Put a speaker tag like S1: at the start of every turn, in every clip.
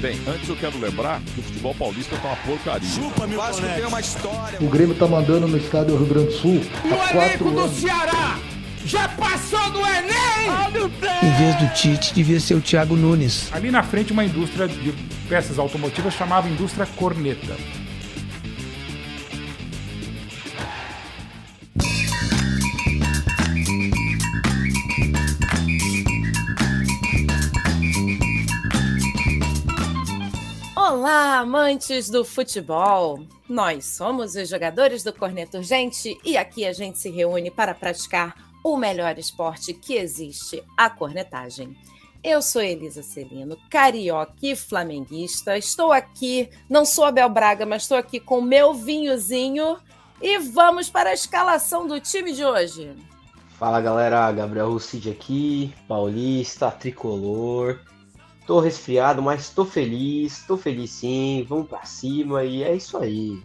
S1: Bem, antes eu quero lembrar que o futebol paulista tá uma porcaria.
S2: Chupa, meu Vasco tem uma história.
S3: O Grêmio tá mandando no estádio Rio Grande do Sul.
S4: O elenco do Ceará já passou do Enem!
S5: Em vez do Tite, devia ser o Thiago Nunes.
S6: Ali na frente, uma indústria de peças automotivas chamava Indústria Corneta.
S7: Amantes do futebol! Nós somos os jogadores do Corneto Urgente e aqui a gente se reúne para praticar o melhor esporte que existe, a cornetagem. Eu sou Elisa Celino, carioca e flamenguista. Estou aqui, não sou Abel Braga, mas estou aqui com meu vinhozinho e vamos para a escalação do time de hoje.
S8: Fala galera, Gabriel Rucid aqui, paulista, tricolor. Tô resfriado, mas tô feliz, tô feliz sim, vamos pra cima e é isso aí.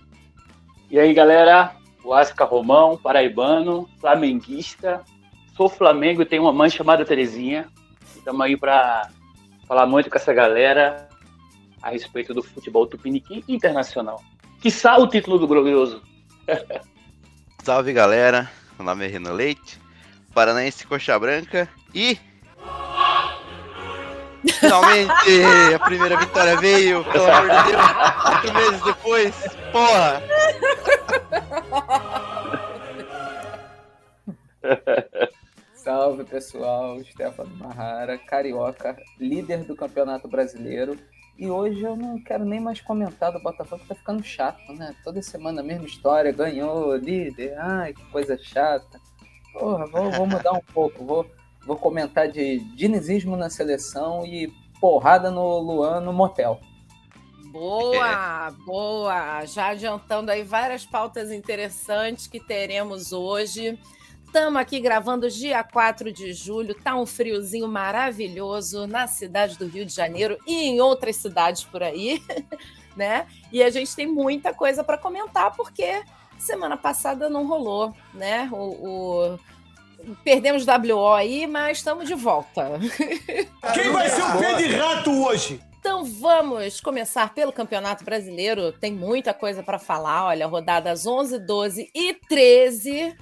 S9: E aí galera, o Asca Romão, paraibano, flamenguista. Sou Flamengo e tenho uma mãe chamada Terezinha. Estamos aí para falar muito com essa galera a respeito do futebol tupiniquim internacional. Que sal o título do glorioso.
S10: Salve galera, meu nome é Renan Leite, paranaense coxa branca e Finalmente a primeira vitória veio, pelo amor de Deus, quatro meses depois, porra!
S11: Salve pessoal, Stefano Marrara, carioca, líder do Campeonato Brasileiro. E hoje eu não quero nem mais comentar do Botafogo, que tá ficando chato, né? Toda semana a mesma história, ganhou, líder, ai que coisa chata. Porra, vou, vou mudar um pouco, vou, vou comentar de dinizismo na seleção e porrada no Luan no motel.
S7: Boa, boa! Já adiantando aí várias pautas interessantes que teremos hoje. Estamos aqui gravando dia 4 de julho, tá um friozinho maravilhoso na cidade do Rio de Janeiro e em outras cidades por aí, né? E a gente tem muita coisa para comentar, porque semana passada não rolou, né? O, o... Perdemos WO aí, mas estamos de volta.
S2: Quem vai ser o pé de rato hoje?
S7: Então vamos começar pelo Campeonato Brasileiro. Tem muita coisa para falar. Olha, rodadas 11, 12 e 13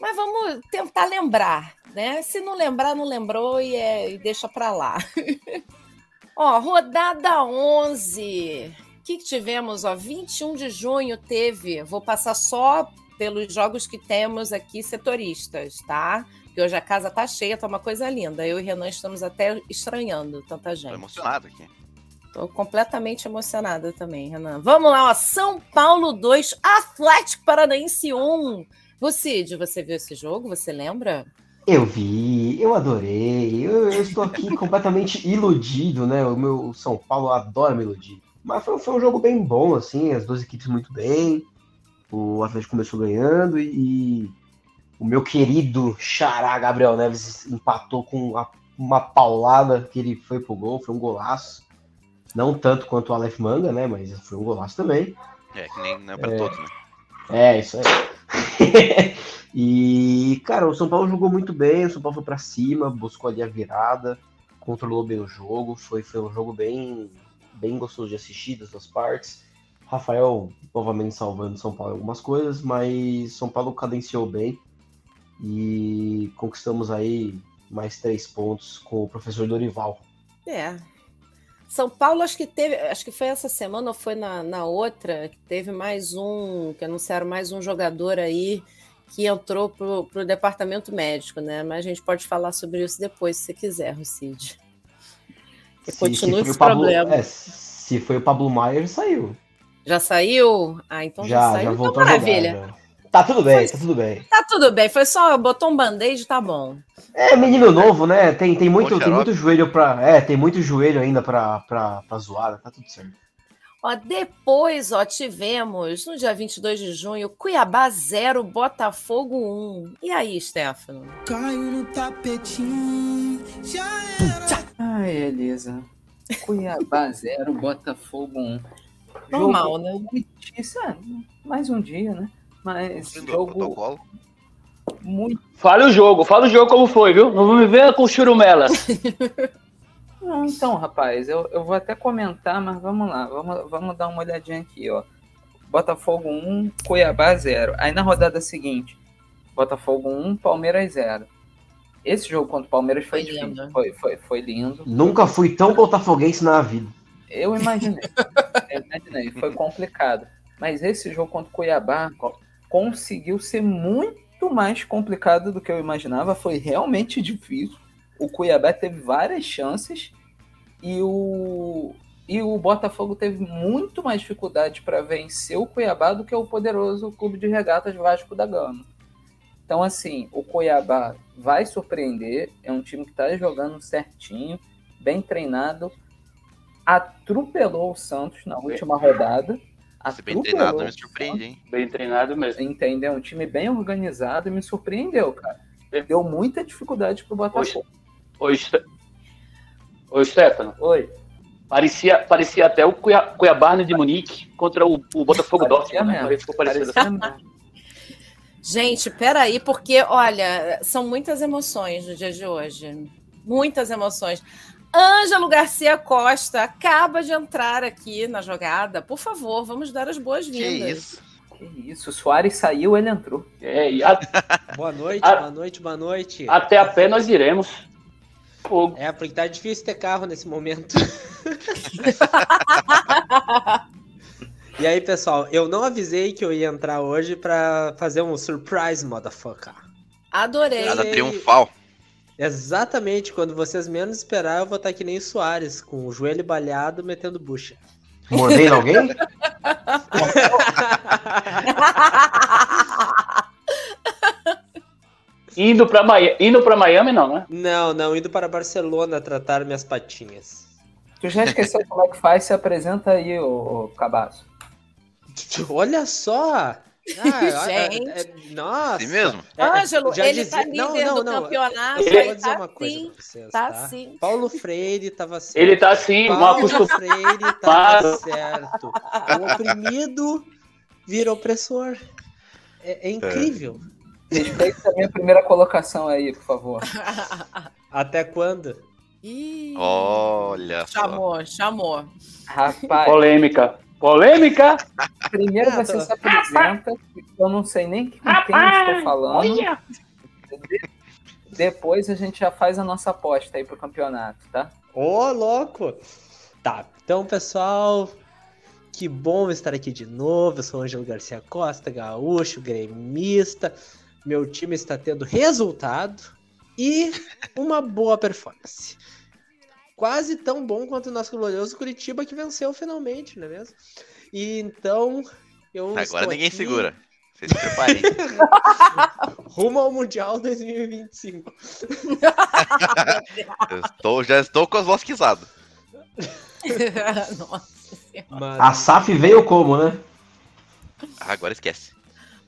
S7: mas vamos tentar lembrar, né? Se não lembrar, não lembrou e, é, e deixa para lá. Ó, rodada 11. O que, que tivemos? Ó, 21 de junho teve. Vou passar só pelos jogos que temos aqui setoristas, tá? Porque hoje a casa tá cheia, tá uma coisa linda. Eu e Renan estamos até estranhando tanta gente. Tô
S10: emocionado aqui.
S7: Tô completamente emocionada também, Renan. Vamos lá, ó. São Paulo 2, Atlético Paranaense 1. Você, você viu esse jogo? Você lembra?
S8: Eu vi, eu adorei. Eu, eu estou aqui completamente iludido, né? O meu São Paulo adora me iludir. Mas foi, foi, um jogo bem bom, assim, as duas equipes muito bem. O Atlético começou ganhando e, e o meu querido Xará Gabriel Neves empatou com uma, uma paulada que ele foi pro gol, foi um golaço. Não tanto quanto o Aleph Manga, né? Mas foi um golaço também.
S10: É, que nem não é pra é, todos, né?
S8: É, isso aí. e, cara, o São Paulo jogou muito bem, o São Paulo foi para cima, buscou ali a virada, controlou bem o jogo, foi, foi um jogo bem, bem gostoso de assistir das duas partes. Rafael novamente salvando São Paulo algumas coisas, mas São Paulo cadenciou bem e conquistamos aí mais três pontos com o professor Dorival.
S7: É, são Paulo, acho que teve, acho que foi essa semana ou foi na, na outra, que teve mais um, que anunciaram mais um jogador aí que entrou para o departamento médico, né? Mas a gente pode falar sobre isso depois, se você quiser, Rucid.
S8: E continua esse Pablo, problema. É, se foi o Pablo Maier, saiu.
S7: Já saiu? Ah, então já, já saiu. Já
S8: então voltou então, maravilha. Jogar, já. Tá tudo bem, foi, tá tudo bem.
S7: Tá tudo bem, foi só, botou um band-aid, tá bom.
S8: É, menino novo, né? Tem, tem, muito, tem muito joelho pra. É, tem muito joelho ainda pra, pra, pra zoada, tá tudo certo.
S7: Ó, depois, ó, tivemos no dia 22 de junho, Cuiabá 0, Botafogo 1. E aí, Stefano? Caiu no tapetinho,
S11: já era. Ai, Elisa. Cuiabá 0, Botafogo 1.
S7: Normal, Jogo... né?
S11: Isso é, mais um dia, né? Mas jogo
S9: muito. Fala o jogo, fala o jogo como foi, viu? Não me venha com churumelas.
S11: Não, então, rapaz, eu, eu vou até comentar, mas vamos lá, vamos, vamos dar uma olhadinha aqui, ó. Botafogo 1, Cuiabá 0. Aí na rodada seguinte, Botafogo 1, Palmeiras 0. Esse jogo contra o Palmeiras foi, foi lindo. Foi, foi, foi lindo.
S8: Nunca fui tão botafoguense na vida.
S11: Eu imaginei. eu imaginei. Foi complicado. Mas esse jogo contra o Cuiabá conseguiu ser muito mais complicado do que eu imaginava. Foi realmente difícil. O Cuiabá teve várias chances e o, e o Botafogo teve muito mais dificuldade para vencer o Cuiabá do que o poderoso Clube de Regatas Vasco da Gama. Então, assim, o Cuiabá vai surpreender. É um time que está jogando certinho, bem treinado. Atropelou o Santos na última rodada.
S10: Se bem treinado, me surpreende, hein?
S9: Bem treinado mesmo.
S11: Entendeu? Um time bem organizado e me surpreendeu, cara. Deu muita dificuldade pro Botafogo.
S9: Oi, Oi Stefano.
S11: Oi.
S9: Parecia, parecia até o Cuiabá de Munique contra o, o Botafogo Dortmund. Né? Parecia assim.
S7: Gente, peraí, porque, olha, são muitas emoções no dia de hoje. Muitas emoções. Ângelo Garcia Costa acaba de entrar aqui na jogada. Por favor, vamos dar as boas-vindas.
S10: Que isso?
S11: Que isso, o Soares saiu, ele entrou.
S9: É, a...
S12: boa noite, a... boa noite, boa noite.
S9: Até a pé nós iremos.
S12: Fogo. É, porque tá difícil ter carro nesse momento. E aí, pessoal, eu não avisei que eu ia entrar hoje para fazer um surprise, motherfucker.
S7: Adorei.
S10: Nada triunfal.
S12: Exatamente, quando vocês menos esperar, eu vou estar que nem o Soares, com o joelho balhado, metendo bucha.
S8: Mordendo alguém?
S9: indo para Miami, indo para Miami não, né?
S12: Não, não, indo para Barcelona tratar minhas patinhas.
S11: Tu já esqueceu como é que faz? Se apresenta aí, o Cabaço.
S12: Olha só! Ah,
S7: Gente. É,
S12: é, nossa!
S10: Assim mesmo?
S7: É, Ângelo, ele dizia... tá líder não, não, não. campeonato.
S12: Eu vou dizer
S7: tá
S12: uma coisa
S7: sim,
S12: pra vocês,
S7: tá,
S12: tá?
S7: sim.
S12: Paulo Freire tava certo.
S9: Ele tá sim,
S12: Paulo Freire tava certo. O oprimido vira opressor. É, é incrível.
S11: Respeita a minha primeira colocação aí, por favor.
S12: Até quando?
S7: Ih,
S10: Olha
S7: chamou, chamou.
S11: Rapaz.
S9: Polêmica. Polêmica!
S11: Primeiro você se apresenta, eu não sei nem com quem eu estou falando. Depois a gente já faz a nossa aposta aí pro campeonato, tá?
S12: Ô, oh, louco! Tá, então, pessoal, que bom estar aqui de novo. Eu sou o Ângelo Garcia Costa, gaúcho, gremista. Meu time está tendo resultado e uma boa performance quase tão bom quanto o nosso glorioso Curitiba que venceu finalmente, não é mesmo? E então eu
S10: Agora ninguém aqui... segura. Vocês se preparem.
S12: Rumo ao Mundial 2025.
S10: eu estou, já estou com as vozes quisadas.
S8: Nossa Mas... A SAF veio como, né?
S10: Agora esquece.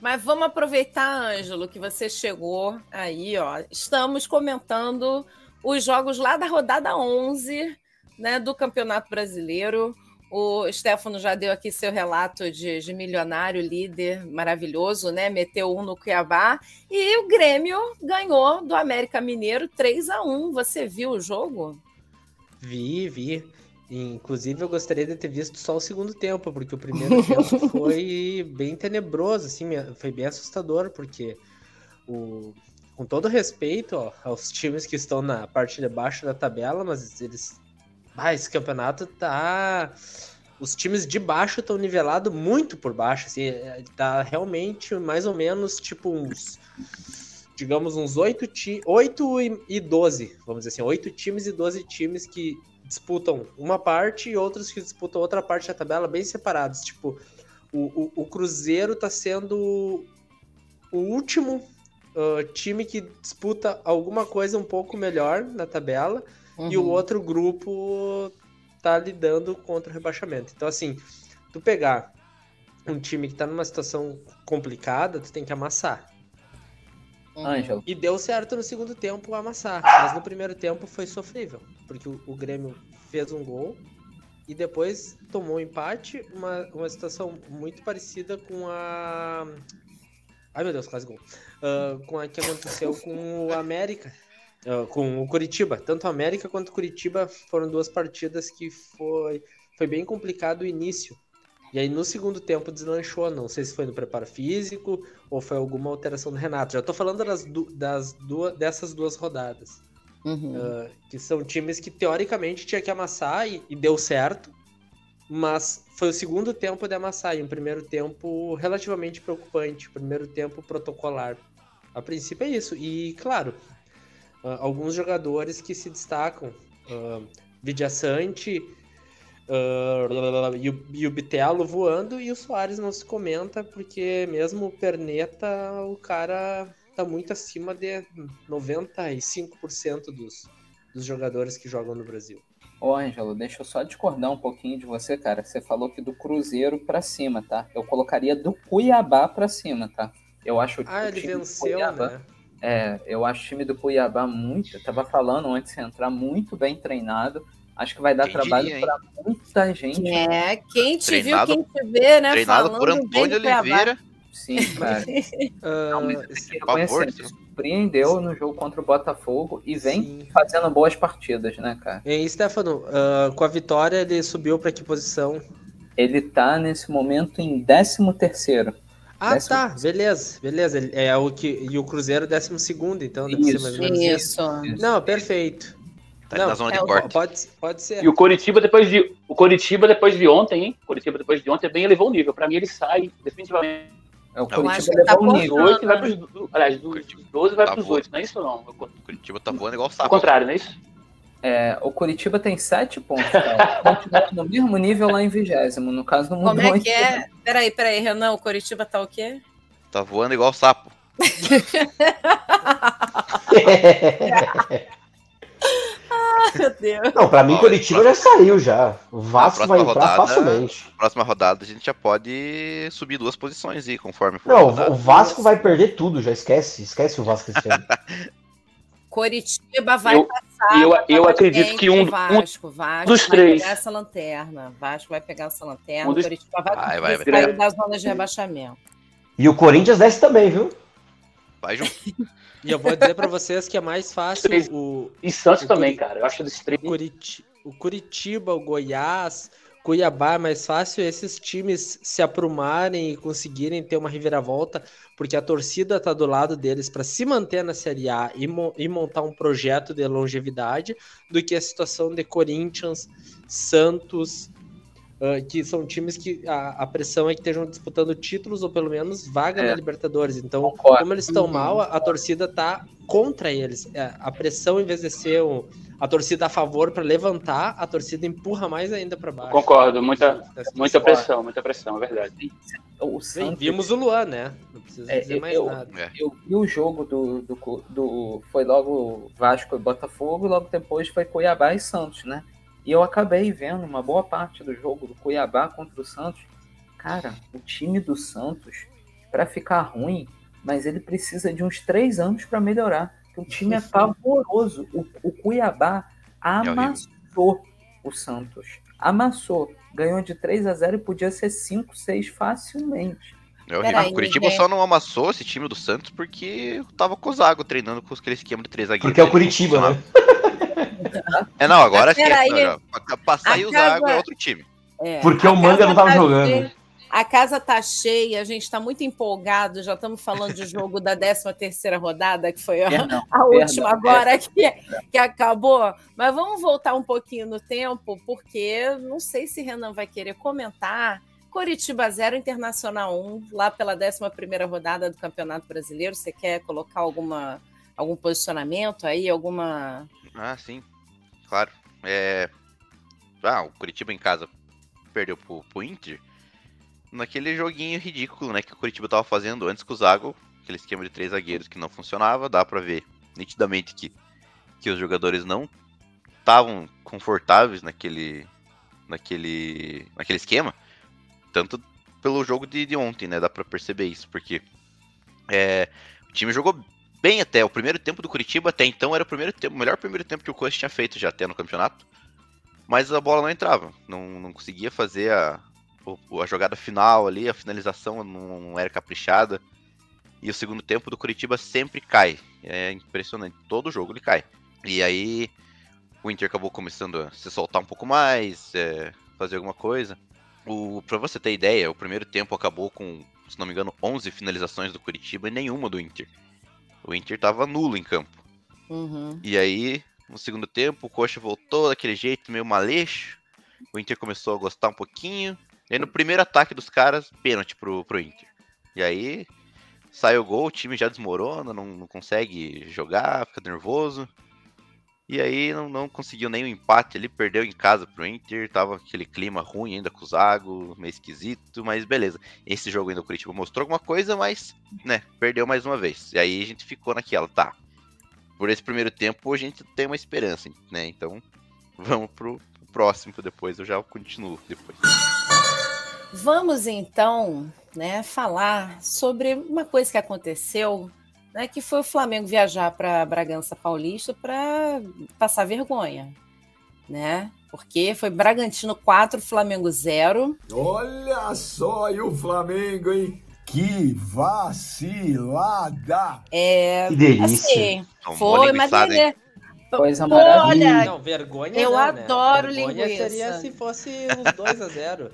S7: Mas vamos aproveitar, Ângelo, que você chegou aí, ó. Estamos comentando os jogos lá da rodada 11 né, do Campeonato Brasileiro. O Stefano já deu aqui seu relato de, de, milionário, líder maravilhoso, né? Meteu um no Cuiabá. E o Grêmio ganhou do América Mineiro 3 a 1 Você viu o jogo?
S12: Vi, vi. Inclusive, eu gostaria de ter visto só o segundo tempo, porque o primeiro tempo foi bem tenebroso, assim, foi bem assustador, porque o, com todo respeito ó, aos times que estão na parte de baixo da tabela, mas eles. Ah, esse campeonato tá. Os times de baixo estão nivelados muito por baixo. Assim, é, tá realmente mais ou menos tipo uns. Digamos uns 8, ti... 8 e 12, vamos dizer assim, 8 times e 12 times que disputam uma parte e outros que disputam outra parte da tabela bem separados. Tipo, o, o, o Cruzeiro tá sendo o último uh, time que disputa alguma coisa um pouco melhor na tabela uhum. e o uhum. outro grupo tá lidando contra o rebaixamento. Então, assim, tu pegar um time que tá numa situação complicada, tu tem que amassar.
S11: Ângelo.
S12: E deu certo no segundo tempo amassar, mas no primeiro tempo foi sofrível, porque o, o Grêmio fez um gol e depois tomou um empate, uma, uma situação muito parecida com a Ai meu Deus, quase gol. Uh, com a que aconteceu com o América. uh, com o Curitiba. Tanto a América quanto o Curitiba foram duas partidas que foi, foi bem complicado o início. E aí no segundo tempo deslanchou, não sei se foi no preparo físico ou foi alguma alteração do Renato. Já tô falando das, du das duas, dessas duas rodadas.
S7: Uhum.
S12: Uh, que são times que teoricamente tinha que amassar e, e, deu certo, mas foi o segundo tempo de amassar e um primeiro tempo relativamente preocupante, primeiro tempo protocolar. A princípio é isso. E claro, uh, alguns jogadores que se destacam, uh, Vidiaçante, Uh, e, o, e o Bitelo voando e o Soares não se comenta, porque mesmo o Perneta, o cara tá muito acima de 95% dos, dos jogadores que jogam no Brasil.
S11: Ô, Ângelo, deixa eu só discordar um pouquinho de você, cara. Você falou que do Cruzeiro para cima, tá? Eu colocaria do Cuiabá para cima, tá? Eu acho
S12: Ah, ele venceu, Cuiabá, né?
S11: É, eu acho o time do Cuiabá muito. Eu tava falando antes de entrar, muito bem treinado. Acho que vai dar quem trabalho para muita gente.
S7: É, quem te treinado, viu, quem te vê, né?
S10: Treinado Falando por Antônio Oliveira.
S11: Sim, cara. uh, Não, surpreendeu no jogo contra o Botafogo e vem Sim. fazendo boas partidas, né, cara?
S12: E aí, Stefano, uh, com a vitória ele subiu para que posição?
S11: Ele tá nesse momento em 13 terceiro.
S12: Ah, décimo tá, terceiro. beleza, beleza. É o que e o Cruzeiro 12 segundo, então
S7: deve isso, ser mais ou menos isso.
S12: isso. Não, perfeito.
S10: Tá não, na zona é, de corte.
S12: Pode, pode ser.
S9: E o Coritiba depois de o Coritiba depois de ontem, hein? O Coritiba depois de ontem bem elevou o nível. Para mim ele sai definitivamente.
S11: É, o Curitiba tá
S9: levou o nível. 8 vai pros, aliás, do 12 vai tá para os 8, não é isso ou não? O
S10: Curitiba tá voando igual sapo.
S9: Ao contrário, não é isso?
S11: É, o Curitiba tem 7 pontos, cara. Continua no mesmo nível lá em vigésimo. No caso, não mudou
S7: Como é que é? Peraí, peraí, Renan, o Curitiba tá o quê?
S10: Tá voando igual sapo.
S7: meu Deus.
S8: Não, pra mim, Olha, Curitiba próxima... já saiu já. O Vasco vai entrar rodada, facilmente.
S10: Próxima rodada a gente já pode subir duas posições aí, conforme
S8: for. Não, o Vasco vai perder tudo, já esquece. Esquece o Vasco esse ano.
S7: Curitiba vai
S9: eu,
S7: passar.
S9: Eu, eu acredito que um,
S7: Vasco,
S9: um
S7: Vasco
S9: dos
S7: vai
S9: três.
S7: pegar essa lanterna. Vasco vai pegar essa lanterna.
S10: Um dos...
S7: Curitiba vai,
S10: vai, vai,
S7: vai sair da zona de rebaixamento.
S8: E o Corinthians desce também, viu?
S10: Vai junto.
S12: E eu vou dizer para vocês que é mais fácil o.
S9: E Santos o também, cara. Eu acho dos três.
S12: Curitiba, o Curitiba, o Goiás, Cuiabá é mais fácil esses times se aprumarem e conseguirem ter uma reviravolta, porque a torcida tá do lado deles para se manter na Série A e, mo e montar um projeto de longevidade, do que a situação de Corinthians, Santos, Uh, que são times que a, a, pressão é que estejam disputando títulos ou pelo menos vaga é. na Libertadores. Então, Concordo. como eles estão mal, a, a, torcida tá contra eles. É, a pressão, em vez de ser um, a torcida a favor para levantar, a torcida empurra mais ainda para baixo.
S9: Concordo, muita, muita pressão, muita pressão, é verdade.
S12: O Santos, vimos o Luan, né? Não precisa é, dizer mais
S11: eu,
S12: nada.
S11: Eu vi o jogo do, do, do. Foi logo Vasco e Botafogo, e logo depois foi Cuiabá e Santos, né? E eu acabei vendo uma boa parte do jogo do Cuiabá contra o Santos. Cara, o time do Santos, para ficar ruim, mas ele precisa de uns três anos para melhorar. O time é pavoroso. O, o Cuiabá amassou o Santos. Amassou. Ganhou de 3 a 0 e podia ser 5, 6 facilmente.
S10: É horrível. o Curitiba só não amassou esse time do Santos porque tava com o Zago treinando com aquele esquema de três zagueiros.
S8: Porque é o Curitiba, né?
S10: É, não, agora sim. Passar e usar casa... é outro time.
S8: É, Porque o Manga não tava tá jogando.
S7: Cheia, a casa tá cheia, a gente está muito empolgado, já estamos falando de jogo da 13 terceira rodada, que foi a, perdão, a última perdão, agora que, que acabou. Mas vamos voltar um pouquinho no tempo, porque não sei se Renan vai querer comentar. Coritiba 0, Internacional 1, lá pela 11 rodada do Campeonato Brasileiro. Você quer colocar alguma, algum posicionamento aí, alguma
S10: ah, sim. Claro. É... Ah, o Curitiba em casa perdeu pro, pro Inter naquele joguinho ridículo, né, que o Curitiba tava fazendo antes com o Zago, aquele esquema de três zagueiros que não funcionava, dá para ver nitidamente que, que os jogadores não estavam confortáveis naquele naquele naquele esquema, tanto pelo jogo de, de ontem, né, dá para perceber isso, porque é, o time jogou bem até. O primeiro tempo do Curitiba até então era o primeiro tempo, melhor primeiro tempo que o Coxa tinha feito já até no campeonato. Mas a bola não entrava, não, não conseguia fazer a, a jogada final ali, a finalização não era caprichada. E o segundo tempo do Curitiba sempre cai. É impressionante. Todo jogo ele cai. E aí o Inter acabou começando a se soltar um pouco mais, é, fazer alguma coisa. O, pra você ter ideia, o primeiro tempo acabou com, se não me engano, 11 finalizações do Curitiba e nenhuma do Inter. O Inter tava nulo em campo.
S7: Uhum.
S10: E aí, no segundo tempo, o Coxa voltou daquele jeito meio maleixo. O Inter começou a gostar um pouquinho. E aí, no primeiro ataque dos caras, pênalti pro, pro Inter. E aí, sai o gol, o time já desmorona, não, não consegue jogar, fica nervoso. E aí não, não conseguiu o empate ali, perdeu em casa pro Inter, tava aquele clima ruim ainda com o Zago, meio esquisito, mas beleza. Esse jogo ainda o Curitiba mostrou alguma coisa, mas, né, perdeu mais uma vez. E aí a gente ficou naquela, tá. Por esse primeiro tempo a gente tem uma esperança, né? Então, vamos pro, pro próximo depois, eu já continuo depois.
S7: Vamos então, né, falar sobre uma coisa que aconteceu né, que foi o Flamengo viajar para Bragança Paulista para passar vergonha, né? Porque foi Bragantino 4, Flamengo 0.
S2: Olha só, e o Flamengo, hein? Que vacilada!
S7: É,
S8: Que delícia.
S7: assim, foi, mas ele-
S11: Coisa
S7: Pô,
S11: maravilhosa.
S7: olha,
S12: Não, vergonha
S7: eu
S12: não, né?
S7: adoro
S12: vergonha
S7: linguiça.
S12: seria se fosse uns 2 a 0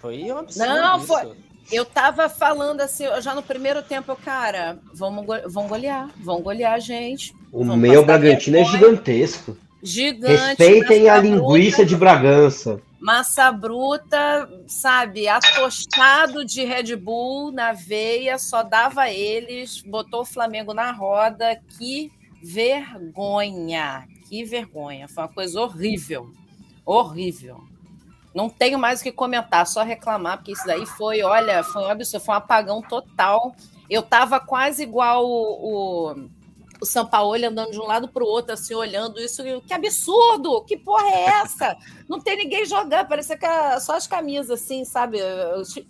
S12: Foi um absurdo
S7: Não,
S12: isso.
S7: foi- Eu tava falando assim, já no primeiro tempo, eu, cara, vamos, vão golear, vão golear gente.
S8: O
S7: Vamos
S8: meu Bragantino é gigantesco.
S7: Gigante.
S8: Respeitem a linguiça
S7: bruta,
S8: de Bragança.
S7: Massa bruta, sabe, atostado de Red Bull na veia, só dava eles, botou o Flamengo na roda. Que vergonha, que vergonha. Foi uma coisa horrível, horrível. Não tenho mais o que comentar, só reclamar, porque isso daí foi, olha, foi um absurdo, foi um apagão total. Eu tava quase igual o, o, o Sampaoli andando de um lado para o outro, assim, olhando isso. Que absurdo! Que porra é essa? Não tem ninguém jogando, parecia que só as camisas, assim, sabe?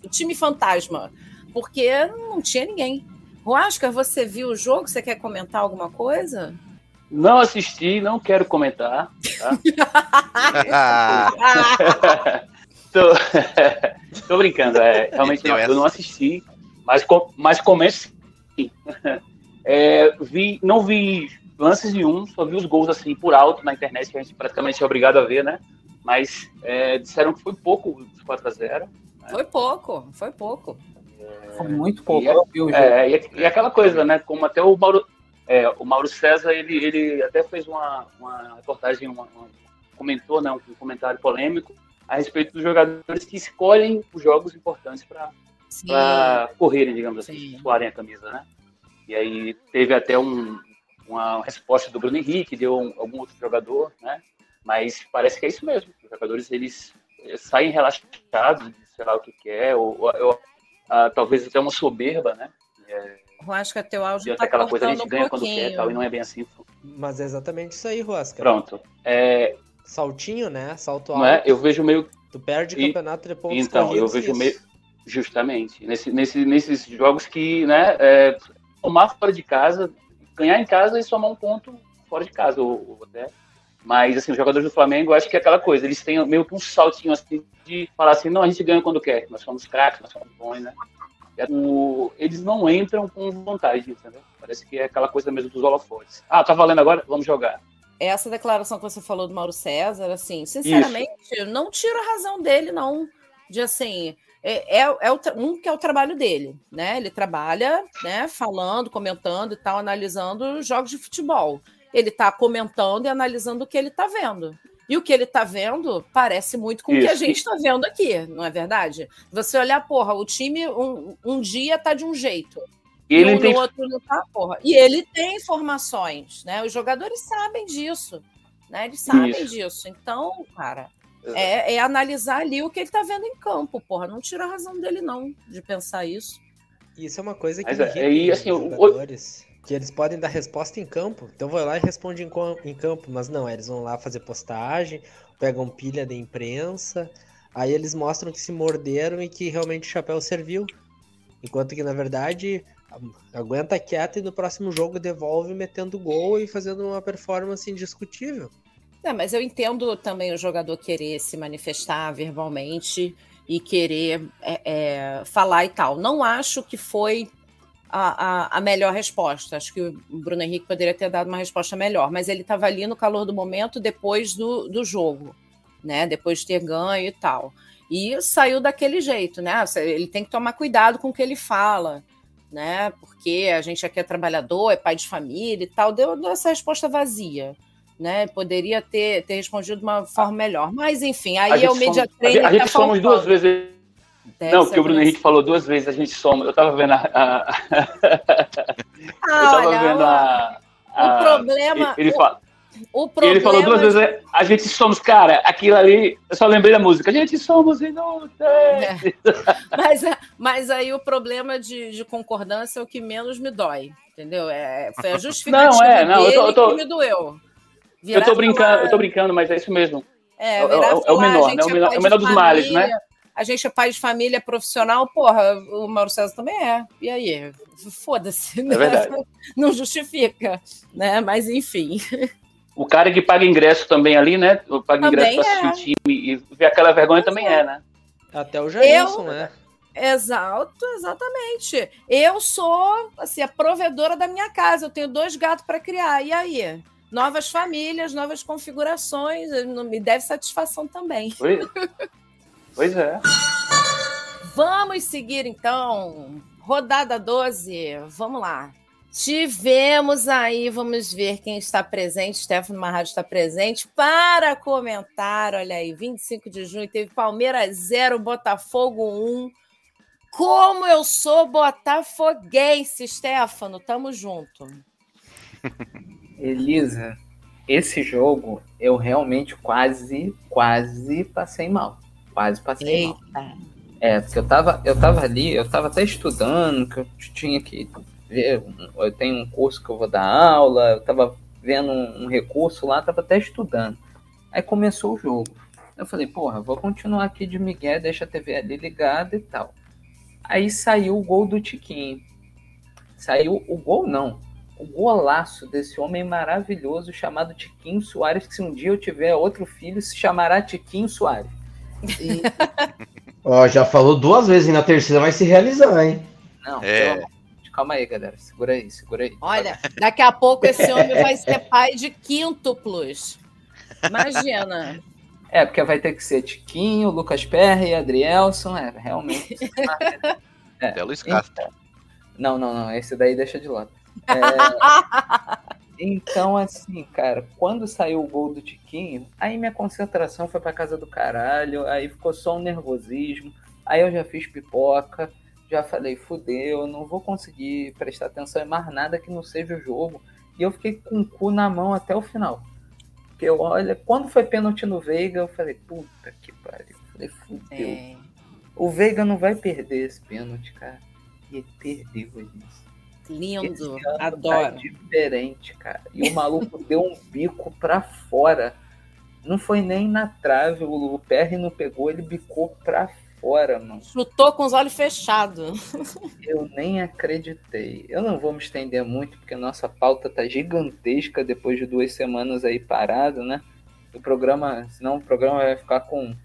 S7: O time fantasma. Porque não tinha ninguém. Oscar, você viu o jogo? Você quer comentar alguma coisa?
S9: Não assisti, não quero comentar. Tá? tô, tô brincando, é, realmente não, eu não assisti, mas, com- mas comento sim. É, vi, não vi lances nenhum, só vi os gols assim por alto na internet, que a gente praticamente é obrigado a ver, né? Mas é, disseram que foi pouco os 4x0.
S7: Foi pouco, foi pouco.
S11: Foi muito pouco.
S9: E, é-
S11: o jogo.
S9: é, e, e aquela coisa, né? Como até o Mauro, é, o Mauro César, ele, ele até fez uma, uma reportagem, uma, uma- comentou, né? Um, comentário polêmico a respeito dos jogadores que escolhem os jogos importantes para correrem, digamos assim,
S7: Sim.
S9: suarem a camisa, né? E aí teve até um, uma resposta do Bruno Henrique, deu um- algum outro jogador, né? Mas parece que é isso mesmo. Os jogadores eles saem relaxados, sei lá o que, que é, ou, ou- ou, ah, talvez até uma soberba, né? É,
S7: Que teu áudio
S9: diante
S7: tá
S9: daquela coisa a
S7: cortando
S9: gente
S7: um
S9: ganha quando quer,
S7: pouquinho.
S9: tal, e não é bem assim.
S12: Mas é exatamente isso aí, Rosca.
S9: Pronto. É,
S12: Saltinho, né? Salto alto.
S9: não é? Eu vejo meio
S12: Tu perde
S9: E-
S12: campeonato de pontos
S9: Então, eu vejo
S12: isso.
S9: meio. Justamente. Nesse, nesse, nesses jogos que, né, é, tomar fora de casa, ganhar em casa e somar um ponto fora de casa, ou, ou até. Mas, assim, os jogadores do Flamengo, eu acho que é aquela coisa, eles têm meio que um saltinho assim de falar assim: não, a gente ganha quando quer, nós somos craques, nós somos bons, né? É, o- eles não entram com vontade, entendeu? Parece que é aquela coisa mesmo dos holofotes. Ah, tá valendo agora? Vamos jogar.
S7: essa declaração que você falou do Mauro César, assim, sinceramente, eu não tiro a razão dele, não. De assim, é, é, é o, um que é o trabalho dele, né? Ele trabalha, né, falando, comentando e tal, analisando jogos de futebol. Ele está comentando e analisando o que ele está vendo. E o que ele está vendo parece muito com o que a gente está vendo aqui, não é verdade? Você olhar, porra, o time um, um dia tá de um jeito.
S9: E ele
S7: um
S9: tem
S7: no outro não tá, porra. E ele tem informações, né? Os jogadores sabem disso, né? Eles sabem
S9: Isso.
S7: disso. Então, cara, é, é analisar ali o que ele tá vendo em campo, porra. Não tira a razão dele, não, de pensar isso.
S12: Isso é uma coisa que
S9: Mas é, e, assim,
S12: jogadores, que eles podem dar resposta em campo. Então vai lá e responde em, em campo, mas não, eles vão lá fazer postagem, pegam pilha da imprensa, aí eles mostram que se morderam e que realmente o chapéu serviu. Enquanto que, na verdade, aguenta quieto e no próximo jogo devolve metendo gol e fazendo uma performance indiscutível.
S7: É, mas eu entendo também o jogador querer se manifestar verbalmente e querer é, é, falar e tal. Não acho que foi a, a, a, melhor resposta. Acho que o Bruno Henrique poderia ter dado uma resposta melhor, mas ele estava ali no calor do momento depois do, do jogo, né? Depois de ter ganho e tal. E saiu daquele jeito, né? Ele tem que tomar cuidado com o que ele fala, né? Porque a gente aqui é trabalhador, é pai de família e tal. Deu, deu essa resposta vazia. Né, poderia ter, ter respondido de uma forma melhor. Mas, enfim, aí é o media
S9: trainer. A gente, a gente tá somos duas vezes Deve não, porque o Bruno Henrique falou duas vezes, a gente soma. Eu tava vendo a. a...
S7: Ah, eu tava olha, vendo a, a. O problema.
S9: Ele, ele, fala, o problema... ele falou duas vezes, é, a gente somos, cara, aquilo ali, eu só lembrei da música, a gente somos inúteis. É.
S7: Mas, mas aí o problema de, de concordância é o que menos me dói, entendeu? É, foi a justificativa não, é, não, dele eu tô, eu tô, que me doeu.
S9: Virar eu tô brincando, falar... eu tô brincando, mas é isso mesmo. É, é, é, é o menor, né? O menor, é o menor dos males, né?
S7: A gente é pai de família profissional, porra, o Mauro César também é. E aí? Foda-se, né?
S9: É
S7: Não justifica, né? Mas enfim.
S9: O cara que paga ingresso também ali, né? Paga também ingresso para assistir é. o time e ver aquela vergonha também é, né?
S12: Até o Jailson, Eu... né?
S7: Exato, exatamente. Eu sou assim a provedora da minha casa. Eu tenho dois gatos para criar. E aí? Novas famílias, novas configurações. Não me deve satisfação também.
S9: Pois, pois é.
S7: Vamos seguir então. Rodada 12. Vamos lá. Tivemos aí, vamos ver quem está presente. Stefano Marrado está presente para comentar. Olha aí, 25 de junho teve Palmeiras 0, Botafogo 1. Como eu sou botafoguense, Stefano, tamo junto.
S11: Elisa, esse jogo eu realmente quase, quase passei mal. Quase passei Eita. mal. É, porque eu tava, eu tava ali, eu tava até estudando, que eu tinha que ver, eu tenho um curso que eu vou dar aula, eu tava vendo um, um recurso lá, tava até estudando. Aí começou o jogo. Eu falei, porra, vou continuar aqui de Miguel, deixa a TV ali ligada e tal. Aí saiu o gol do Tiquinho. Saiu o gol, não. O golaço desse homem maravilhoso chamado Tiquinho Soares, que se um dia eu tiver outro filho, se chamará Tiquinho Soares.
S8: E... Ó, já falou duas vezes e na terceira vai se realizar, hein?
S11: Não, é. Calma aí, galera. Segura aí, segura aí.
S7: Olha, daqui a pouco esse homem vai ser pai de quíntuplos. Imagina.
S11: É, porque vai ter que ser Tiquinho, Lucas Perry, Adrielson. É, realmente.
S10: é, Até Luiz Castro. Então,
S11: não, não, não. Esse daí deixa de lado. É, então, assim, cara, quando saiu o gol do Tiquinho, aí minha concentração foi pra casa do caralho, aí ficou só um nervosismo. Aí eu já fiz pipoca já falei, fudeu, não vou conseguir prestar atenção em mais nada que não seja o jogo. E eu fiquei com o cu na mão até o final. Porque eu, olha, quando foi pênalti no Veiga, eu falei, puta que pariu. Eu falei, fudeu. É. O Veiga não vai perder esse pênalti, cara. E ele perdeu isso.
S7: Lindo, tá adoro. Tá
S11: diferente, cara. E o maluco deu um bico pra fora. Não foi nem na trave, o Perry não pegou, ele bicou pra fora fora, mano.
S7: Chutou com os olhos fechados.
S11: Eu nem acreditei. Eu não vou me estender muito, porque a nossa pauta tá gigantesca depois de duas semanas aí parado, né? O programa, senão o programa vai ficar com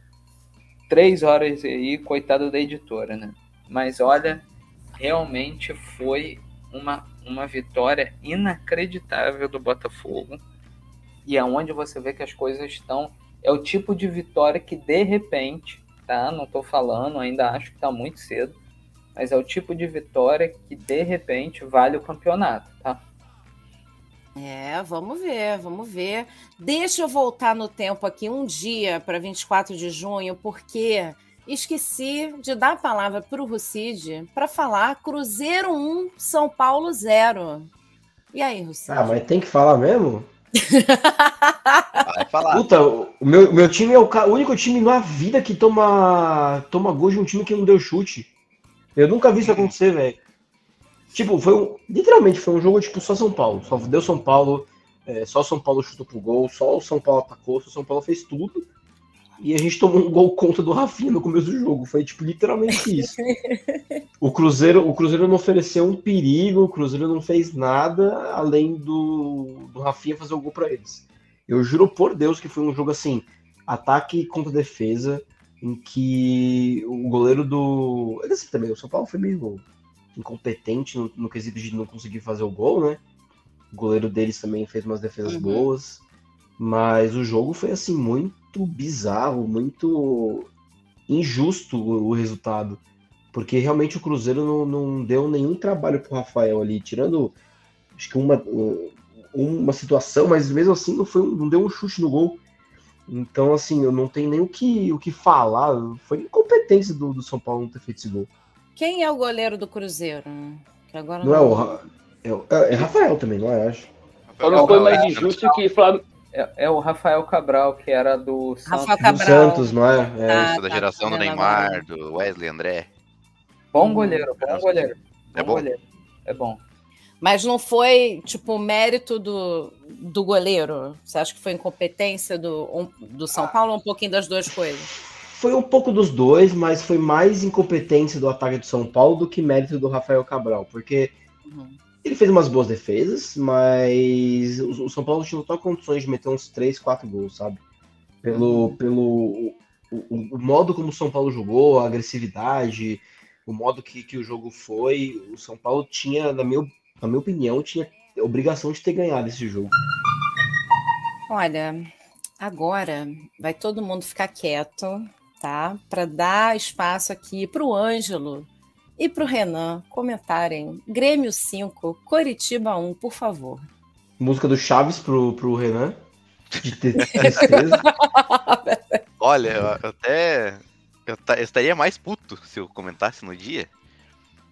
S11: três horas aí, coitado da editora, né? Mas olha, realmente foi uma, uma vitória inacreditável do Botafogo. E aonde você vê que as coisas estão. É o tipo de vitória que de repente tá? Não tô falando, ainda acho que tá muito cedo. Mas é o tipo de vitória que de repente vale o campeonato, tá?
S7: É, vamos ver, vamos ver. Deixa eu voltar no tempo aqui um dia para 24 de junho, porque esqueci de dar a palavra para o Rucide para falar Cruzeiro 1, São Paulo 0. E aí, Rucide?
S8: Ah, mas tem que falar mesmo? Vai falar. Puta, o meu, meu time é o, o, único time na vida que toma, toma gol de um time que não deu chute. Eu nunca vi isso acontecer, velho. Tipo, foi um. Literalmente, foi um jogo tipo só São Paulo. Só deu São Paulo. É, só São Paulo chutou pro gol, só o São Paulo atacou, só o São Paulo fez tudo. E a gente tomou um gol contra do Rafinha no começo do jogo. Foi tipo literalmente isso. o Cruzeiro, o Cruzeiro não ofereceu um perigo, o Cruzeiro não fez nada além do, do Rafinha fazer o gol para eles. Eu juro por Deus que foi um jogo assim, ataque contra defesa, em que o goleiro do. Esse também, o São Paulo foi meio incompetente no, no quesito de não conseguir fazer o gol, né? O goleiro deles também fez umas defesas
S7: Uhum.
S8: boas. Mas o jogo foi assim muito bizarro, muito injusto o, resultado. Porque realmente o Cruzeiro não, não deu nenhum trabalho pro Rafael ali, tirando acho que uma, um- uma situação, mas mesmo assim não, foi, não deu um chute no gol. Então, assim, eu não tenho nem o que, o que falar. Foi incompetência do, do São Paulo não ter feito esse gol.
S7: Quem é o goleiro do Cruzeiro? Que agora
S8: Não é o. Ra- É, o- é- é Rafael também, não é? Acho.
S9: Só não foi mais injusto que Flamengo.
S11: É, é o Rafael Cabral, que era do Santos.
S7: Rafael
S8: Do. Santos, não é? É.
S7: Ah,
S10: Isso, da
S7: tá,
S10: geração
S7: tá
S10: do Neymar,
S7: agora.
S10: do Wesley André.
S11: Bom goleiro, bom goleiro.
S10: É bom?
S11: goleiro. É bom.
S7: Mas não foi, tipo, mérito do, do goleiro? Você acha que foi incompetência do, um- do São Paulo ou um pouquinho das duas coisas?
S8: Foi um pouco dos dois, mas foi mais incompetência do ataque do São Paulo do que mérito do Rafael Cabral, porque
S7: Uhum.
S8: ele fez umas boas defesas, mas o, São Paulo tinha total condições de meter uns 3, 4 gols, sabe? Pelo, pelo o, o- o modo como o São Paulo jogou, a agressividade, o modo que, que o jogo foi, o São Paulo tinha, na minha, na minha opinião, tinha obrigação de ter ganhado esse jogo.
S7: Olha, agora vai todo mundo ficar quieto, tá? Para dar espaço aqui para o Ângelo e para o Renan comentarem Grêmio 5, Coritiba 1, por favor.
S8: Música do Chaves pro, pro Renan, de tristeza.
S10: Olha, eu até. Eu, eu estaria mais puto se eu comentasse no dia.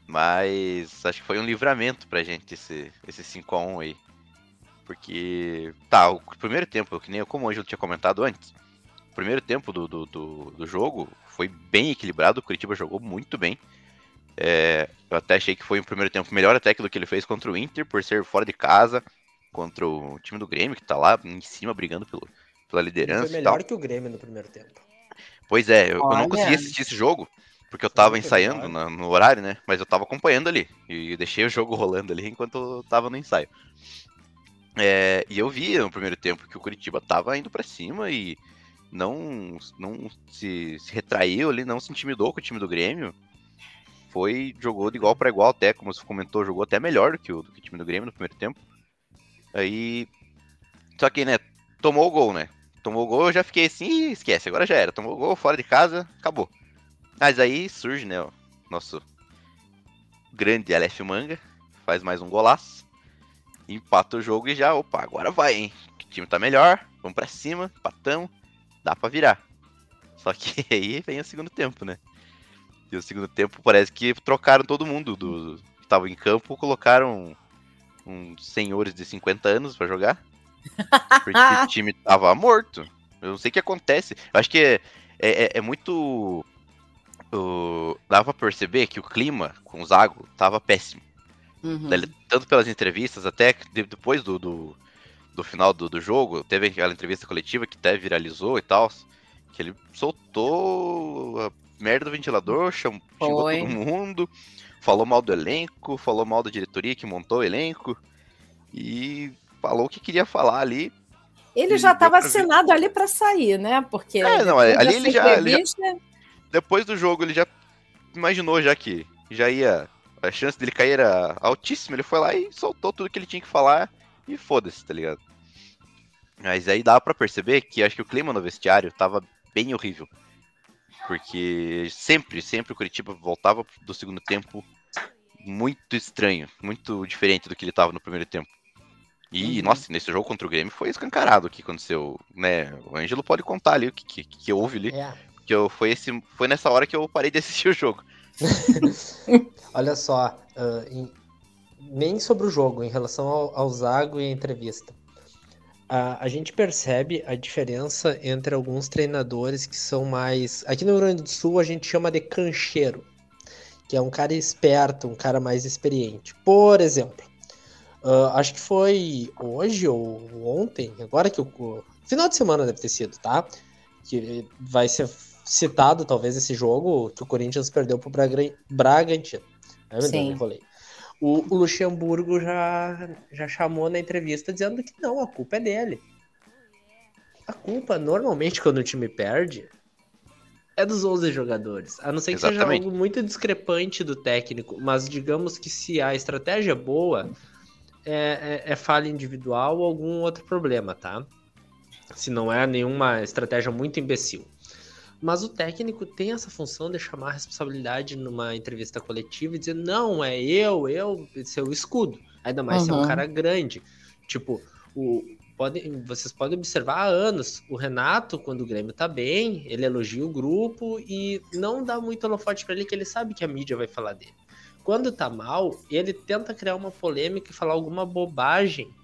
S10: Mas acho que foi um livramento pra gente esse, esse 5x1 aí. Porque. Tá, o primeiro tempo, que nem eu, como hoje eu tinha comentado antes. O primeiro tempo do, do, do, do jogo foi bem equilibrado. O Curitiba jogou muito bem. É, eu até achei que foi um primeiro tempo melhor até que do que ele fez contra o Inter, por ser fora de casa, contra o time do Grêmio, que tá lá em cima brigando pelo, pela liderança.
S12: Foi
S10: e tal.
S12: melhor que o Grêmio no primeiro tempo.
S10: Pois é, eu, eu não consegui assistir esse jogo, porque eu tava ensaiando na- no horário, né? Mas eu tava acompanhando ali. E deixei o jogo rolando ali enquanto eu tava no ensaio. É, e eu vi no primeiro tempo que o Curitiba tava indo pra cima e não, não se, se retraiu ali, não se intimidou com o time do Grêmio. Foi, jogou de igual para igual até, como você comentou, jogou até melhor do que, o, do que o time do Grêmio no primeiro tempo. Aí. Só que, né, tomou o gol, né? Tomou o gol, eu já fiquei assim, "Ih, esquece, agora já era. Tomou o gol, fora de casa, acabou. Mas aí surge, né, o nosso grande Aleph Manga, faz mais um golaço, empata o jogo e já, opa, agora vai, hein? O time tá melhor, vamos pra cima, empatamos, dá pra virar. Só que aí vem o segundo tempo, né? E o segundo tempo parece que trocaram todo mundo do que tava em campo, colocaram uns senhores de 50 anos pra jogar. Porque o time tava morto. Eu não sei o que acontece. Eu acho que é, é, é muito. o- dava pra perceber que o clima com o Zago tava péssimo.
S7: Uhum.
S10: Tanto pelas entrevistas, até depois do, do, do final do, do jogo, teve aquela entrevista coletiva que até viralizou e tal. Que ele soltou a merda do ventilador, cham, xingou
S7: Foi.
S10: todo mundo, falou mal do elenco, falou mal da diretoria que montou o elenco. E falou o que queria falar ali.
S7: Ele já estava assinado ali para sair, né? Porque
S10: É, não, ali ele já- ele já- Depois do jogo, ele já imaginou já que já ia. A chance dele cair era altíssima. Ele foi lá e soltou tudo que ele tinha que falar e foda-se, tá ligado? Mas aí dá pra perceber que acho que o clima no vestiário tava bem horrível. Porque sempre, sempre o Curitiba voltava do segundo tempo muito estranho, muito diferente do que ele tava no primeiro tempo. E,
S7: Uhum.
S10: nossa, nesse jogo contra o Grêmio foi escancarado o que aconteceu, né? O Ângelo pode contar ali o que, que, que houve ali.
S12: É.
S10: Que eu, foi, esse, foi nessa hora que eu parei de assistir o jogo.
S12: Olha só, ah, em- nem sobre o jogo, em relação ao, ao Zago e a entrevista. A, a gente percebe a diferença entre alguns treinadores que são mais. Aqui no Rio Grande do Sul a gente chama de cancheiro, que é um cara esperto, um cara mais experiente. Por exemplo, ah, acho que foi hoje ou ontem, agora que o. o- Final de semana deve ter sido, tá? Que vai ser citado talvez esse jogo que o Corinthians perdeu pro Braga- Bragantino. Meu Deus,
S7: Sim.
S12: me enrolei. O, Luxemburgo já, já chamou na entrevista dizendo que não, a culpa é dele. A culpa, normalmente, quando o time perde, é dos 11 jogadores. A não ser que
S10: Exatamente.
S12: seja algo muito discrepante do técnico, mas digamos que se a estratégia é boa, é, é, é falha individual ou algum outro problema, tá? Se não é nenhuma estratégia muito imbecil. Mas o técnico tem essa função de chamar a responsabilidade numa entrevista coletiva e dizer: não, é eu, eu, seu escudo. Ainda mais se é um
S7: Uhum.
S12: cara grande. Tipo, o, podem, vocês podem observar há anos. O Renato, quando o Grêmio tá bem, ele elogia o grupo e não dá muito holofote pra ele, que ele sabe que a mídia vai falar dele. Quando tá mal, ele tenta criar uma polêmica e falar alguma bobagem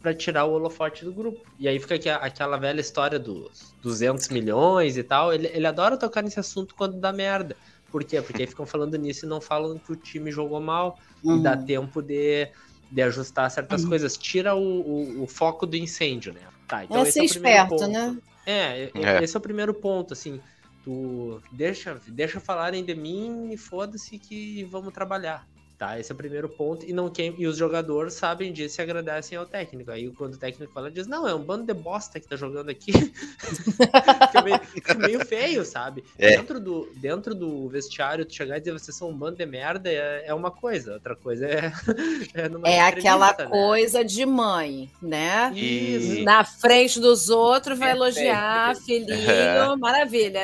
S12: pra tirar o holofote do grupo. E aí fica aqui a- aquela velha história dos 200 milhões e tal. Ele, ele adora tocar nesse assunto quando dá merda. Por quê? Porque aí ficam falando nisso e não falam que o time jogou mal e dá
S7: Uhum.
S12: tempo de, de ajustar certas coisas. Tira o, o, o foco do incêndio, né? Tá, então
S7: É
S12: esse
S7: ser
S12: é o primeiro
S7: esperto,
S12: ponto.
S7: né?
S12: É,
S10: É.
S12: esse é o primeiro ponto, assim. Tu deixa, deixa falarem de mim e foda-se que vamos trabalhar. Tá, esse é o primeiro ponto. E, não quem, e os jogadores sabem disso e agradecem ao técnico. Aí quando o técnico fala, diz, não, é um bando de bosta que tá jogando aqui. fica, meio, fica meio feio, sabe?
S10: É.
S12: Dentro, do, dentro do vestiário, tu chegar e dizer vocês são um bando de merda é, é uma coisa. Outra coisa é. é, numa
S7: É aquela
S12: né?
S7: coisa de mãe, né?
S12: Isso.
S7: Na frente dos outros vai
S11: Perfeito.
S7: elogiar, filhinho,
S10: É.
S7: maravilha.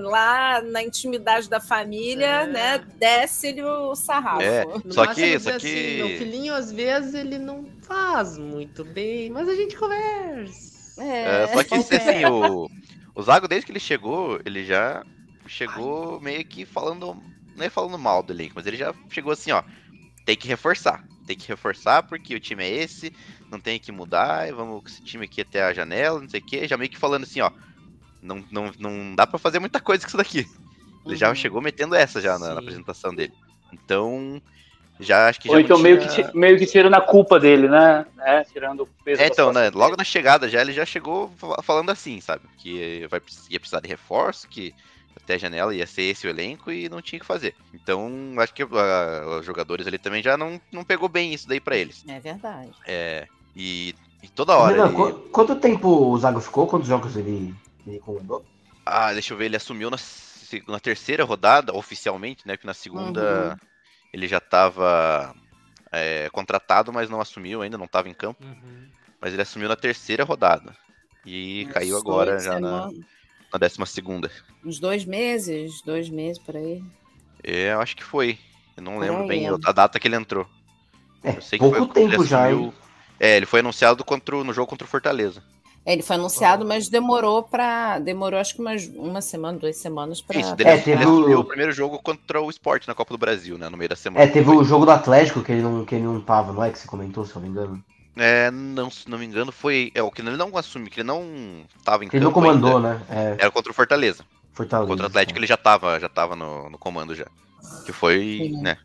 S7: Lá na intimidade da família,
S12: É.
S7: né? Desce-lhe o sarrafo.
S10: É.
S12: No
S10: Só
S12: máximo
S10: que,
S12: dizer
S10: só
S12: assim,
S10: que.
S12: meu filhinho, às vezes, ele não faz muito bem, mas a gente conversa.
S10: É, só que
S12: qualquer.
S10: assim, o, o Zago, desde que ele chegou, ele já chegou meio que falando. Não é falando mal do elenco, mas ele já chegou assim, ó. Tem que reforçar. Tem que reforçar porque o time é esse, não tem que mudar, e vamos com esse time aqui até a janela, não sei o quê. Já meio que falando assim, ó. Não, não, não dá pra fazer muita coisa com isso daqui. Ele já
S7: Uhum.
S10: chegou metendo essa já na, na apresentação dele. Então, já acho que já
S9: Ou então meio
S10: tinha-
S9: que, ti- meio que tirando a culpa dele, né? É, tirando o peso
S10: É, então, né? Logo
S9: dele.
S10: na chegada já ele já chegou fa- falando assim, sabe? Que vai, ia precisar de reforço, que até a janela ia ser esse o elenco e não tinha o que fazer. Então, acho que ah, os jogadores ali também já não, não pegou bem isso daí pra eles.
S7: É verdade.
S10: É, e, e toda hora.
S8: Renan,
S10: ele-
S8: qu- quanto tempo o Zago ficou? Quantos jogos ele, ele comandou?
S10: Ah, deixa eu ver, ele assumiu na, na terceira rodada, oficialmente, né? Que na segunda
S7: Uhum.
S10: Ele já tava é, contratado, mas não assumiu ainda, não tava em campo.
S12: Uhum.
S10: Mas ele assumiu na terceira rodada. E caiu agora já na, na décima segunda.
S7: Uns dois meses, dois meses por aí.
S10: É, eu acho que foi. Eu não lembro
S7: aí,
S10: bem
S7: é.
S10: a data que ele entrou.
S8: É,
S10: Eu sei que
S8: pouco
S10: foi quando ele
S8: tempo já,
S10: assumiu-
S8: hein?
S10: É, ele foi anunciado contra, no jogo contra o Fortaleza.
S7: É, Ele foi anunciado, mas demorou para demorou acho que umas uma semana, duas semanas para.
S10: Isso, dele,
S8: É,
S10: ele
S8: teve
S10: assumiu
S8: o-
S10: o primeiro jogo contra o Sport na Copa do Brasil, né? No meio da semana.
S8: É, teve o jogo do Atlético que ele não, que ele não tava, não é? Que você comentou, se eu não me engano.
S10: É, não, se não me engano, foi. É, o que ele não assumiu, que ele não tava em
S8: Que ele não comandou,
S10: ainda,
S8: né? É,
S10: Era contra o Fortaleza.
S8: Fortaleza.
S10: Contra o Atlético ele já tava, já tava no, no comando já. Que foi,
S7: Sim.
S10: né?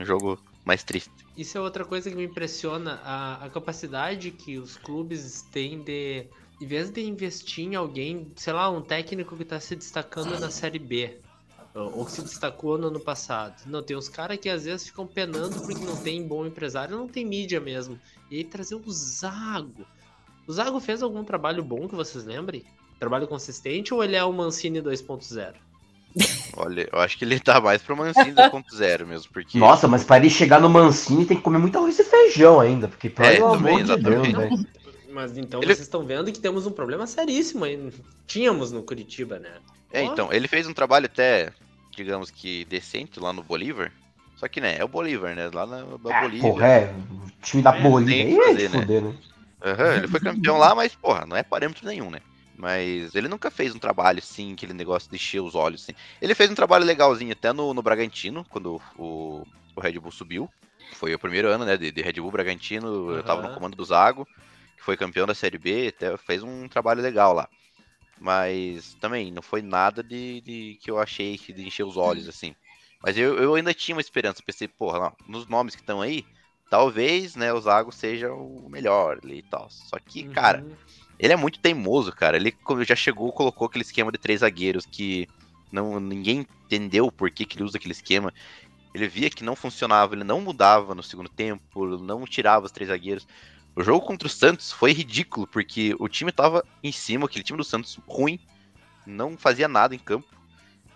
S10: Um jogo mais triste.
S12: Isso é outra coisa que me impressiona, a, a capacidade que os clubes têm de, em vez de investir em alguém, sei lá, um técnico que tá se destacando na Série B, ou que se destacou no ano passado. Não, tem uns caras que às vezes ficam penando porque não tem bom empresário, não tem mídia mesmo. E aí trazer o Zago. O Zago fez algum trabalho bom que vocês lembrem? Trabalho consistente ou ele é o Mancini 2.0?
S10: Olha, eu acho que ele tá mais pro Mancini 2.0 mesmo, porque.
S8: Nossa, mas pra ele chegar no Mancini tem que comer muito arroz e feijão ainda, porque pelo
S10: É,
S8: amor
S10: também,
S8: de Deus,
S10: exatamente.
S8: velho.
S12: Mas então
S10: Ele-
S12: vocês estão vendo que temos um problema seríssimo aí. Tínhamos no Curitiba, né?
S10: É,
S12: Ó.
S10: então, ele fez um trabalho até, digamos que decente lá no Bolívar. Só que, né, é o Bolívar, né? Lá na, na
S8: Ah,
S10: Bolívia.
S8: porra, é. O time da
S10: É,
S8: Bolívia é
S10: né?
S8: fuder, né?
S10: Aham, ele foi campeão lá, mas, porra, não é parâmetro nenhum, né? Mas ele nunca fez um trabalho assim, aquele negócio de encher os olhos, assim. Ele fez um trabalho legalzinho até no, no Bragantino, quando o, o Red Bull subiu. Foi o primeiro ano, né, de, de Red Bull Bragantino, eu tava no comando do Zago, foi campeão da Série B, até fez um trabalho legal lá. Mas também não foi nada de, de que eu achei que de encher os olhos, assim. Mas eu, eu ainda tinha uma esperança, pensei, porra, não, nos nomes que estão aí, talvez, né, o Zago seja o melhor ali e tal. Só que, cara,
S12: Uhum.
S10: ele é muito teimoso, cara. Ele quando já chegou, colocou aquele esquema de três zagueiros que não ninguém entendeu por que, que ele usa aquele esquema. Ele via que não funcionava, ele não mudava no segundo tempo, não tirava os três zagueiros. O jogo contra o Santos foi ridículo, porque o time tava em cima, aquele time do Santos ruim, não fazia nada em campo.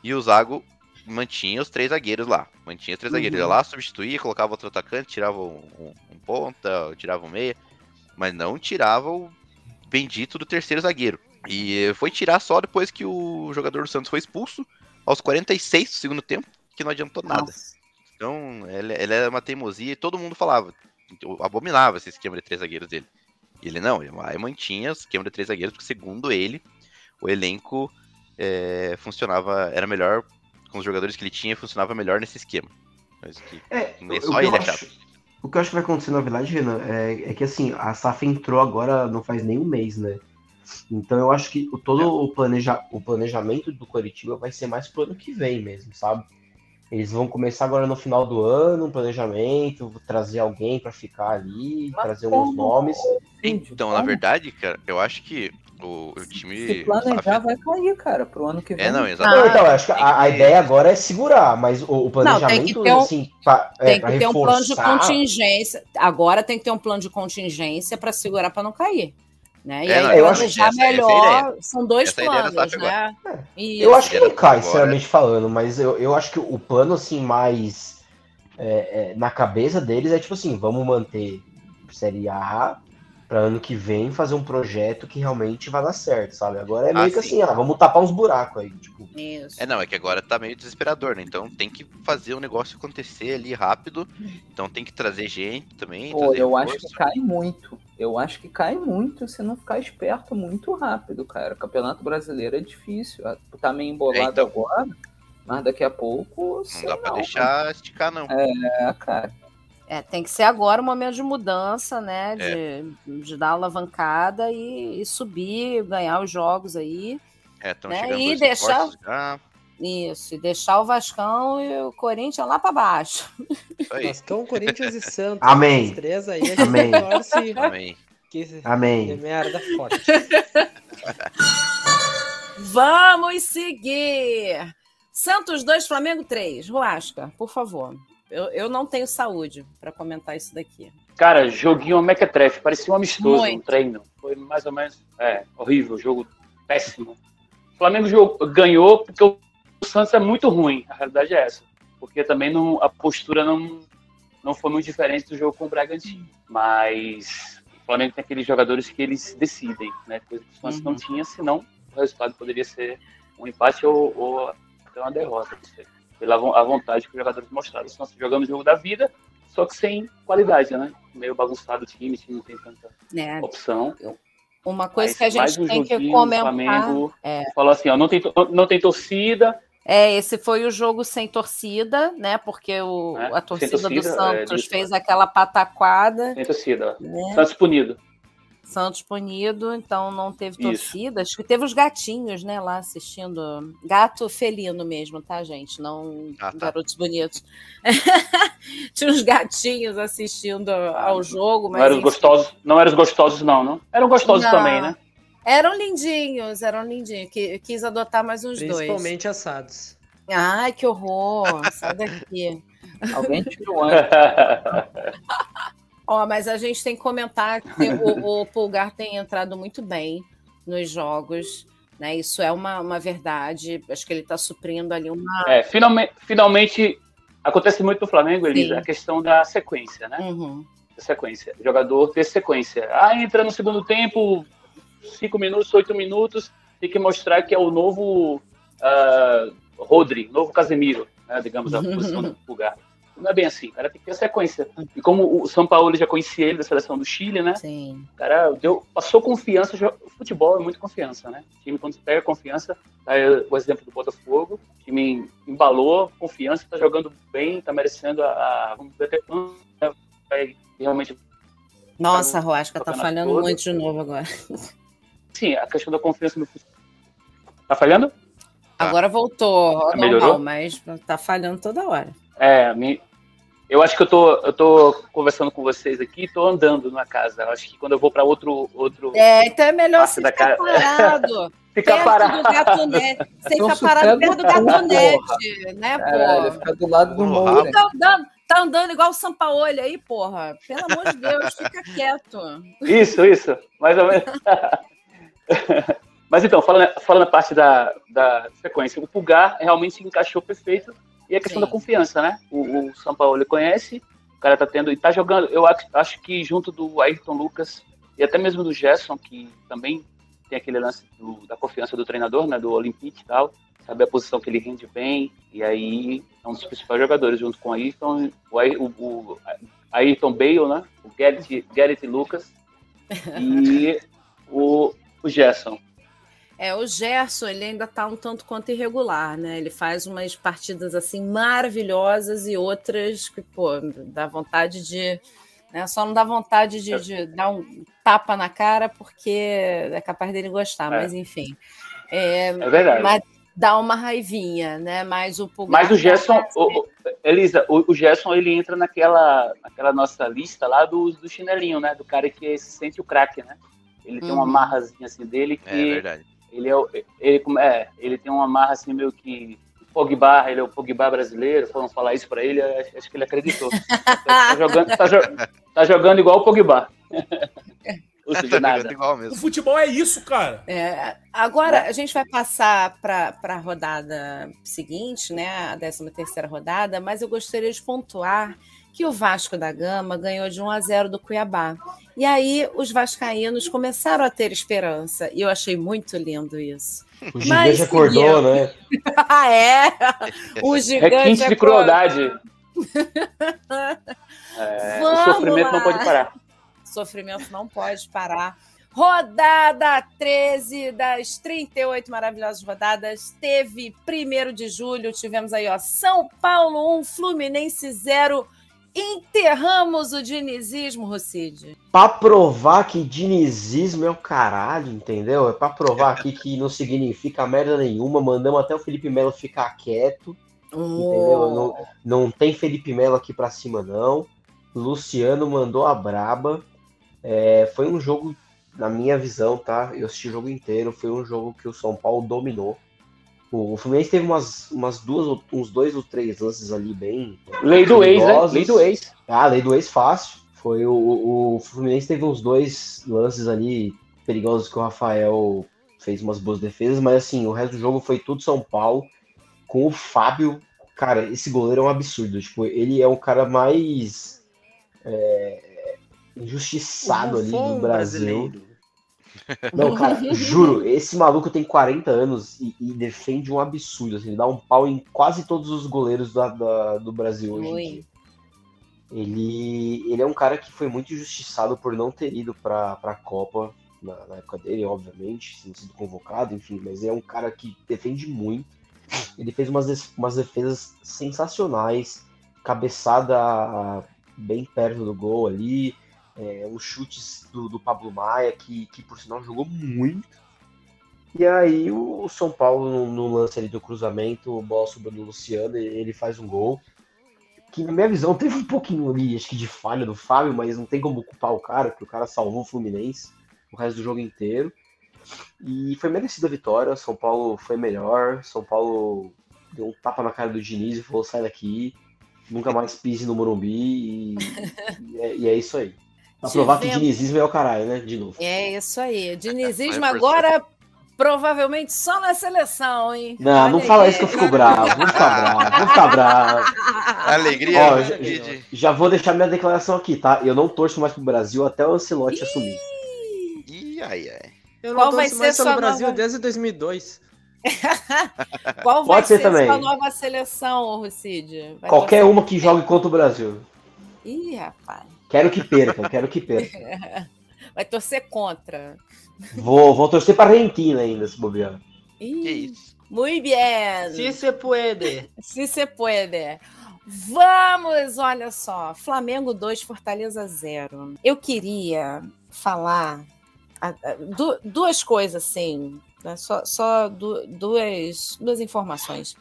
S10: E o Zago mantinha os três zagueiros lá. Mantinha os três zagueiros.
S11: Uhum.
S10: lá, substituía, colocava outro atacante, tirava um, um- um ponta, tirava um meia. Mas não tirava o bendito do terceiro zagueiro. E foi tirar só depois que o jogador do Santos foi expulso, aos 46 do segundo tempo, que não adiantou nada. Então, ele, ele era uma teimosia e todo mundo falava. Abominava esse esquema de três zagueiros dele. E ele não, ele lá mantinha o esquema de três zagueiros, porque segundo ele, o elenco é, funcionava, era melhor, com os jogadores que ele tinha, funcionava melhor nesse esquema. Mas que
S8: É,
S10: só ele
S8: eu
S10: achava.
S8: O que eu acho que vai acontecer, na verdade, Renan, é, é que assim, a SAF entrou agora não faz nem um mês, né? Então eu acho que todo o, planeja, o planejamento do Coritiba vai ser mais pro ano que vem mesmo, sabe? Eles vão começar agora no final do ano, um planejamento, trazer alguém pra ficar ali, trazer alguns nomes.
S10: Então, na verdade, cara, eu acho que o, o
S11: Se
S10: time.
S11: planejar, vai cair, cara, pro ano que vem.
S10: É, não,
S8: Não,
S10: exatamente.
S8: então, eu acho que a, a ideia agora é segurar, mas o, o
S7: Não, tem que
S8: planejamento,
S7: ter um-
S8: assim, pra, é,
S7: Tem que ter um plano de
S8: reforçar-
S7: contingência. Agora tem que ter um plano de contingência para segurar para não cair. Né? E
S8: É,
S7: aí,
S8: não, eu acho que essa é
S7: melhor. São dois
S8: Essa é
S7: planos, né? Isso.
S8: Eu acho que não cai, sinceramente falando, mas eu, eu acho que o plano, assim, mais é, é, na cabeça deles é tipo assim, vamos manter Série A para ano que vem fazer um projeto que realmente vai dar certo, sabe? Agora é
S10: Ah,
S8: meio que
S10: sim.
S8: assim, ah, vamos tapar uns buracos aí, tipo.
S7: Isso.
S10: É, não, é que agora tá meio desesperador, né? Então tem que fazer o negócio acontecer ali rápido. Então tem que trazer gente também.
S11: Pô,
S10: trazer
S11: eu acho que cai muito. Eu acho que cai muito se não ficar esperto muito rápido, cara. Campeonato brasileiro é difícil. Tá meio embolado agora, mas daqui a pouco.
S10: Não dá pra deixar esticar, não.
S11: É, cara.
S7: É, tem que ser agora o momento de mudança, né? De,
S10: É.
S7: de dar alavancada e, e subir, ganhar os jogos aí.
S10: É, estão
S7: né?
S10: chegando
S7: E deixar-
S10: já.
S7: Isso, e deixar o Vascão e o Corinthians lá para baixo.
S10: Aí.
S12: Vascão, Corinthians e Santos.
S8: Amém.
S12: Os três aí
S8: Amém.
S12: torce
S10: Amém.
S12: que
S8: Amém.
S12: dê merda forte.
S7: Vamos seguir! Santos 2, Flamengo 3. Ruasca, por favor. Eu, eu não tenho saúde para comentar isso daqui.
S9: Cara, joguinho mequetrefe, parecia um amistoso, um
S7: Muito.
S9: treino. Foi mais ou menos, é, horrível, jogo péssimo. O Flamengo jogou- ganhou porque o Santos é muito ruim, a realidade é essa. Porque também não, a postura não, não foi muito diferente do jogo com o Bragantino. Mas o Flamengo tem aqueles jogadores que eles decidem, né? Coisa que o Santos não tinha, senão o resultado poderia ser um empate ou, ou até uma derrota. Pela a vontade que os jogadores mostraram. O Santos jogando o jogo da vida, só que sem qualidade, né? Meio bagunçado o time, o time não tem tanta
S7: É,
S9: opção.
S7: uma coisa
S9: Mas
S7: que a gente
S9: um
S7: tem que
S9: o
S7: comentar.
S9: Flamengo
S7: É,
S9: Falou assim, ó, não tem, não tem torcida,
S7: É, esse foi o jogo sem torcida, né? Porque o,
S9: É,
S7: a
S9: sem
S7: torcida, do
S9: torcida, é,
S7: Santos
S9: isso,
S7: fez aquela pataquada.
S9: sem torcida.
S7: Né?
S9: Santos punido.
S7: Santos punido, então não teve
S9: Isso.
S7: torcida. Acho que teve os gatinhos, né, lá assistindo. Gato felino mesmo, tá, gente? Não
S10: Ah, tá.
S7: garotos bonitos. Tinha uns gatinhos assistindo ao jogo,
S9: Não
S7: mas.
S9: eram os gostosos, não eram os gostosos não, não? Eram gostosos
S7: Não.
S9: também, né?
S7: Eram lindinhos, eram lindinhos. Que, quis adotar mais uns dois.
S12: Principalmente assados.
S7: Ai, que horror! Sai daqui.
S11: Alguém tirou antes.
S7: Ó, mas a gente tem que comentar que o, o Pulgar tem entrado muito bem nos jogos, né? Isso é uma, uma verdade. Acho que ele está suprindo ali uma.
S9: É, finalmente, finalmente acontece muito no Flamengo, Elisa,
S7: Sim.
S9: a questão da sequência, né?
S7: Uhum.
S9: Da sequência. O jogador ter sequência. Ah, entra no segundo tempo, cinco minutos, oito minutos, tem que mostrar que é o novo ah, Rodri, novo Casemiro, né? digamos, a posição do Pulgar. Não é bem assim, o cara tem que ter sequência. E como o São Paulo já conhecia ele da seleção do Chile, né?
S7: Sim.
S9: O cara deu, passou confiança. jo- O futebol é muito confiança, né? O time, quando pega confiança, tá aí o exemplo do Botafogo, o time embalou, confiança, tá jogando bem, tá merecendo a. a- vamos ver até quando né, vai realmente.
S7: Nossa, a Roasca tá falhando
S9: todo.
S7: muito de novo agora.
S9: Sim, a questão da confiança no. Tá falhando?
S7: Agora voltou ao
S9: Melhorou?
S7: normal, mas tá falhando toda hora.
S9: É, me- eu acho que eu tô, eu tô conversando com vocês aqui, tô andando na casa. Eu acho que quando eu vou para outro, outro.
S7: É, então é melhor ficar
S9: ca-
S7: parado.
S9: Ficar
S7: perto
S9: parado.
S7: do gatonete. Você
S11: Então
S7: fica parado perto do gatonete, né,
S11: Caralho,
S7: pô?
S11: fica do lado do
S10: rabo.
S7: Tá andando, tá andando igual o Sampaoli aí, porra. Pelo amor de Deus, fica quieto.
S9: Isso, isso. Mais ou menos. Mas então, falando, falando a parte da, da sequência, o Pulgar realmente se encaixou perfeito e a questão Sim. da confiança, né? O, o, São Paulo ele conhece, o cara tá tendo e tá jogando. Eu acho que junto do Ayrton Lucas e até mesmo do Gerson, que também tem aquele lance do, da confiança do treinador, né? Do Olympique e tal, sabe a posição que ele rende bem, e aí é um dos principais jogadores junto com o Ayrton, o, o, o Ayrton Bale, né? O Garrett, Garrett Lucas e o, o Gerson.
S7: É, o Gerson, ele ainda está um tanto quanto irregular, né? Ele faz umas partidas assim maravilhosas e outras que, pô, dá vontade de. Né? Só não dá vontade de, de, dar um tapa na cara porque é capaz dele gostar, é. mas enfim.
S9: É, é, verdade.
S7: Mas dá uma raivinha, né? Mas o
S9: Pulgar Mas o Gerson, o, Elisa, o, o Gerson ele entra naquela, naquela nossa lista lá do, do chinelinho, né? Do cara que se sente o craque, né? Ele tem uma uhum. marrazinha assim dele que. É verdade ele é, ele, é, ele tem uma marra assim meio que Pogba, ele é o Pogba brasileiro, foram falar isso para ele, acho que ele acreditou. tá, jogando, tá, tá, jogando igual o Pogba.
S6: Tá nada. O futebol é isso, cara.
S7: É, agora a gente vai passar para a rodada seguinte, né? A 13 terceira rodada, mas eu gostaria de pontuar que o Vasco da Gama ganhou de 1 a 0 do Cuiabá. E aí os vascaínos começaram a ter esperança, e eu achei muito lindo isso.
S8: O gigante Mas, acordou, né?
S7: ah, é! O gigante
S9: Requinte de crueldade. é, o sofrimento lá. não pode parar.
S7: Sofrimento não pode parar. Rodada 13 das 38 maravilhosas rodadas. Teve 1 de julho, tivemos aí, ó, São Paulo 1, Fluminense 0 enterramos o dinizismo, Rocide.
S8: Pra provar que dinizismo é o caralho, entendeu? É pra provar aqui que não significa merda nenhuma. Mandamos até o Felipe Melo ficar quieto. Oh. Entendeu? Não, não tem Felipe Melo aqui pra cima, não. Luciano mandou a braba. É, foi um jogo, na minha visão, tá? Eu assisti o jogo inteiro. Foi um jogo que o São Paulo dominou. O Fluminense teve umas, umas duas, uns dois ou três lances ali bem.
S9: Lei do ex, né? Lei do ex.
S8: Ah, lei do ex fácil. Foi o, o Fluminense teve uns dois lances ali perigosos que o Rafael fez umas boas defesas, mas assim, o resto do jogo foi tudo São Paulo. Com o Fábio, cara, esse goleiro é um absurdo. Tipo, ele é o cara mais é, injustiçado ali do Brasil. Brasileiro. Não, cara, juro, esse maluco tem 40 anos e, e, defende um absurdo. Assim, ele dá um pau em quase todos os goleiros da, da, do Brasil hoje. Ele, ele é um cara que foi muito injustiçado por não ter ido para a Copa na, na, época dele, obviamente, sem sido convocado, enfim, mas é um cara que defende muito. Ele fez umas, umas defesas sensacionais, cabeçada bem perto do gol ali é, os chutes do, do, Pablo Maia, que, que por sinal jogou muito. E aí o São Paulo, no, no lance ali do cruzamento, o bola sobrando do Luciano, ele faz um gol. Que na minha visão teve um pouquinho ali, acho que de falha do Fábio, mas não tem como culpar o cara, porque o cara salvou o Fluminense o resto do jogo inteiro. E foi merecida a vitória, São Paulo foi melhor, São Paulo deu um tapa na cara do Diniz e falou, sai daqui, nunca mais pise no Morumbi, e, e, é, e é isso aí. Pra provar que dinizismo é o caralho, né? De novo.
S7: É isso aí. Dinizismo agora provavelmente só na seleção, hein?
S8: Não, Olha não aí. fala isso que eu fico bravo. Vou ficar bravo, vou ficar bravo.
S10: Alegria.
S8: Ó, já, já, vou deixar minha declaração aqui, tá? Eu não torço mais pro Brasil até o Ancelotti assumir.
S10: Ih, ai, ai.
S12: Eu não Qual vai ser sua Brasil nova... desde 2002.
S7: Qual vai Pode ser, ser também. sua nova seleção, Rucide?
S8: Qualquer uma que jogue contra o Brasil.
S7: Ih, rapaz.
S8: Quero que perca, quero que perca.
S7: Vai torcer contra.
S8: Vou, vou torcer para a Argentina ainda, se bobear.
S7: Que isso? Muito bem.
S12: Se se puede.
S7: Se se puede. Vamos, olha só. Flamengo 2, Fortaleza 0. Eu queria falar duas coisas, assim. Né? Só, só duas, duas informações.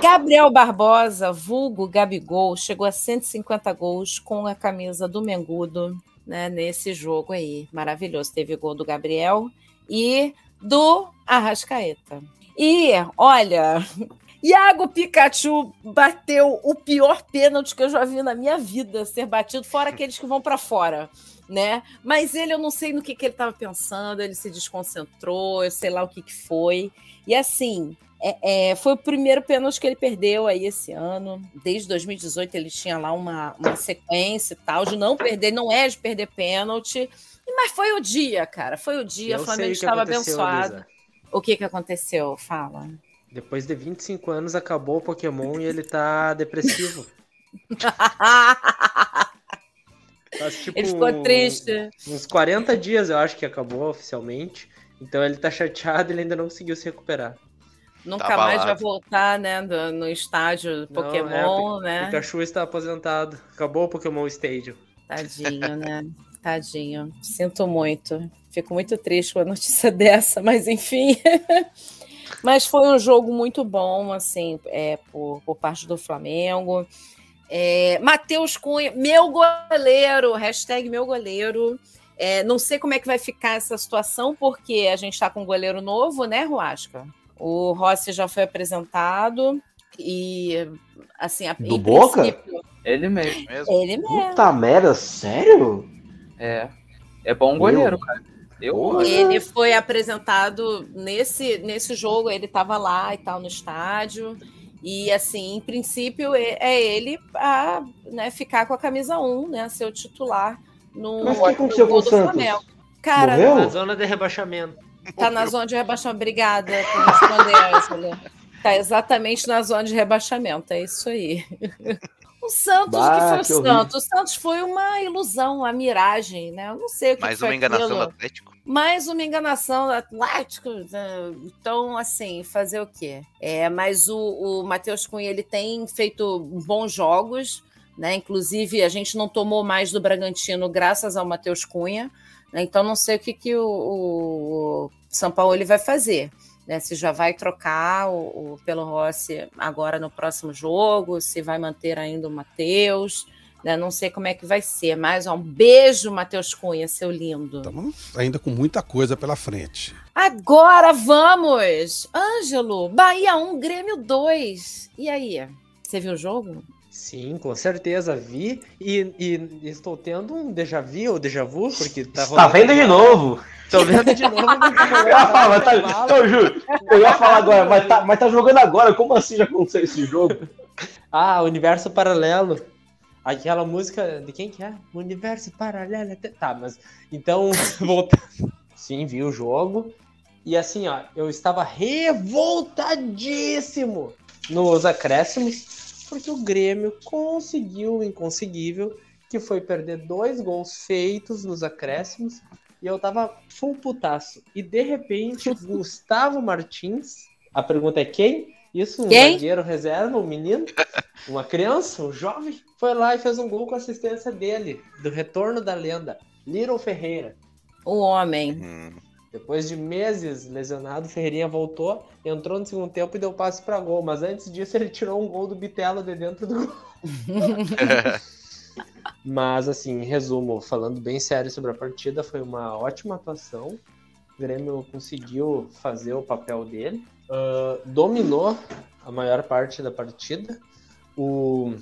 S7: Gabriel Barbosa, vulgo Gabigol, chegou a 150 gols com a camisa do Mengudo né, nesse jogo aí. Maravilhoso. Teve gol do Gabriel e do Arrascaeta. E, olha, Iago Pikachu bateu o pior pênalti que eu já vi na minha vida ser batido, fora aqueles que vão para fora. né? Mas ele, eu não sei no que, que ele estava pensando, ele se desconcentrou, eu sei lá o que, que foi. E assim, é, é, foi o primeiro pênalti que ele perdeu aí esse ano. Desde 2018 ele tinha lá uma, uma sequência e tal, de não perder, não é de perder pênalti. Mas foi o dia, cara. Foi o dia.
S12: Eu
S7: o Flamengo estava abençoado.
S12: Luísa.
S7: O que, que aconteceu? Fala.
S12: Depois de 25 anos acabou o Pokémon e ele tá depressivo. Faz, tipo,
S7: Ele ficou triste.
S12: Uns 40 dias eu acho que acabou oficialmente. Então ele tá chateado e ele ainda não conseguiu se recuperar.
S7: Nunca
S10: Tá
S7: mais vai voltar, né? do- no estádio
S12: Não,
S7: Pokémon,
S12: é,
S7: né?
S12: Pikachu está aposentado. Acabou o Pokémon Stadium.
S7: Tadinho, né? Tadinho. Sinto muito. Fico muito triste com a notícia dessa, mas enfim. mas foi um jogo muito bom, assim, é, por, por parte do Flamengo. É, Matheus Cunha, meu goleiro, hashtag meu goleiro. É, não sei como é que vai ficar essa situação, porque a gente está com um goleiro novo, né, Ruasca? O Rossi já foi apresentado e, assim, a,
S8: Do Boca?
S7: princípio-
S11: Ele mesmo.
S7: Ele mesmo.
S8: Puta merda, sério?
S11: É. É bom goleiro,
S8: Meu.
S11: cara. Eu.
S7: Ele foi apresentado nesse, nesse jogo, ele estava lá e tal no estádio. E assim, em princípio, é ele a né, ficar com a camisa 1, né? Ser o titular no,
S8: Mas o que aconteceu
S7: no
S8: com
S7: gol
S8: o
S7: do
S8: Santos?
S7: Flamengo. Cara,
S8: Morreu?
S12: Na zona de rebaixamento.
S7: Tá na zona de rebaixamento. Obrigada por responder, Ângela. Tá exatamente na zona de rebaixamento, é isso aí. O Santos,
S8: Bah,
S7: que foi o. Santos? O Santos foi uma ilusão, uma miragem, né? Eu não sei o que
S10: Mais
S7: foi
S10: uma enganação do
S7: aquilo.
S10: Atlético.
S7: Mais uma enganação do Atlético. né? Então, assim, fazer o quê? É, mas o, o Matheus Cunha ele tem feito bons jogos, né? Inclusive, a gente não tomou mais do Bragantino graças ao Matheus Cunha. Né? Então, não sei o que, que o, o São Paulo ele vai fazer. Né, se já vai trocar o, o pelo Rossi agora no próximo jogo, se vai manter ainda o Matheus, né, não sei como é que vai ser, mas ó, um beijo, Matheus Cunha, seu lindo.
S13: Estamos ainda com muita coisa pela frente.
S7: Agora vamos! Ângelo, Bahia 1, Grêmio 2. E aí? Você viu o jogo?
S12: Sim, com certeza vi. E, e estou tendo um déjà vu ou déjà vu, porque tá
S8: Tá vendo de novo?
S12: Tô vendo de novo.
S8: Eu ia falar, mas tá, eu juro, eu ia falar agora, mas tá, mas tá jogando agora, como assim já aconteceu esse jogo?
S12: Ah, Universo Paralelo. Aquela música de quem que é? Universo Paralelo. Tá, mas então, voltando. Sim, vi o jogo. E assim, ó, eu estava revoltadíssimo nos acréscimos, porque o Grêmio conseguiu o inconseguível, que foi perder dois gols feitos nos acréscimos. E eu tava full putaço. E de repente, Gustavo Martins, a pergunta é quem? Isso, um
S7: Quem?
S12: zagueiro reserva, um menino, uma criança, um jovem, foi lá e fez um gol com assistência dele, do retorno da lenda, Little Ferreira.
S7: O homem.
S10: Hum,
S12: Depois de meses lesionado, Ferreirinha voltou, entrou no segundo tempo e deu passe para gol. Mas antes disso, ele tirou um gol do Bitelo de dentro do gol. Mas, assim, em resumo, falando bem sério sobre a partida, foi uma ótima atuação. O Grêmio conseguiu fazer o papel dele, ah, dominou a maior parte da partida. O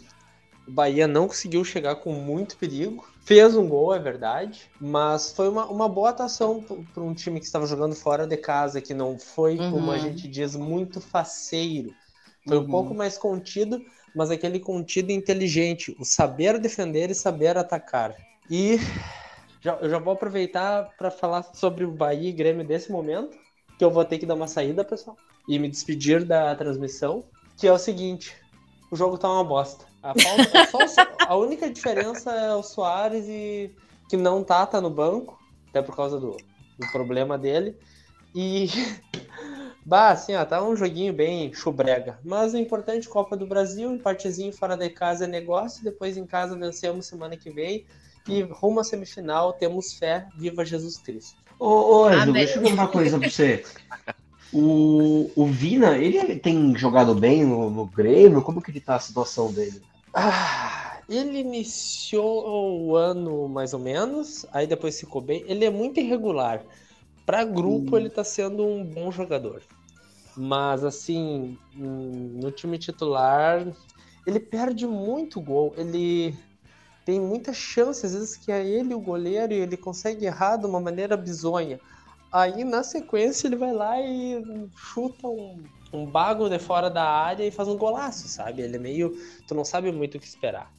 S12: Bahia não conseguiu chegar com muito perigo. Fez um gol, é verdade, mas foi uma, uma boa atuação para um time que estava jogando fora de casa, que não foi, como a
S7: Uhum.
S12: gente diz, muito faceiro. Foi um
S7: Uhum.
S12: pouco mais contido, mas aquele contido inteligente, o saber defender e saber atacar. E já, eu já vou aproveitar para falar sobre o Bahia e Grêmio desse momento, que eu vou ter que dar uma saída, pessoal, e me despedir da transmissão, que é o seguinte, o jogo tá uma bosta. A, falta- é o a única diferença é o Soares e que não tá, tá no banco, até por causa do, do problema dele. E Bah, assim, ó, tá um joguinho bem chubrega. Mas o importante, Copa do Brasil, empatezinho fora de casa é negócio, depois em casa vencemos semana que vem. E rumo à semifinal, temos fé, viva Jesus Cristo.
S8: Ô, ô
S7: Amém.
S8: deixa eu perguntar uma coisa pra você. O, o Vina, ele tem jogado bem no, no Grêmio? Como que ele tá a situação dele?
S12: Ah, ele iniciou o ano mais ou menos, aí depois ficou bem. Ele é muito irregular. Para grupo, ele tá sendo um bom jogador. Mas, assim, hum, no time titular, ele perde muito gol. Ele. tem muita chance, às vezes, que é ele o goleiro e ele consegue errar de uma maneira bizonha. Aí, na sequência, ele vai lá e chuta um, um bago de fora da área e faz um golaço, sabe? Ele é meio. Tu não sabe muito o que esperar.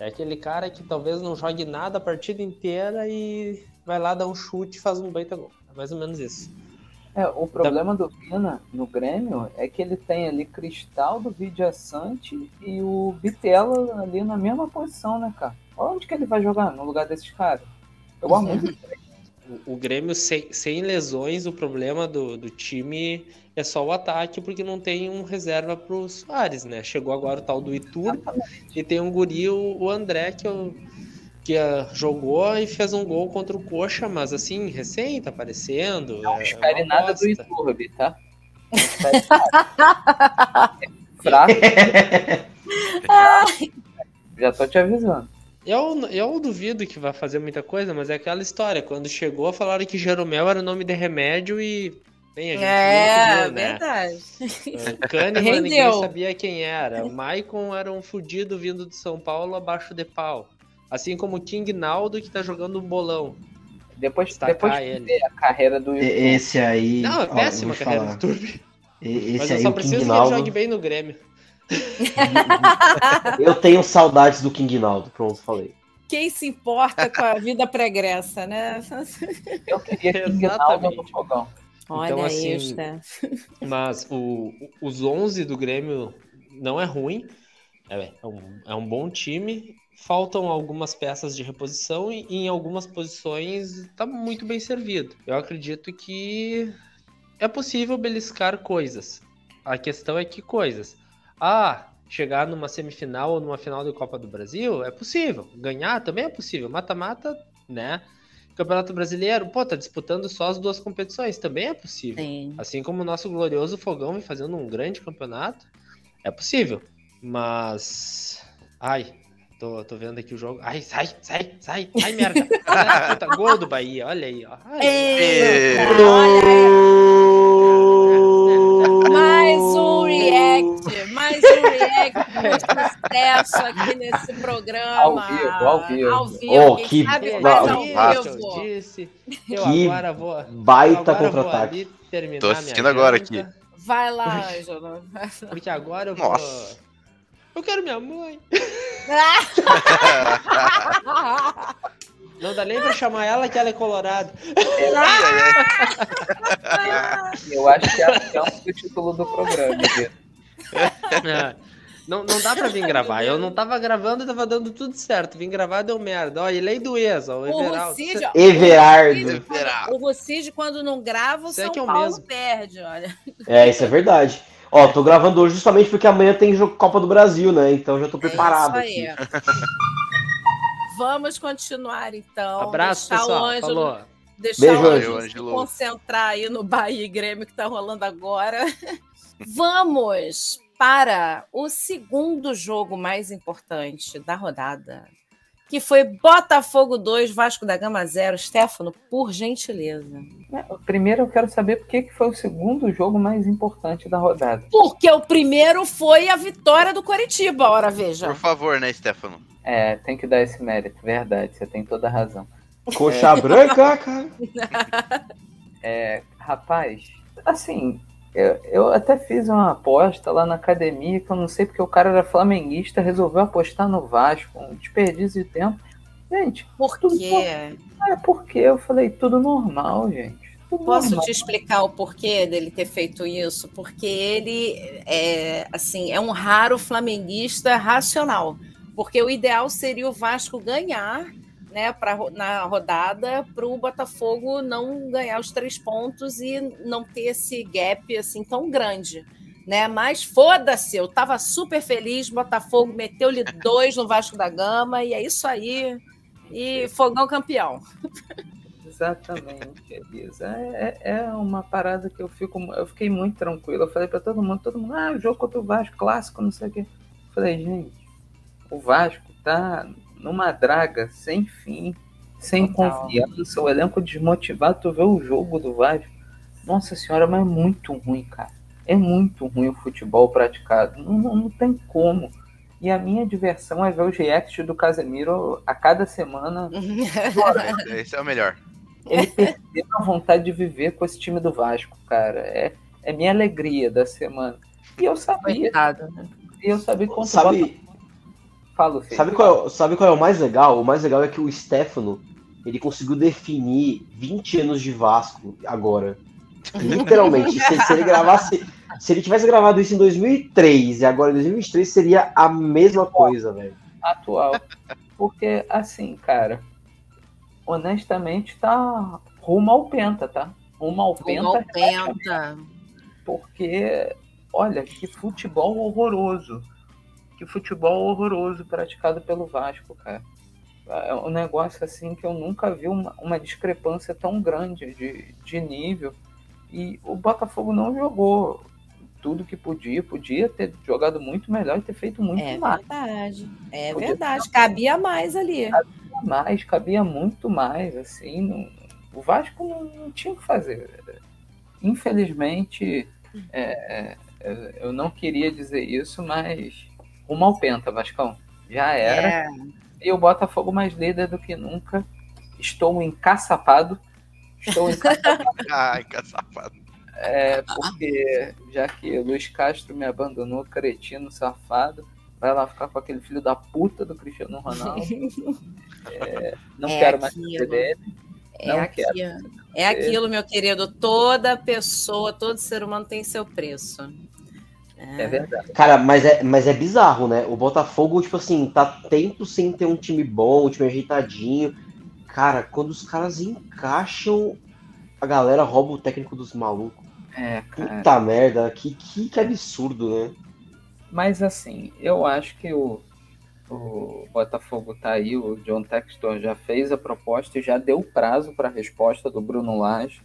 S12: É aquele cara que talvez não jogue nada a partida inteira e vai lá dar um chute e faz um baita gol. É mais ou menos isso.
S11: É, o problema do Vina no Grêmio é que ele tem ali Cristaldo, Vidia Sante e o Bitela ali na mesma posição, né, cara? Onde que ele vai jogar no lugar desses caras? Eu amo muito.
S12: O, o Grêmio sem, sem lesões, o problema do, do time é só o ataque, porque não tem um reserva pro Soares, né? Chegou agora o tal do Itur e tem um guri, o, o André, que, eu, que uh, jogou e fez um gol contra o Coxa, mas assim, recém tá aparecendo.
S11: Não
S12: é
S11: espere nada do
S12: aposta.
S11: Iturbe, tá? Não espere nada. É fraco. Já tô te avisando.
S12: Eu, eu duvido que vai fazer muita coisa, mas é aquela história. Quando chegou, falaram que Jeromel era o nome de remédio e. Bem, a gente
S7: É,
S12: viu, né?
S7: verdade.
S12: Kahneman ninguém
S7: Rendeu.
S12: sabia quem era. O Maicon era um fudido vindo de São Paulo abaixo de pau. Assim como o King Naldo que tá jogando um bolão.
S11: Depois,
S12: Destacar
S11: depois de
S12: ele.
S11: a carreira do
S8: Esse aí.
S12: Não, é péssima a carreira
S8: falar.
S12: do Turbi.
S8: E- Esse
S12: Mas eu
S8: aí,
S12: só preciso
S8: King
S12: que ele
S8: Naldo.
S12: jogue bem no Grêmio.
S8: Eu tenho saudades do King Naldo. Pronto, falei.
S7: Quem se importa com a vida pregressa, né?
S11: Eu queria King Naldo no fogão.
S7: Olha
S12: Então, assim,
S7: isso, né?
S12: Mas o, os 11 do Grêmio não é ruim. É, é um, é um bom time. Faltam algumas peças de reposição e em algumas posições está muito bem servido. Eu acredito que é possível beliscar coisas. A questão é que coisas. Ah, chegar numa semifinal ou numa final da Copa do Brasil é possível. Ganhar também é possível. Mata-mata, né? Campeonato Brasileiro, pô, tá disputando só as duas competições, também é possível.
S7: Sim.
S12: Assim como o nosso glorioso Fogão vem fazendo um grande campeonato, é possível. Mas. Ai, tô, tô vendo aqui o jogo. Ai, sai, sai, sai, sai, merda. Ah, puta, gol do Bahia, olha aí, ó.
S7: Eita, olha aí. Mais um react muito sucesso aqui nesse programa.
S11: Ao vivo, ao vivo.
S7: Ao vivo,
S8: Oh, que
S7: sabe mais ao vivo.
S12: Eu disse, eu
S8: Que
S12: agora vou.
S8: baita contra-ataque.
S10: Tô assistindo agora aqui.
S7: Vai lá, Ângelo.
S12: Porque agora eu vou.
S10: Nossa.
S12: Eu quero minha mãe. Não dá nem pra chamar ela que ela é colorada.
S11: Eu acho que é a chance do título do programa. Vitor.
S12: É. Não, não dá pra vir gravar. Eu não tava gravando e tava dando tudo certo. Vim gravar deu merda. Ó, e lei do ex, ó. O
S7: O
S12: Everaldo.
S7: Ó,
S8: Everardo.
S7: o quando- O não grava, o
S12: Você é
S7: São
S12: é o
S7: Paulo
S12: mesmo.
S7: perde, olha.
S8: É, isso é verdade. Ó, tô gravando hoje justamente porque amanhã tem jogo Copa do Brasil, né? Então já tô preparado
S7: É isso aí. Vamos continuar, então.
S12: Abraço,
S7: Deixar
S12: pessoal.
S7: o Ângelo,
S12: Falou.
S7: deixar
S8: Beijo,
S7: o
S8: Ângelo.
S7: Ângelo se concentrar aí no Bahia e Grêmio que tá rolando agora. Vamos para o segundo jogo mais importante da rodada, que foi Botafogo 2, Vasco da Gama 0. Stefano, por gentileza.
S11: É, Primeiro eu quero saber por que que foi o segundo jogo mais importante da rodada.
S7: Porque o primeiro foi a vitória do Coritiba, ora veja.
S10: Por favor, né, Stefano?
S11: É, tem que dar esse mérito, verdade, você tem toda a razão.
S8: Coxa branca, cara.
S11: É, rapaz, assim, eu, eu até fiz uma aposta lá na academia, que eu não sei porque o cara era flamenguista, resolveu apostar no Vasco, um desperdício de tempo. Gente,
S7: Por
S11: tudo
S7: quê?
S11: É porque eu falei, tudo normal, gente. Tudo
S7: Posso
S11: normal.
S7: te explicar o porquê dele ter feito isso? Porque ele é assim, é um raro flamenguista racional. Porque o ideal seria o Vasco ganhar, né, pra, na rodada, para o Botafogo não ganhar os três pontos e não ter esse gap assim tão grande. Né? Mas foda-se, eu tava super feliz, Botafogo meteu-lhe dois no Vasco da Gama, e é isso aí. E fogão campeão.
S11: Exatamente, Elisa. É, é é uma parada que eu fico. Eu fiquei muito tranquilo. Eu falei pra todo mundo, todo mundo, ah, jogo contra o Vasco, clássico, não sei o quê. Eu falei, gente, o Vasco tá numa draga sem fim, sem
S7: Total.
S11: confiança, o elenco desmotivado, tu vê o jogo do Vasco. Nossa senhora, mas é muito ruim, cara. É muito ruim o futebol praticado. Não, não, não tem como. E a minha diversão é ver os reacts do Casemiro a cada semana.
S10: Esse é o melhor.
S11: Ele perdeu a vontade de viver com esse time do Vasco, cara. É, é minha alegria da semana. E eu sabia.
S7: né?
S11: E eu sabia quanto
S8: Sabe-
S11: Fala, Fê.
S8: Sabe qual, é, sabe qual é o mais legal? O mais legal é que o Stefano, ele conseguiu definir 20 anos de Vasco agora. Literalmente. se, se ele gravasse. Se ele tivesse gravado isso em 2003 e agora em 2023, seria a mesma coisa, velho.
S11: atual. Porque, assim, cara, honestamente, tá rumo ao Penta, tá? Rumo ao Penta.
S7: Rumo ao Penta.
S11: Porque, olha, que futebol horroroso. Que futebol horroroso praticado pelo Vasco, cara. É um negócio assim que eu nunca vi uma, uma discrepância tão grande de, de nível. E o Botafogo não jogou tudo que podia, podia ter jogado muito melhor e ter feito muito
S7: É
S11: mais.
S7: verdade. É
S11: Podia
S7: verdade. Cabia mais ali.
S11: Cabia mais, cabia muito mais, assim. não- o Vasco não, não tinha o que fazer. Infelizmente, é, é, eu não queria dizer isso, mas o mal penta, Vascão. Já era.
S7: É.
S11: E o Botafogo mais líder do que nunca. Estou encaçapado. Estou encaçapado.
S10: Ai, caçapado.
S11: É, porque já que Luiz Castro me abandonou, cretino, safado, vai lá ficar com aquele filho da puta do Cristiano Ronaldo. É, não
S7: É
S11: quero mais
S7: aquilo.
S11: saber dele.
S7: É
S11: não
S7: aquilo.
S11: quero.
S7: É aquilo, meu querido. Toda pessoa, todo ser humano tem seu preço.
S11: É verdade.
S8: Cara, mas é, mas é bizarro, né? O Botafogo, tipo assim, tá tempo sem ter um time bom, um time ajeitadinho. Cara, quando os caras encaixam, a galera rouba o técnico dos malucos.
S11: É, cara.
S8: Puta merda, que, que, que absurdo, né?
S11: Mas assim, eu acho que o, o Botafogo tá aí, o John Textor já fez a proposta e já deu prazo para a resposta do Bruno Lage.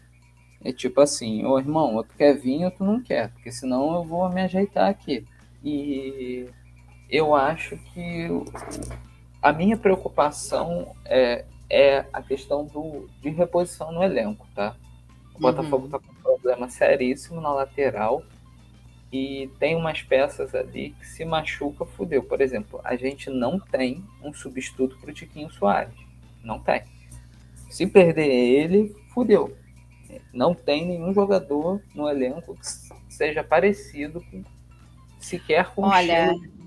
S11: É tipo assim, ô irmão, ou tu quer vir ou tu não quer, porque senão eu vou me ajeitar aqui. E eu acho que a minha preocupação é, é a questão do, de reposição no elenco, tá? O Botafogo tá com um problema seríssimo na lateral e tem umas peças ali que se machuca, fudeu. Por exemplo, a gente não tem um substituto pro Tiquinho Soares. Não tem. Se perder ele, fudeu. Não tem nenhum jogador no elenco que seja parecido com sequer com o
S7: Olha,
S11: estilo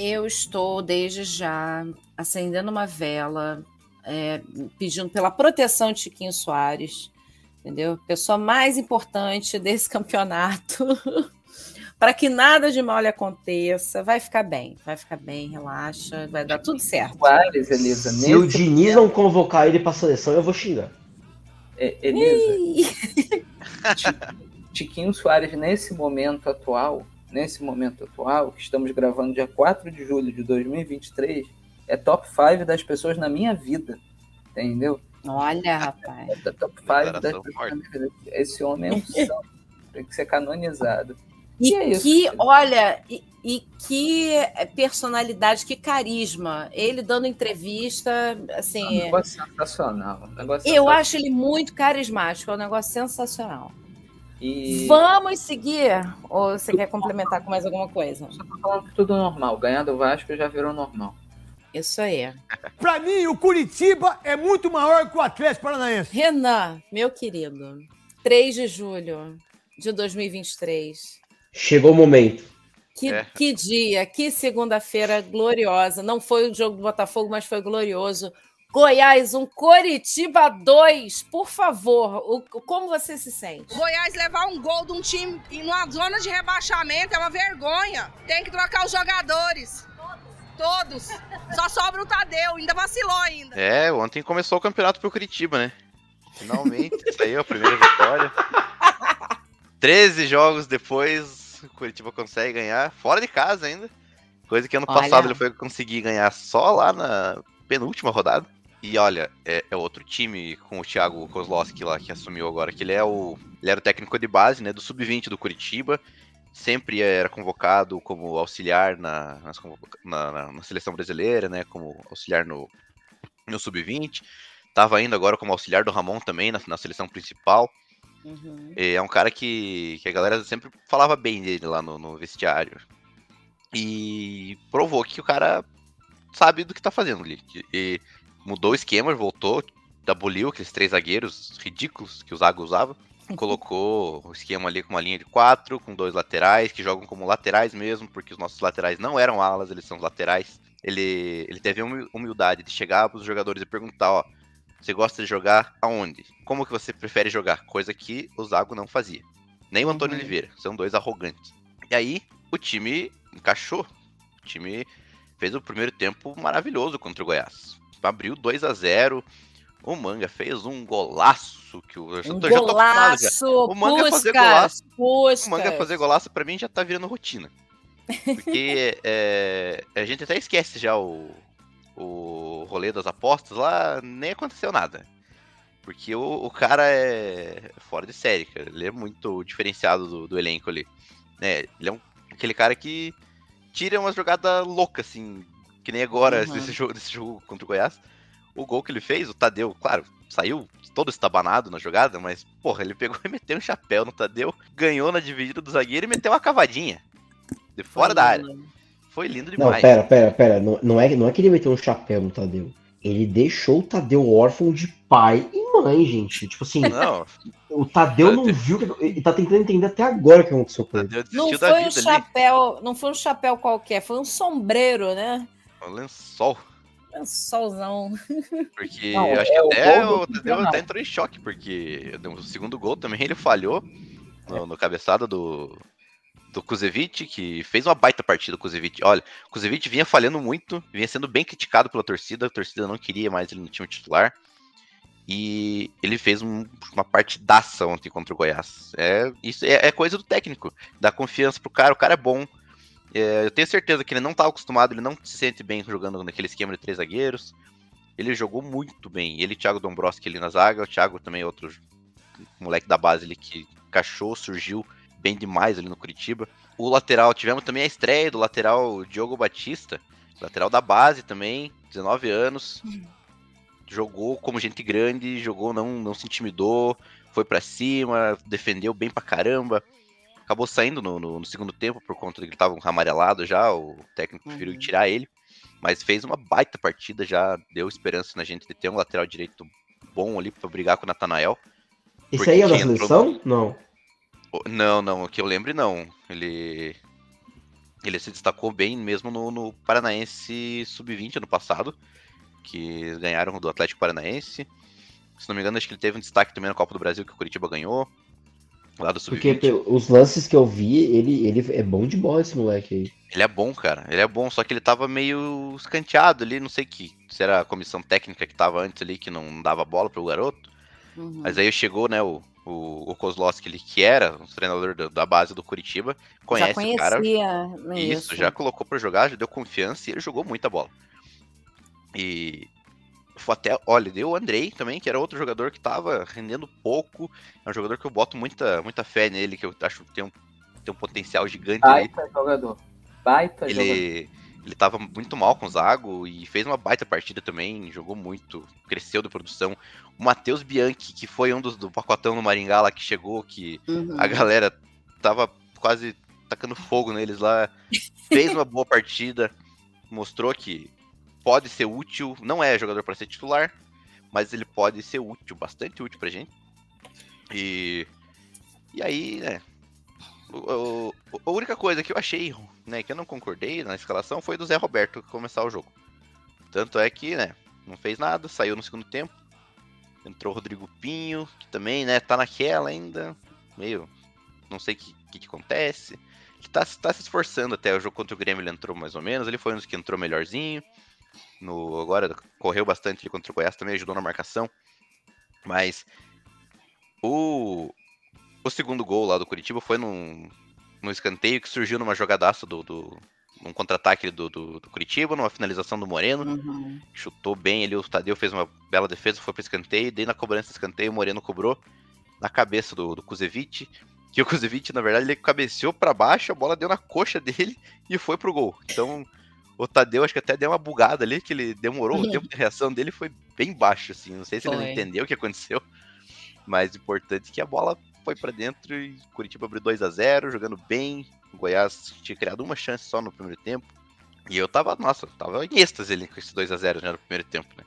S7: eu estou desde já acendendo uma vela, é, pedindo pela proteção de Chiquinho Soares, entendeu? Pessoa mais importante desse campeonato, para que nada de mal lhe aconteça. Vai ficar bem, vai ficar bem, relaxa, vai dar tudo certo.
S11: Soares, Elisa.
S8: Se o Diniz não convocar ele pra seleção, eu vou xingar.
S11: É, Elisa, Ti- Tiquinho Soares, nesse momento atual, nesse momento atual, que estamos gravando dia 4 de julho de 2023, é top 5 das pessoas na minha vida. Entendeu?
S7: Olha, rapaz.
S11: É top 5 das pessoas na minha vida. Esse homem é um santo. Tem que ser canonizado.
S7: E,
S11: E é isso.
S7: que, olha, e, e que personalidade, que carisma. Ele dando entrevista,
S11: É um
S7: assim.
S11: negócio sensacional. um negócio
S7: Eu
S11: sensacional.
S7: acho ele muito carismático, é um negócio sensacional.
S11: E-
S7: Vamos seguir? Ou você quer complementar com mais alguma coisa?
S11: Só tô falando que tudo normal. Ganhar do Vasco já virou normal.
S7: Isso aí.
S4: Pra mim, o Curitiba é muito maior que o Atlético Paranaense.
S7: Renan, meu querido, 3 de julho de 2023.
S8: Chegou o momento.
S7: Que,
S8: É.
S7: que dia, que segunda-feira gloriosa. Não foi o jogo do Botafogo, mas foi glorioso. Goiás 1, Coritiba 2. Por favor, o, como você se sente?
S14: Goiás levar um gol de um time em uma zona de rebaixamento é uma vergonha. Tem que trocar os jogadores. Todos. Só sobra o Tadeu, ainda vacilou ainda.
S10: É, ontem começou o campeonato pro Curitiba, né? Finalmente, saiu a primeira vitória. 13 jogos depois, o Curitiba consegue ganhar, fora de casa ainda. Coisa que ano
S7: Olha.
S10: passado ele foi conseguir ganhar só lá na penúltima rodada. E olha, é, é outro time com o Thiago Kozlowski lá, que assumiu agora, que ele é o. Ele era o técnico de base, né? Do sub-20 do Curitiba. Sempre era convocado como auxiliar na, nas na, na- na seleção brasileira, né? Como auxiliar no, no sub-20. Tava indo agora como auxiliar do Ramon também na, na seleção principal.
S7: Uhum.
S10: E É um cara que, que a galera sempre falava bem dele lá no, no vestiário. E provou que o cara sabe do que tá fazendo ali. E mudou o esquema, voltou, aboliu aqueles três zagueiros ridículos que o Zago usava. Colocou o esquema ali com uma linha de quatro, com dois laterais, que jogam como laterais mesmo, porque os nossos laterais não eram alas, eles são laterais. Ele, ele teve a humildade de chegar para os jogadores e perguntar, ó, você gosta de jogar aonde? Como que você prefere jogar? Coisa que o Zago não fazia. Nem o Antônio uhum. Oliveira, são dois arrogantes. E aí, o time encaixou. O time fez o primeiro tempo maravilhoso contra o Goiás. Abriu 2 a 0 o Manga fez um golaço que o
S7: um tô, golaço,
S10: O Manga Puskas, fazer golaço. Puskas. O Manga fazer golaço para mim já tá virando rotina. Porque é, a gente até esquece já o, o rolê das apostas lá, nem aconteceu nada. Porque o, o cara é fora de série, cara. Ele é muito diferenciado do, do elenco ali. Né? Ele é um, aquele cara que tira uma jogada louca, assim. Que nem agora, uhum. desse, jogo, desse jogo contra o Goiás o gol que ele fez, o Tadeu, claro, saiu todo estabanado na jogada, mas, porra, ele pegou e meteu um chapéu no Tadeu, ganhou na dividida do zagueiro e meteu uma cavadinha. De fora da área. Foi lindo demais.
S8: Não, pera, pera, pera. Não, não, é, não é que ele meteu um chapéu no Tadeu. Ele deixou o Tadeu órfão de pai e mãe, gente. Tipo assim, não. o Tadeu não viu. Ele tá tentando entender até agora o que aconteceu com ele.
S7: Não foi um chapéu, ali. não foi um chapéu qualquer, foi um sombreiro, né?
S10: Um lençol.
S7: Solzão.
S10: Porque não, eu acho é que até o, o Tadeu até entrou em choque, porque o segundo gol também ele falhou no, no cabeçada do, do Kuzevic, que fez uma baita partida o Kuzevic. Olha, o Kuzevic vinha falhando muito, vinha sendo bem criticado pela torcida, a torcida não queria mais ele no time titular. E ele fez um, uma partidaça ontem contra o Goiás. É, isso é, é coisa do técnico, dá confiança pro cara, o cara é bom, é, eu tenho certeza que ele não estava acostumado, ele não se sente bem jogando naquele esquema de três zagueiros. Ele jogou muito bem. Ele Thiago Dombrowski ali na zaga, o Thiago também outro moleque da base ali que cachou, surgiu bem demais ali no Curitiba. O lateral, tivemos também a estreia do lateral Diogo Batista, lateral da base também, 19 anos. Jogou como gente grande, jogou, não, não se intimidou, foi para cima, defendeu bem pra caramba acabou saindo no, no, no, segundo tempo por conta de que ele estava amarelado já, o técnico preferiu uhum. tirar ele, mas fez uma baita partida, já deu esperança na gente de ter um lateral direito bom ali para brigar com o Natanael.
S8: Esse aí é da seleção? Entrou... Não.
S10: Não, não, o que eu lembre não. Ele ele se destacou bem mesmo no, no Paranaense Sub-20 ano passado, que ganharam do Atlético Paranaense. Se não me engano, acho que ele teve um destaque também na Copa do Brasil que o Curitiba ganhou. Lá do
S8: Porque os lances que eu vi, ele, ele é bom de bola esse moleque aí.
S10: Ele é bom, cara. Ele é bom, só que ele tava meio escanteado ali, não sei que. Se era a comissão técnica que tava antes ali, que não dava bola pro garoto. Uhum. Mas aí chegou, né, o, o, o Kozlowski, ele, que era o treinador da, da, base do Curitiba, conhece o cara. Isso, isso, já colocou para jogar, já deu confiança e ele jogou muita bola. E foi até, olha, deu o Andrei também, que era outro jogador que tava rendendo pouco. É um jogador que eu boto muita, muita fé nele, que eu acho que tem um, tem um potencial gigante
S11: baita aí. jogador. Baita
S10: ele,
S11: jogador.
S10: Ele tava muito mal com o Zago e fez uma baita partida também, jogou muito, cresceu de produção. O Matheus Bianchi, que foi um dos do pacotão no Maringá lá que chegou, que uhum. a galera tava quase tacando fogo neles lá, fez uma boa partida, mostrou que pode ser útil, não é jogador para ser titular, mas ele pode ser útil, bastante útil pra gente. E, e aí, né, o, o, a única coisa que eu achei, né, que eu não concordei na escalação foi do Zé Roberto começar o jogo. Tanto é que, né, não fez nada, saiu no segundo tempo. Entrou o Rodrigo Pinho, que também, né, tá naquela ainda, meio, não sei o que, que, que, acontece. Ele tá, tá se esforçando até o jogo contra o Grêmio, ele entrou mais ou menos, ele foi um dos que entrou melhorzinho. No, agora correu bastante ali contra o Goiás também, ajudou na marcação. Mas o, o segundo gol lá do Curitiba foi num, num escanteio que surgiu numa jogadaça do, do num contra-ataque do, do, do, Curitiba, numa finalização do Moreno. Uhum. Chutou bem ali, o Tadeu fez uma bela defesa, foi para escanteio, daí na cobrança do escanteio o Moreno cobrou na cabeça do, do Kuzevic. Que o Kuzevic, na verdade, ele cabeceou para baixo, a bola deu na coxa dele e foi pro gol. Então, o Tadeu acho que até deu uma bugada ali, que ele demorou, o tempo de reação dele foi bem baixo, assim. Não sei se foi. ele não entendeu o que aconteceu. Mas o importante é que a bola foi pra dentro e Curitiba abriu 2 a 0 jogando bem. O Goiás tinha criado uma chance só no primeiro tempo. E eu tava, nossa, tava em êxtase ali com esse 2 a 0 já no primeiro tempo, né?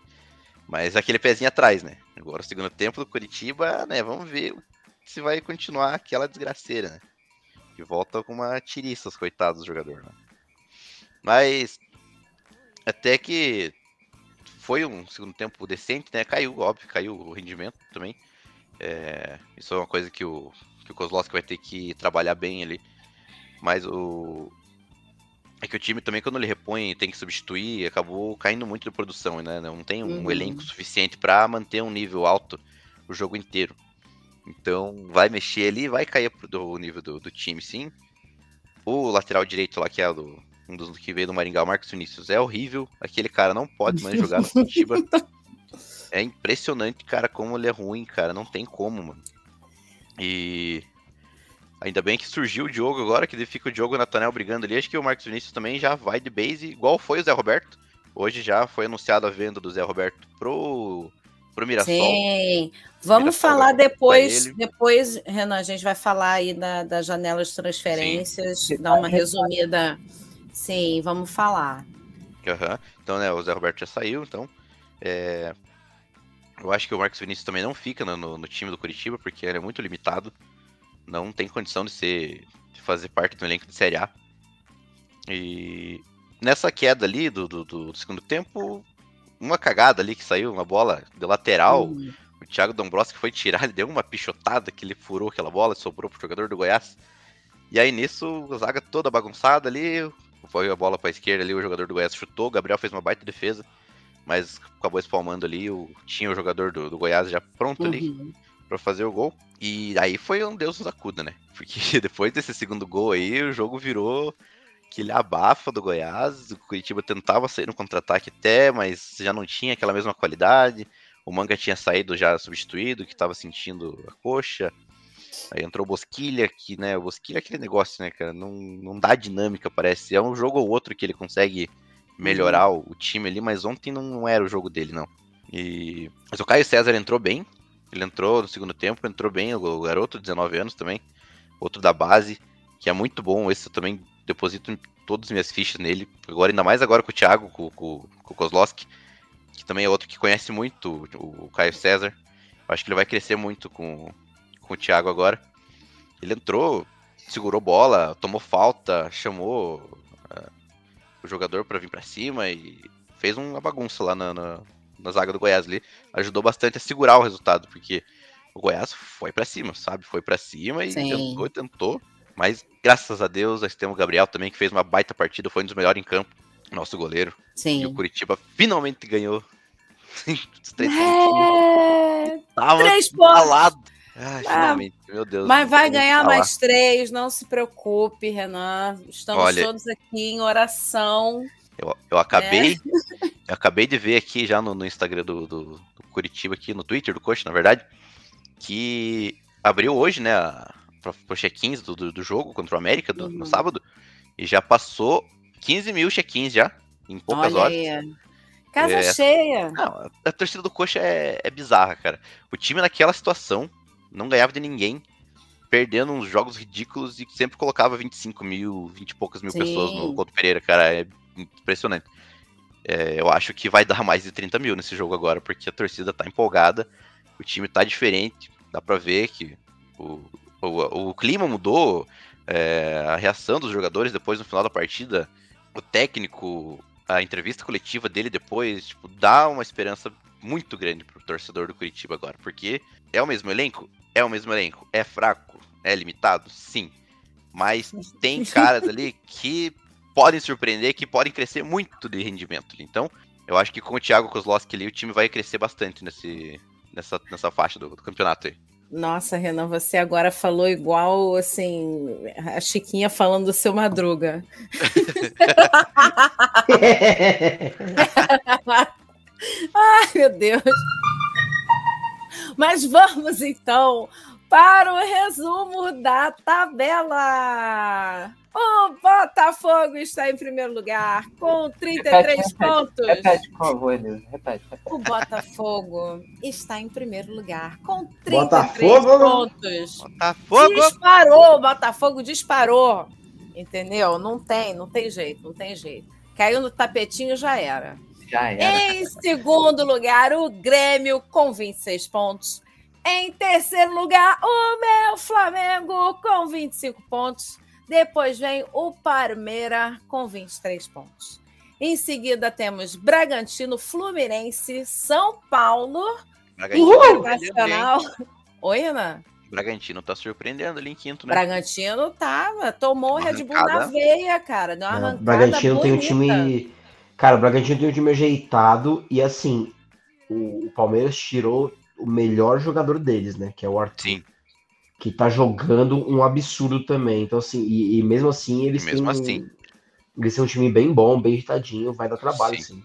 S10: Mas aquele pezinho atrás, né? Agora o segundo tempo do Curitiba, né? Vamos ver se vai continuar aquela desgraceira, né? Que volta com uma tiriça, os coitados do jogador, né? Mas até que foi um segundo tempo decente, né? Caiu, óbvio, caiu o rendimento também. É, isso é uma coisa que o, que o Kozlowski vai ter que trabalhar bem ali. Mas o. É que o time também, quando ele repõe tem que substituir, acabou caindo muito de produção, né? Não tem um
S15: Uhum.
S10: elenco suficiente para manter um nível alto o jogo inteiro. Então vai mexer ali, vai cair do nível do, do time, sim. O lateral direito lá, que é do, um dos que veio do Maringá, o Marcos Vinícius, é horrível. Aquele cara não pode mais jogar no Curitiba. É impressionante, cara, como ele é ruim, cara. Não tem como, mano. E ainda bem que surgiu o Diogo agora, que fica o Diogo e o Natanel brigando ali. Acho que o Marcos Vinícius também já vai de base, igual foi o Zé Roberto. Hoje já foi anunciada a venda do Zé Roberto pro, pro Mirassol.
S7: Sim. Vamos
S10: Mirassol
S7: falar depois, depois, Renan, a gente vai falar aí da, da janela de transferências, dar uma resumida. Sim, vamos falar.
S10: Aham. Então, né, o Zé Roberto já saiu, então. é, Eu acho que o Marcos Vinícius também não fica no, no- time do Curitiba, porque ele é muito limitado. Não tem condição de ser. de fazer parte do elenco de Série A. E nessa queda ali do, do, do segundo tempo, uma cagada ali que saiu, uma bola de lateral. O Thiago Dombrowski foi tirar, ele deu uma pichotada que ele furou aquela bola, sobrou pro jogador do Goiás. E aí nisso, a zaga toda bagunçada ali, foi a bola pra esquerda ali, o jogador do Goiás chutou, o Gabriel fez uma baita defesa, mas acabou espalmando ali, o, tinha o jogador do, do Goiás já pronto ali
S7: Uhum.
S10: pra fazer o gol. E aí foi um Deus nos acuda, né? Porque depois desse segundo gol aí, o jogo virou aquele abafa do Goiás. O Curitiba tentava sair no contra-ataque até, mas já não tinha aquela mesma qualidade. O Manga tinha saído já substituído, que tava sentindo a coxa. Aí entrou o Bosquilha, que, né, o Bosquilha é aquele negócio, né, cara, não, não dá dinâmica, parece. É um jogo ou outro que ele consegue melhorar o, o time ali, mas ontem não, não era o jogo dele, não. E... Mas o Caio César entrou bem, ele entrou no segundo tempo, entrou bem, o, garoto, 19 anos também, outro da base, que é muito bom, esse eu também deposito todas as minhas fichas nele, agora ainda mais agora com o Thiago, com, com, com o Kozlowski, que também é outro que conhece muito o, o Caio César, eu acho que ele vai crescer muito com, com o Thiago agora. Ele entrou, segurou bola, tomou falta, chamou o jogador pra vir pra cima e fez uma bagunça lá na, na, na zaga do Goiás ali. Ajudou bastante a segurar o resultado, porque o Goiás foi pra cima, sabe? Foi pra cima e
S7: Sim.
S10: tentou e tentou. Mas graças a Deus, nós temos o Gabriel também, que fez uma baita partida, foi um dos melhores em campo, nosso goleiro.
S7: Sim.
S10: E o Curitiba finalmente ganhou. Os três
S7: É,
S10: Tava
S7: três pontos.
S10: Ai,
S7: Ah,
S10: finalmente, meu Deus.
S7: Mas vai
S10: o
S7: ganhar
S10: falar.
S7: mais três, não se preocupe, Renan. Estamos
S10: Olha-
S7: todos aqui em oração.
S10: Eu, eu acabei.
S7: É.
S10: Eu acabei de ver aqui já no, no Instagram do, do, do Curitiba, aqui no Twitter do Coach, na verdade, que abriu hoje, né, a, pra, pro check-ins do, do, do jogo contra o América do-
S7: Uhum.
S10: no sábado, e já passou 15 mil check-ins já, em poucas
S7: Olha
S10: horas.
S7: aí. Casa
S10: É.
S7: cheia.
S10: Não, a, a torcida do Coxa é, é bizarra, cara. O time naquela situação não ganhava de ninguém, perdendo uns jogos ridículos e sempre colocava 25 mil, 20 e poucas mil
S7: Sim.
S10: pessoas no Couto Pereira, cara. É impressionante. É, eu acho que vai dar mais de 30 mil nesse jogo agora, porque a torcida tá empolgada, o time tá diferente, dá pra ver que o, o, o clima mudou, é, a reação dos jogadores depois no final da partida, o técnico, a entrevista coletiva dele depois, tipo, dá uma esperança muito grande pro torcedor do Curitiba agora, porque é o mesmo elenco? É o mesmo elenco. É fraco? É limitado? Sim. Mas tem caras ali que podem surpreender, que podem crescer muito de rendimento. Então, eu acho que com o Thiago Kozlowski ali, o time vai crescer bastante nesse, nessa, nessa faixa do, do campeonato aí.
S7: Nossa, Renan, você agora falou igual, assim, a Chiquinha falando do seu Madruga. Ai, meu Deus. Mas vamos então para o resumo da tabela. O Botafogo está em primeiro lugar com 33
S11: repete,
S7: pontos.
S11: Repete, por favor, Elisa. Repete, repete.
S7: O Botafogo está em primeiro lugar com 33
S8: Botafogo?
S7: pontos.
S10: Botafogo!
S7: Disparou, o Botafogo disparou. Entendeu? Não tem, não tem jeito, não tem jeito. Caiu no tapetinho, já era.
S11: Já era.
S7: Em segundo lugar, o Grêmio com 26 pontos. Em terceiro lugar, o meu Flamengo com 25 pontos. Depois vem o Parmeira com 23 pontos. Em seguida, temos Bragantino, Fluminense, São Paulo,
S10: Bragantino,
S7: Internacional. Oi, Ana?
S10: Bragantino tá surpreendendo ali em quinto, né?
S7: Bragantino tava, tomou o Red Bull na veia, cara. Deu uma
S8: Não, o
S7: arrancada
S8: Bragantino tem um
S7: bonita.
S8: time. Cara, o Bragantino tem um time ajeitado e assim, o, o Palmeiras tirou o melhor jogador deles, né? Que é o Arthur.
S10: Sim.
S8: Que tá jogando um absurdo também. Então, assim, e, e mesmo assim, eles
S10: Mesmo
S8: têm. um-
S10: assim.
S8: Eles têm um time bem bom, bem ajeitadinho, vai dar trabalho,
S10: Sim.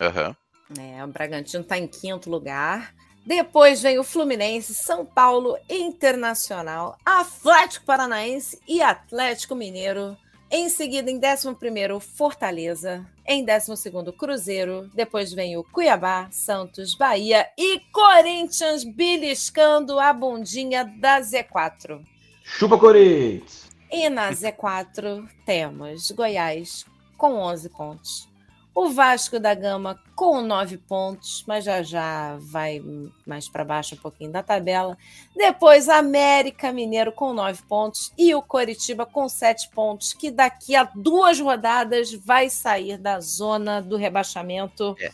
S10: Aham.
S7: É, o Bragantino está em quinto lugar. Depois vem o Fluminense, São Paulo, Internacional, Atlético Paranaense e Atlético Mineiro. Em seguida, em 11º, Fortaleza. Em 12º, Cruzeiro. Depois vem o Cuiabá, Santos, Bahia e Corinthians beliscando a bundinha da Z4.
S8: Chupa Corinthians!
S7: E na Z4 temos Goiás com 11 pontos. O Vasco da Gama com 9 pontos, mas já já vai mais para baixo um pouquinho da tabela. Depois América Mineiro com 9 pontos e o Coritiba com 7 pontos, que daqui a duas rodadas vai sair da zona do rebaixamento.
S10: É.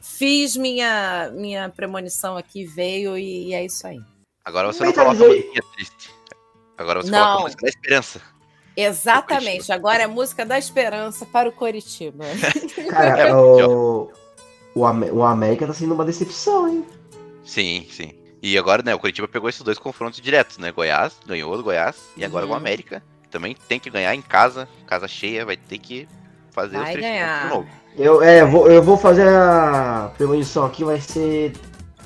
S7: Fiz minha, minha premonição aqui, veio e, e é isso aí.
S10: Agora você
S8: Mas
S10: não coloca musiquinha triste. Agora você
S7: Não.
S10: coloca a música da esperança.
S7: Exatamente, agora é música da esperança para o Coritiba.
S8: Cara,
S10: É,
S8: o, o, o América tá sendo uma decepção, hein?
S10: Sim, sim. E agora, né, o Curitiba pegou esses dois confrontos diretos, né? Goiás, ganhou do Goiás, e agora
S7: Uhum.
S10: o América também tem que ganhar em casa, casa cheia, vai ter que fazer os
S7: Vai
S10: três
S7: ganhar.
S10: pontos de novo.
S8: Eu, é, vou, eu vou fazer a premonição aqui, vai ser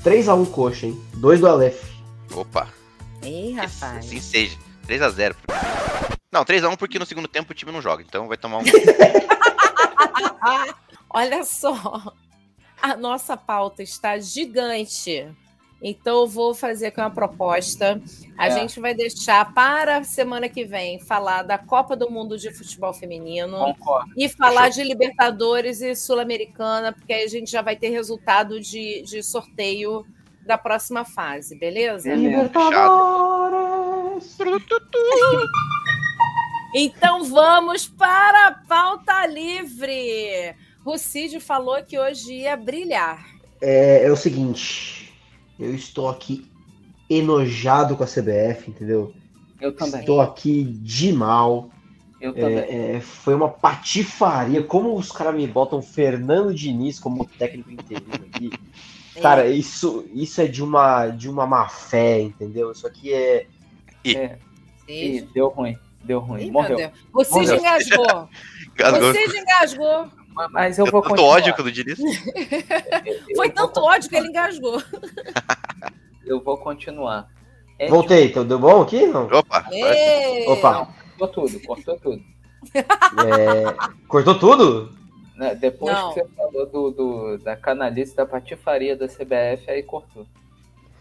S8: 3x1 coxa, hein? 2 do Aleph.
S10: Opa,
S7: Ih, rapaz.
S10: assim seja. 3x0. Não, 3x1 porque no segundo tempo o time não joga, então vai tomar um.
S7: Olha só, a nossa pauta está gigante. Então eu vou fazer aqui uma proposta. A
S11: É.
S7: gente vai deixar para a semana que vem falar da Copa do Mundo de Futebol Feminino
S11: Concordo.
S7: e falar de Libertadores e Sul-Americana, porque aí a gente já vai ter resultado de, de sorteio da próxima fase, beleza?
S8: Libertadores!
S7: Então vamos para a pauta livre. O Cid falou que hoje ia brilhar.
S8: É, é o seguinte, eu estou aqui enojado com a CBF, entendeu?
S11: Eu também.
S8: Estou aqui de mal.
S11: Eu também.
S8: É, é, foi uma patifaria. Como os caras me botam Fernando Diniz como técnico interino aqui. Cara, isso, isso é de uma, de uma má fé, entendeu? Isso aqui é.
S11: É. Ih,
S7: Cid.
S11: deu ruim. Deu ruim.
S7: Ih,
S11: Morreu.
S7: Cid
S11: Morreu.
S7: engasgou. Cid engasgou.
S11: Mas eu
S10: Eu
S11: vou
S10: tanto
S11: continuar.
S10: ódio pelo Diniz.
S7: Foi tanto ódio que ele engasgou.
S11: Eu vou continuar. É
S8: Voltei, deu bom aqui? Não?
S10: Opa,
S7: Ei.
S8: Opa,
S11: Cortou tudo, cortou tudo.
S8: é, cortou tudo?
S11: Né, Depois
S7: Não.
S11: que você falou do, do- da canalice, da patifaria da CBF, aí cortou.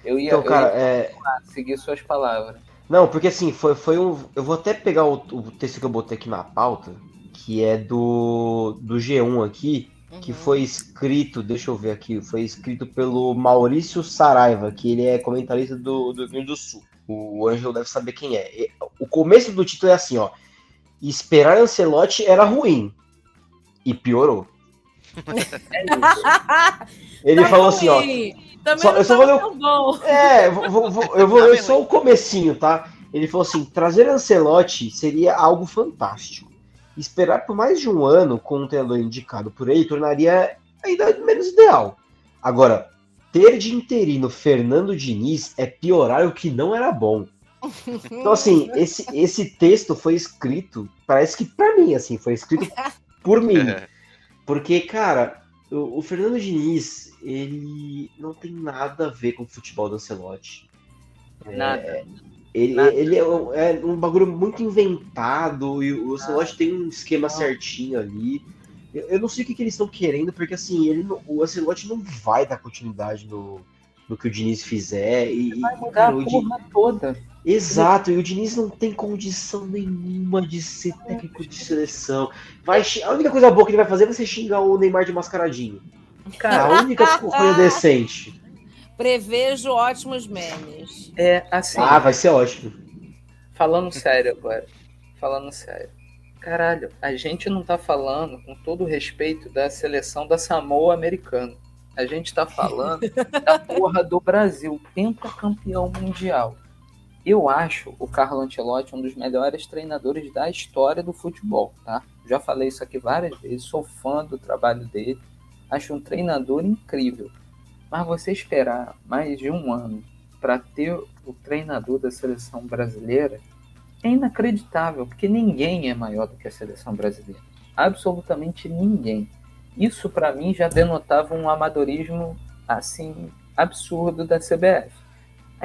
S11: Eu ia,
S8: Então, cara,
S11: eu ia
S8: é.
S11: seguir suas palavras.
S8: Não, porque assim, foi, foi um. Eu vou até pegar o, o texto que eu botei aqui na pauta, que é do, do G1 aqui, que
S7: Uhum.
S8: foi escrito, deixa eu ver aqui, foi escrito pelo Maurício Saraiva, que ele é comentarista do, do Rio Grande do Sul. O Ângelo deve saber quem é. O começo do título é assim, ó. Esperar Ancelotti era ruim. E piorou. Ele
S7: Tá
S8: falou assim, ó.
S7: Também
S8: só-
S7: não
S8: eu só vou ler
S7: tão bom.
S8: É, vou- vou- eu vou ler só o comecinho, tá? Ele falou assim: trazer Ancelotti seria algo fantástico. Esperar por mais de um ano com um treinador indicado por ele tornaria ainda menos ideal. Agora, ter de interino Fernando Diniz é piorar o que não era bom. Então, assim, esse, esse texto foi escrito, parece que pra mim, assim, foi escrito por mim. Porque, cara, o, o Fernando Diniz, ele não tem nada a ver com o futebol do Ancelotti. É,
S11: Nada.
S8: Ele, ele é, um- é um bagulho muito inventado e o Ancelotti tem um esquema certinho ali. Eu, eu não sei o que, que eles estão querendo, porque assim, ele não- o Ancelotti não vai dar continuidade no, no que o Diniz fizer. E,
S11: Vai
S8: e,
S11: mudar
S8: cara,
S11: a porra toda.
S8: Exato, e o Diniz não tem condição nenhuma de ser técnico de seleção. Vai, a única coisa boa que ele vai fazer vai ser xingar o Neymar de mascaradinho. É a única coisa decente.
S7: Prevejo ótimos memes.
S11: É assim.
S8: Ah, vai ser ótimo.
S11: Falando sério agora. Falando sério. Caralho, a gente não tá falando, com todo o respeito, da seleção da Samoa americana. A gente tá falando da porra do Brasil, pentacampeão mundial. Eu acho o Carlo Ancelotti um dos melhores treinadores da história do futebol, tá? Já falei isso aqui várias vezes, sou fã do trabalho dele, acho um treinador incrível. Mas você esperar mais de um ano para ter o treinador da seleção brasileira é inacreditável, porque ninguém é maior do que a seleção brasileira. Absolutamente ninguém. Isso para mim já denotava um amadorismo assim absurdo da CBF.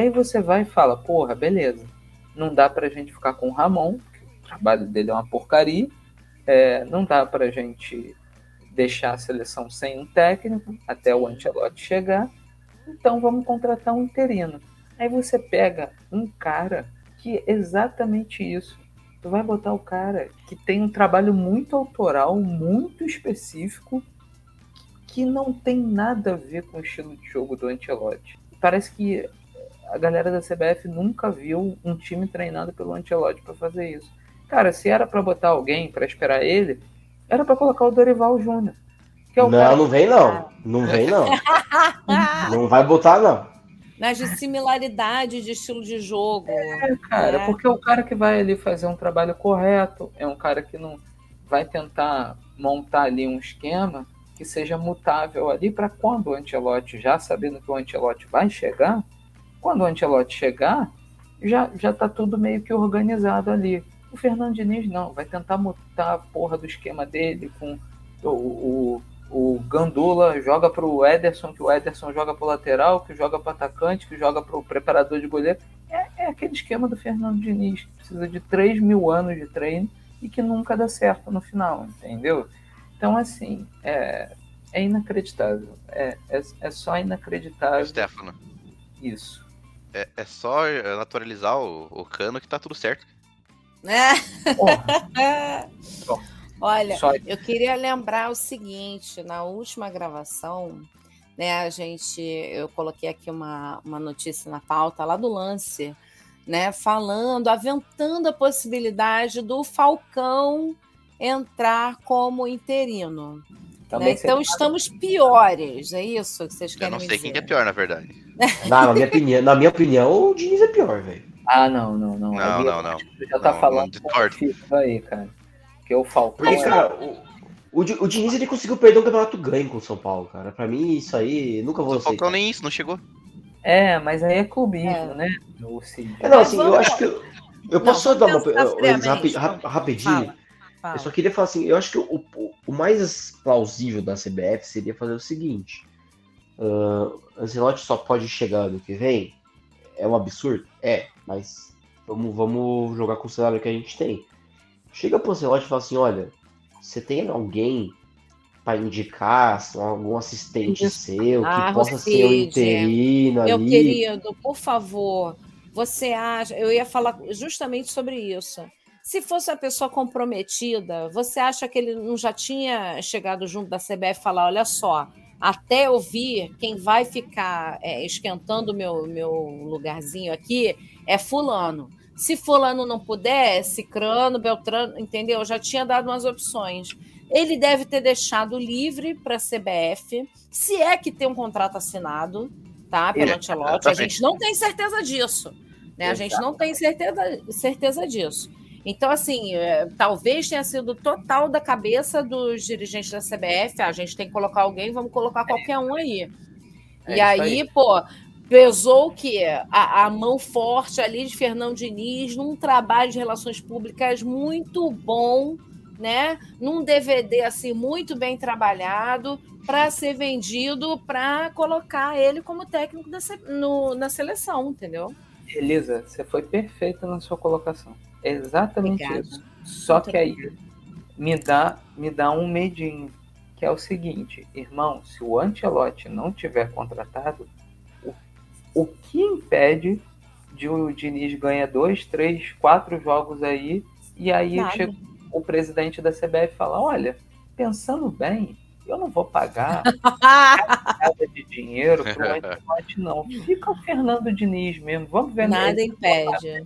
S11: Aí você vai e fala, porra, beleza, não dá pra gente ficar com o Ramon, porque o trabalho dele é uma porcaria, é, não dá pra gente deixar a seleção sem um técnico até o Ancelotti chegar, então vamos contratar um interino. Aí você pega um cara que é exatamente isso. Tu vai botar o cara que tem um trabalho muito autoral, muito específico, que não tem nada a ver com o estilo de jogo do Ancelotti. Parece que a galera da CBF nunca viu um time treinado pelo Ancelotti para fazer isso. Cara, se era para botar alguém para esperar ele, era para colocar o Dorival Júnior. que é
S8: Não,
S11: cara-
S8: não vem não. Não vem não. Não vai botar não.
S7: Nas de similaridade de estilo de jogo.
S11: É, cara,
S7: né?
S11: porque é o cara que vai ali fazer um trabalho correto, é um cara que não vai tentar montar ali um esquema que seja mutável ali para quando o Ancelotti, já sabendo que o Ancelotti vai chegar, quando o Ancelotti chegar, já, já tá tudo meio que organizado ali. O Fernando Diniz não, vai tentar mutar a porra do esquema dele com o, o, o Gandula joga pro Ederson, que o Ederson joga pro lateral, que joga pro atacante, que joga pro preparador de goleiro. É, é aquele esquema do Fernando Diniz, que precisa de 3 mil anos de treino e que nunca dá certo no final, entendeu? Então, assim, é, é inacreditável. É, é, é só inacreditável.
S10: Stefano.
S11: Isso.
S10: É, é só é, naturalizar o, o cano que tá tudo certo.
S7: É. Olha,
S10: Só-
S7: eu queria lembrar o seguinte, na última gravação, né, a gente, eu coloquei aqui uma, uma notícia na pauta lá do lance, né, falando, aventando a possibilidade do Falcão entrar como interino.
S11: Também
S7: né? Então estamos piores, é isso que vocês
S10: Eu
S7: querem
S10: não
S7: me
S10: sei
S7: dizer?
S10: quem que é pior, na verdade.
S8: Não, na minha opinião, na minha opinião, o Diniz é pior, velho.
S11: Ah, não, não, não.
S10: Não,
S11: Ali
S10: não, não.
S11: Já tá
S10: Não,
S11: falando
S10: não,
S11: o Fico aí, cara. Porque o Falcão.
S8: Porque,
S11: é-
S8: cara, o, o, Di- o Diniz ele conseguiu perder um campeonato ganho com o São Paulo, cara. Pra mim, isso aí, nunca vou
S10: O
S8: aceitar.
S10: Falcão nem isso, não chegou.
S11: É, mas aí é clubismo, né? O Cid.
S8: É, não, assim, eu acho que. Eu, eu
S11: Não,
S8: posso só dar uma. eu- eu-
S11: vamos.
S8: rapidinho?
S11: Fala.
S8: Eu só queria falar assim, eu acho que o, o, mais plausível da CBF seria fazer o seguinte. Uh, Ancelotti só pode chegar ano que vem. É um absurdo? É, mas vamos, vamos jogar com o cenário que a gente tem. Chega pro Ancelotti e fala assim, olha, você tem alguém pra indicar, algum assistente seu que
S7: Ah,
S8: possa ser o interino
S7: Meu
S8: ali?
S7: querido, por favor, você acha. Eu ia falar justamente sobre isso. Se fosse uma pessoa comprometida, você acha que ele não já tinha chegado junto da CBF e falar: olha só, até eu vir, quem vai ficar é, esquentando meu, meu lugarzinho aqui é Fulano. Se Fulano não puder, Cicrano, Beltrano, entendeu? Já tinha dado umas opções. Ele deve ter deixado livre para a CBF, se é que tem um contrato assinado, tá? Pelo
S15: É,
S7: Ancelotti. A gente não tem certeza disso. Né? A gente não tem certeza, certeza disso. Então, assim, é, talvez tenha sido total da cabeça dos dirigentes da CBF. Ah, a gente tem que colocar alguém, vamos colocar qualquer um aí.
S11: É
S7: e aí,
S11: aí.
S7: pô, pesou o quê? A, a mão forte ali de Fernando Diniz num trabalho de relações públicas muito bom, né? Num DVD assim muito bem trabalhado para ser vendido para colocar ele como técnico da, no- na seleção, entendeu?
S11: Elisa, você foi perfeita na sua colocação. É exatamente
S7: Obrigada.
S11: isso. Só
S7: Muito
S11: que aí me dá, me dá um medinho, que é o seguinte, irmão, se o Ancelotti não tiver contratado, o, o que impede de o Diniz ganhar dois, três, quatro jogos aí, e aí chega o presidente da CBF fala, olha, pensando bem, eu não vou pagar nada de dinheiro pro Ancelotti, não. Fica o Fernando Diniz mesmo, vamos ver.
S7: Nada impede.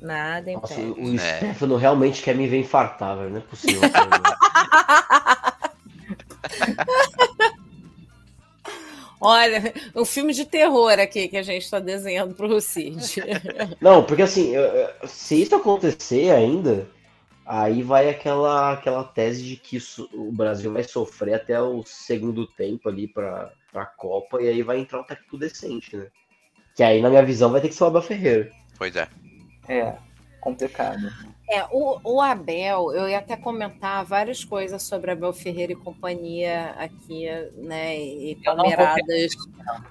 S7: Nada
S8: Nossa,
S7: impede.
S8: o Stefano realmente quer me ver infartar, velho. Não é possível.
S7: Olha, um filme de terror aqui que a gente está desenhando pro Cid.
S8: Não, porque assim, se isso acontecer ainda, aí vai aquela, aquela tese de que isso- o Brasil vai sofrer até o segundo tempo ali pra, pra Copa, e aí vai entrar um técnico decente, né? Que aí, na minha visão, vai ter que ser o Abel Ferreira.
S10: Pois é.
S11: É, complicado.
S7: É, o, o Abel, eu ia até comentar várias coisas sobre Abel Ferreira e companhia aqui, né? E palmeiradas,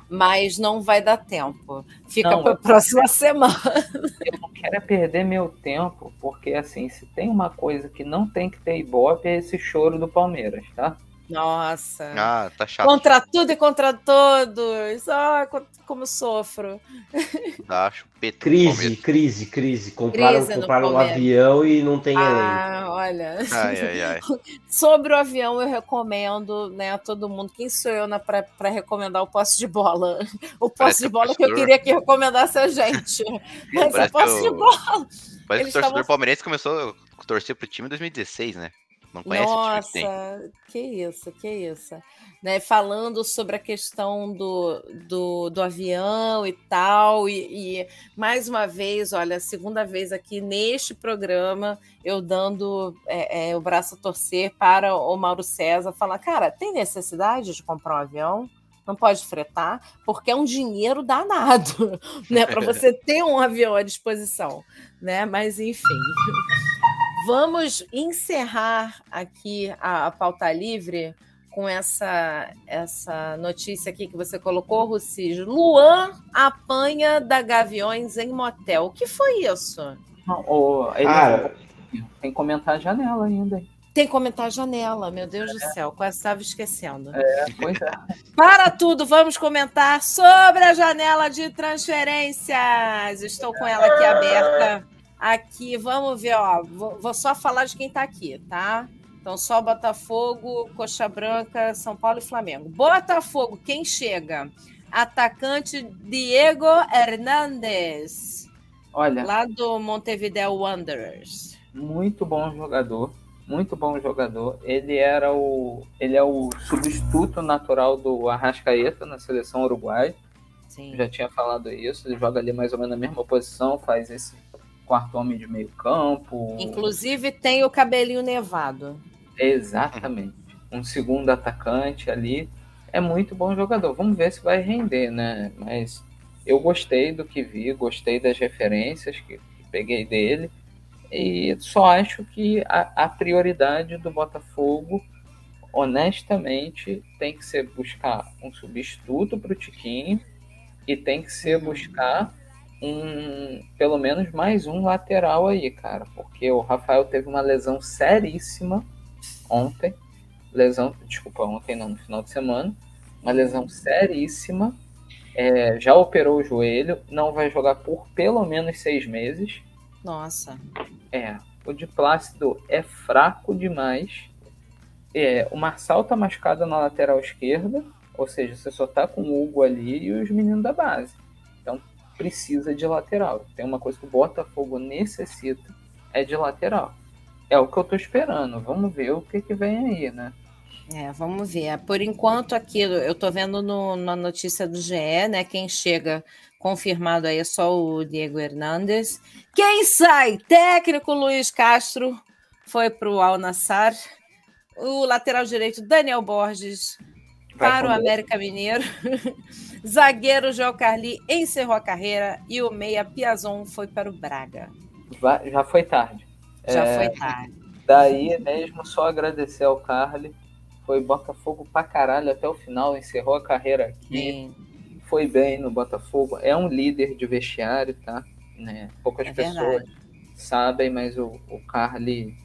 S7: mas não vai dar tempo. Fica para a próxima semana.
S11: Eu não quero é perder meu tempo, porque assim, se tem uma coisa que não tem que ter ibope, é esse choro do Palmeiras, tá?
S7: Nossa.
S10: Ah, tá chato.
S7: Contra tudo e contra todos. Ah, co- como sofro.
S10: Dá chupeta no
S8: Crise, crise, crise. Compraram,
S7: Crise
S8: compraram um avião e não tem elenco.
S7: Ah, olha.
S10: Ai, ai, ai.
S7: Sobre o avião, eu recomendo, né, a todo mundo. Quem sou eu para recomendar o posse de bola? O posse
S10: Parece
S7: de
S10: o
S7: bola que eu queria que recomendasse a gente. Mas o
S10: Parece
S7: posse
S10: que
S7: de
S10: o-
S7: bola.
S10: Parece que o torcedor
S7: estavam-
S10: palmeirense começou a torcer pro time em 2016, né? Não conhece o time que tem.
S7: Nossa, que isso, que isso. Né, falando sobre a questão do, do, do avião e tal, e, e, mais uma vez, olha, a segunda vez aqui neste programa, eu dando é, é, o braço a torcer para o Mauro César, falar, cara, tem necessidade de comprar um avião? Não pode fretar, porque é um dinheiro danado, né? Para você ter um avião à disposição, né? Mas enfim. Vamos encerrar aqui a, a pauta livre com essa, essa notícia aqui que você colocou, Russis. Luan apanha da Gaviões em motel. O que foi isso?
S11: Não, ele-
S8: Ah.
S11: Tem que comentar a janela ainda.
S7: Tem que comentar a janela, meu Deus do céu, quase estava esquecendo.
S11: É, pois é.
S7: Para tudo, vamos comentar sobre a janela de transferências. Estou com ela aqui aberta. Aqui, vamos ver, ó. Vou, vou só falar de quem está aqui, tá? Então, só Botafogo, Coxa Branca, São Paulo e Flamengo. Botafogo, quem chega? Atacante Diego Hernandes,
S11: Olha,
S7: lá do Montevideo Wanderers.
S11: muito bom jogador, muito bom jogador. Ele era o, ele é o substituto natural do Arrascaeta na seleção uruguaia.
S7: Sim.
S11: Já tinha falado isso. Ele joga ali mais ou menos na mesma posição, faz esse quarto homem de meio campo.
S7: Inclusive, tem o cabelinho nevado.
S11: Exatamente. Um segundo atacante ali. É muito bom jogador. Vamos ver se vai render, né? Mas eu gostei do que vi, gostei das referências que, que peguei dele. E só acho que a, a prioridade do Botafogo, honestamente, tem que ser buscar um substituto para o Tiquinho e tem que ser buscar um pelo menos mais um lateral aí, cara, porque o Rafael teve uma lesão seríssima ontem, lesão, desculpa, ontem não, no final de semana, uma lesão seríssima, é, já operou o joelho, não vai jogar por pelo menos seis meses.
S7: Nossa.
S11: É, o de Plácido é fraco demais. É, o Marçal tá machucado na lateral esquerda, ou seja, você só tá com o Hugo ali e os meninos da base. Então precisa de lateral. Tem uma coisa que o Botafogo necessita é de lateral. É o que eu tô esperando. Vamos ver o que, que vem aí, né?
S7: É, vamos ver. Por enquanto, aqui, eu tô vendo no, na notícia do GE, né? Quem chega confirmado aí é só o Diego Hernandes. Quem sai? Técnico Luiz Castro foi para o Al Nassr. O lateral direito, Daniel Borges, para o. América Mineiro. Zagueiro João Carli encerrou a carreira e o meia Piazon foi para o Braga.
S11: Vai- já foi tarde.
S7: Já
S11: É,
S7: foi tarde.
S11: Daí mesmo só agradecer ao Carly. Foi Botafogo pra caralho até o final, encerrou a carreira aqui.
S7: Sim.
S11: foi bem no Botafogo, é um líder de vestiário, tá? Né? Poucas
S7: É
S11: pessoas sabem, mas o, o Carly,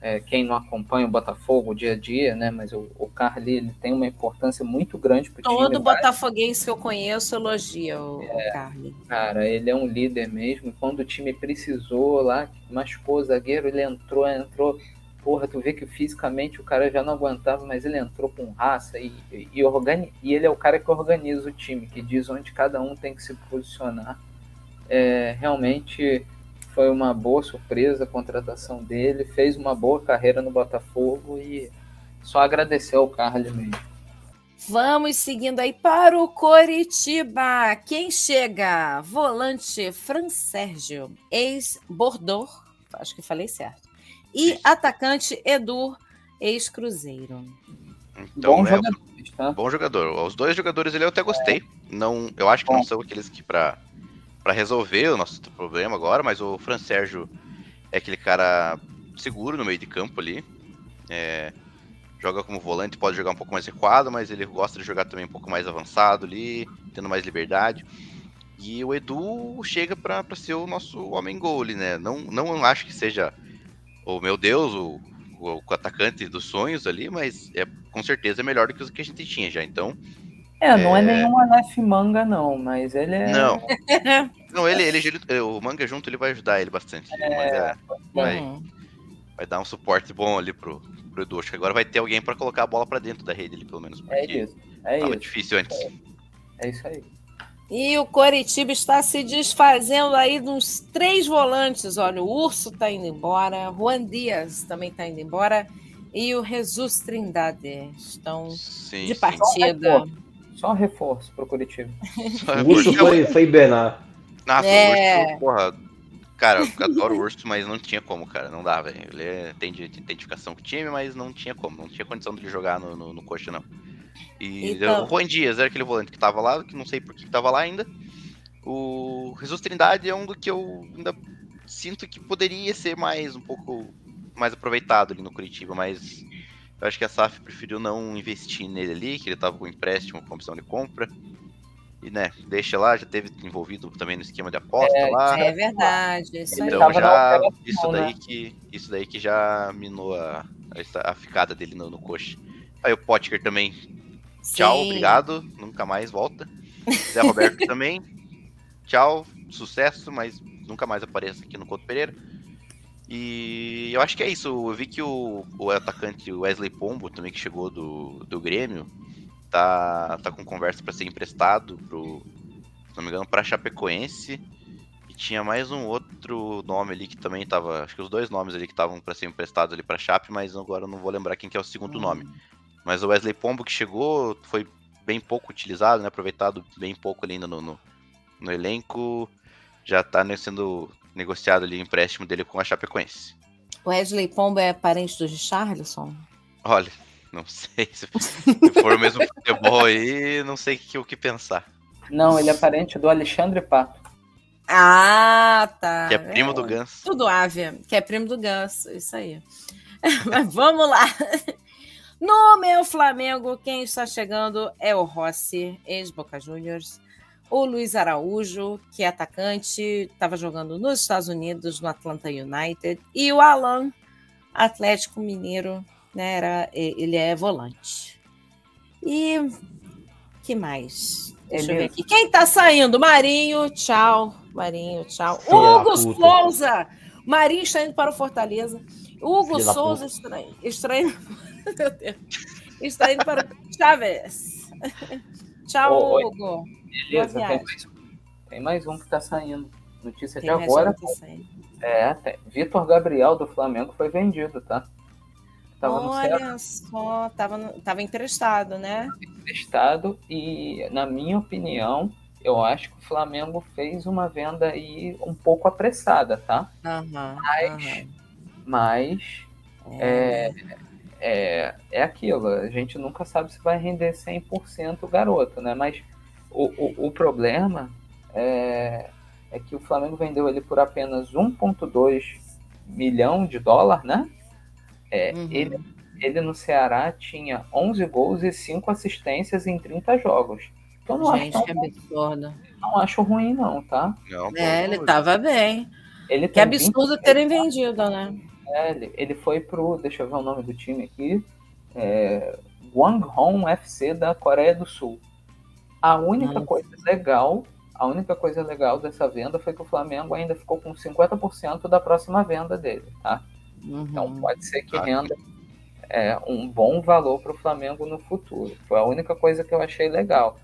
S11: é, quem não acompanha o Botafogo o dia a dia, né? Mas o, o Carly ele tem uma importância muito grande para o time.
S7: Todo botafoguense que eu conheço elogia o, o Carly.
S11: Cara, ele é um líder mesmo. Quando o time precisou lá, machucou o zagueiro, ele entrou, entrou. Porra, tu vê que fisicamente o cara já não aguentava, mas ele entrou com raça e, e, e organi- e ele é o cara que organiza o time, que diz onde cada um tem que se posicionar. É, realmente foi uma boa surpresa a contratação dele, fez uma boa carreira no Botafogo e só agradecer ao Carly mesmo.
S7: Vamos seguindo aí para o Coritiba. Quem chega? Volante Fran Sérgio, ex-Bordeaux, acho que falei certo. E atacante Edu, ex-Cruzeiro.
S10: Então,
S11: Bom
S10: é,
S11: jogador, tá?
S10: Bom jogador. Os dois jogadores ele eu até gostei. Não, eu acho que não são aqueles que pra, pra resolver o nosso problema agora, mas o Fran Sérgio é aquele cara seguro no meio de campo ali. É, joga como volante, pode jogar um pouco mais recuado, mas ele gosta de jogar também um pouco mais avançado ali, tendo mais liberdade. E o Edu chega pra, pra ser o nosso homem gol ali, né? Não, não acho que seja o meu Deus, o, o, o atacante dos sonhos ali, mas é com certeza é melhor do que os que a gente tinha já. Então,
S11: É, não é, nenhum Aleph Manga, não, mas ele é.
S10: não. Não, ele, ele, ele- o manga junto ele vai ajudar ele bastante. mas é, vai,
S7: Uhum.
S10: vai dar um suporte bom ali pro, pro Edu. Acho que agora vai ter alguém pra colocar a bola pra dentro da rede ali, pelo menos.
S11: É isso. É
S10: tava
S11: isso.
S10: difícil antes.
S11: É isso aí.
S7: E o Coritiba está se desfazendo aí de uns três volantes. Olha, o Urso está indo embora, Juan Dias também está indo embora e o Jesus Trindade estão
S10: Sim,
S7: de
S10: sim.
S7: partida.
S11: Só um reforço pro Curitiba.
S8: O urso foi, foi hibernar.
S10: Nossa,
S7: É.
S10: o urso, porra. Cara, eu adoro o urso, mas não tinha como, cara. Não dá, velho. Ele é- tem de- identificação com o time, mas não tinha como. Não tinha condição de jogar no, no, no coxa, não. E
S7: Então-
S10: o Juan Dias era aquele volante que tava lá, que não sei por que tava lá ainda. O Jesus Trindade é um do que eu ainda sinto que poderia ser mais um pouco mais aproveitado ali no Curitiba, mas eu acho que a SAF preferiu não investir nele ali, que ele tava com empréstimo com opção de compra. E né, deixa lá, já teve envolvido também no esquema de aposta
S11: É,
S10: lá.
S7: É verdade, isso aí.
S10: Então já isso daí
S11: né?
S10: que isso daí que já minou a, a, a ficada dele no, no coxa. Aí o Potker também. Tchau,
S7: Sim.
S10: obrigado, nunca mais volta. Zé Roberto também. Tchau, sucesso, mas nunca mais apareça aqui no Couto Pereira. E eu acho que é isso. Eu vi que o, o atacante Wesley Pombo, também que chegou do, do Grêmio, tá, tá com conversa para ser emprestado pro, se não me engano, pra Chapecoense. E tinha mais um outro nome ali que também tava. Acho que os dois nomes ali que estavam para ser emprestados ali pra Chape, mas agora eu não vou lembrar quem que é o segundo nome. Mas o Wesley Pombo que chegou foi bem pouco utilizado, né? Aproveitado bem pouco ali ainda no, no, no elenco. Já tá né, sendo negociado ali o empréstimo dele com a Chapecoense.
S7: O Wesley Pombo é parente do Richarlison?
S10: Olha, não sei se, for o mesmo futebol aí, não sei o que, o que pensar.
S11: Não, ele é parente do Alexandre Pato.
S7: Ah, tá.
S10: Que é primo do Ganso.
S7: Tudo ave, que é primo do Ganso, isso aí. Mas vamos lá. No meu Flamengo, quem está chegando é o Rossi, ex-Boca Juniors. O Luiz Araújo, que é atacante, estava jogando nos Estados Unidos, no Atlanta United. E o Alan, Atlético Mineiro, né, era, ele é volante. E que mais? Deixa eu ver aqui. Quem tá saindo? Marinho, tchau. Marinho, tchau.
S8: Filha
S7: Hugo. Souza. Marinho está indo para o Fortaleza. Hugo
S8: Filha
S7: Souza estranho. Estranho. Meu Deus. Está indo para o Chaves. Tchau,
S11: oi.
S7: Hugo.
S11: Beleza, tem mais, um. tem mais um que tá saindo. Notícia
S7: Tem
S11: de agora.
S7: um tá.
S11: É. Vitor Gabriel do Flamengo foi vendido, tá? Tava no
S7: Olha só, tava, no- tava emprestado, né?
S11: emprestado e, na minha opinião, eu acho que o Flamengo fez uma venda aí um pouco apressada, tá?
S7: Aham,
S11: Mas,
S7: aham.
S11: mas é, é, é aquilo, a gente nunca sabe se vai render 100% o garoto, né? Mas o, o, o problema é, é que o Flamengo vendeu ele por apenas 1,2 milhão de dólar, né? É,
S7: Uhum.
S11: ele, ele no Ceará tinha 11 gols e 5 assistências em 30 jogos. Eu não
S7: Gente,
S11: acho
S7: que absurdo.
S11: não acho ruim, não, tá?
S10: Não,
S7: É, ele tava bem.
S11: Ele
S7: Que absurdo
S11: 26
S7: terem vendido, né?
S11: É, ele, ele foi pro. Deixa eu ver o nome do time aqui. É, Gwanghong FC da Coreia do Sul. A única
S7: Nossa.
S11: coisa legal. A única coisa legal dessa venda foi que o Flamengo ainda ficou com 50% da próxima venda dele, tá? Então
S7: Uhum.
S11: pode ser que renda é, um bom valor para o Flamengo no futuro. Foi a única coisa que eu achei legal.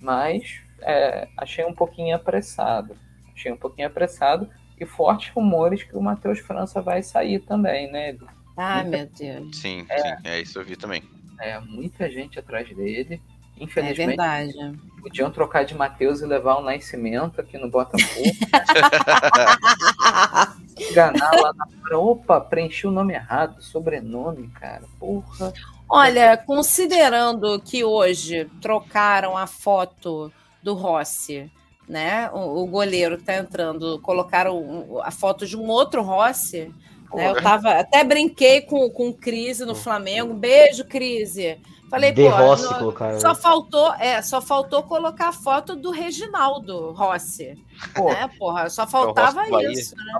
S11: Mas é, achei um pouquinho apressado. Achei um pouquinho apressado e fortes rumores que o Matheus França vai sair também, né? Edu?
S7: Ai,
S11: Muita-
S7: meu Deus.
S10: Sim,
S11: É.
S10: sim, é isso eu vi também.
S11: É, muita gente atrás dele.
S7: É
S11: Infelizmente,
S7: verdade.
S11: podiam trocar de Matheus e levar o Nascimento aqui no Botafogo. Enganar lá na hora. Opa, preenchi o nome errado, sobrenome, cara. Porra.
S7: Olha, considerando que hoje trocaram a foto do Rossi, né? O, o goleiro que tá entrando, colocaram a foto de um outro Rossi. Né? Eu tava, até brinquei com, com Crise no Flamengo. Beijo, Crise. Falei,
S8: De
S7: pô,
S8: Rossi
S7: não-
S8: colocaram,
S7: só
S8: né?
S7: faltou, é, só faltou colocar a foto do Reginaldo Rossi.
S11: Pô,
S7: né, porra? Só faltava
S8: Rossi do Bahia.
S7: isso, né?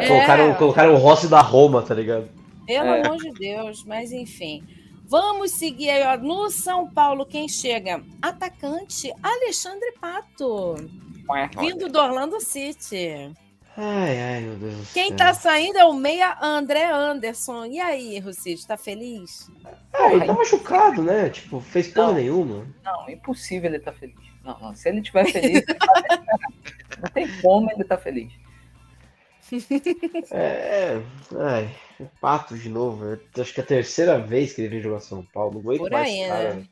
S11: É.
S8: Colocaram, colocaram o Rossi da Roma, tá ligado?
S7: Pelo
S8: É.
S7: amor de Deus, mas enfim. Vamos seguir aí, ó. No São Paulo, quem chega? Atacante Alexandre Pato. Vindo do Orlando City.
S8: Ai, ai, meu Deus do
S7: Quem
S8: céu.
S7: tá saindo é o meia André Anderson. E aí, Rucite, tá feliz?
S8: É, ele tá machucado, né? Tipo, fez porra nenhuma.
S11: Não, impossível ele estar feliz. Não, não, se ele estiver feliz, ele esperar. não tem como ele estar feliz.
S8: É, é, ai, Pato de novo. Eu acho que é a terceira vez que ele vem jogar São Paulo. Não aguento
S7: Por
S8: mais
S7: aí,
S8: esse cara.
S7: né?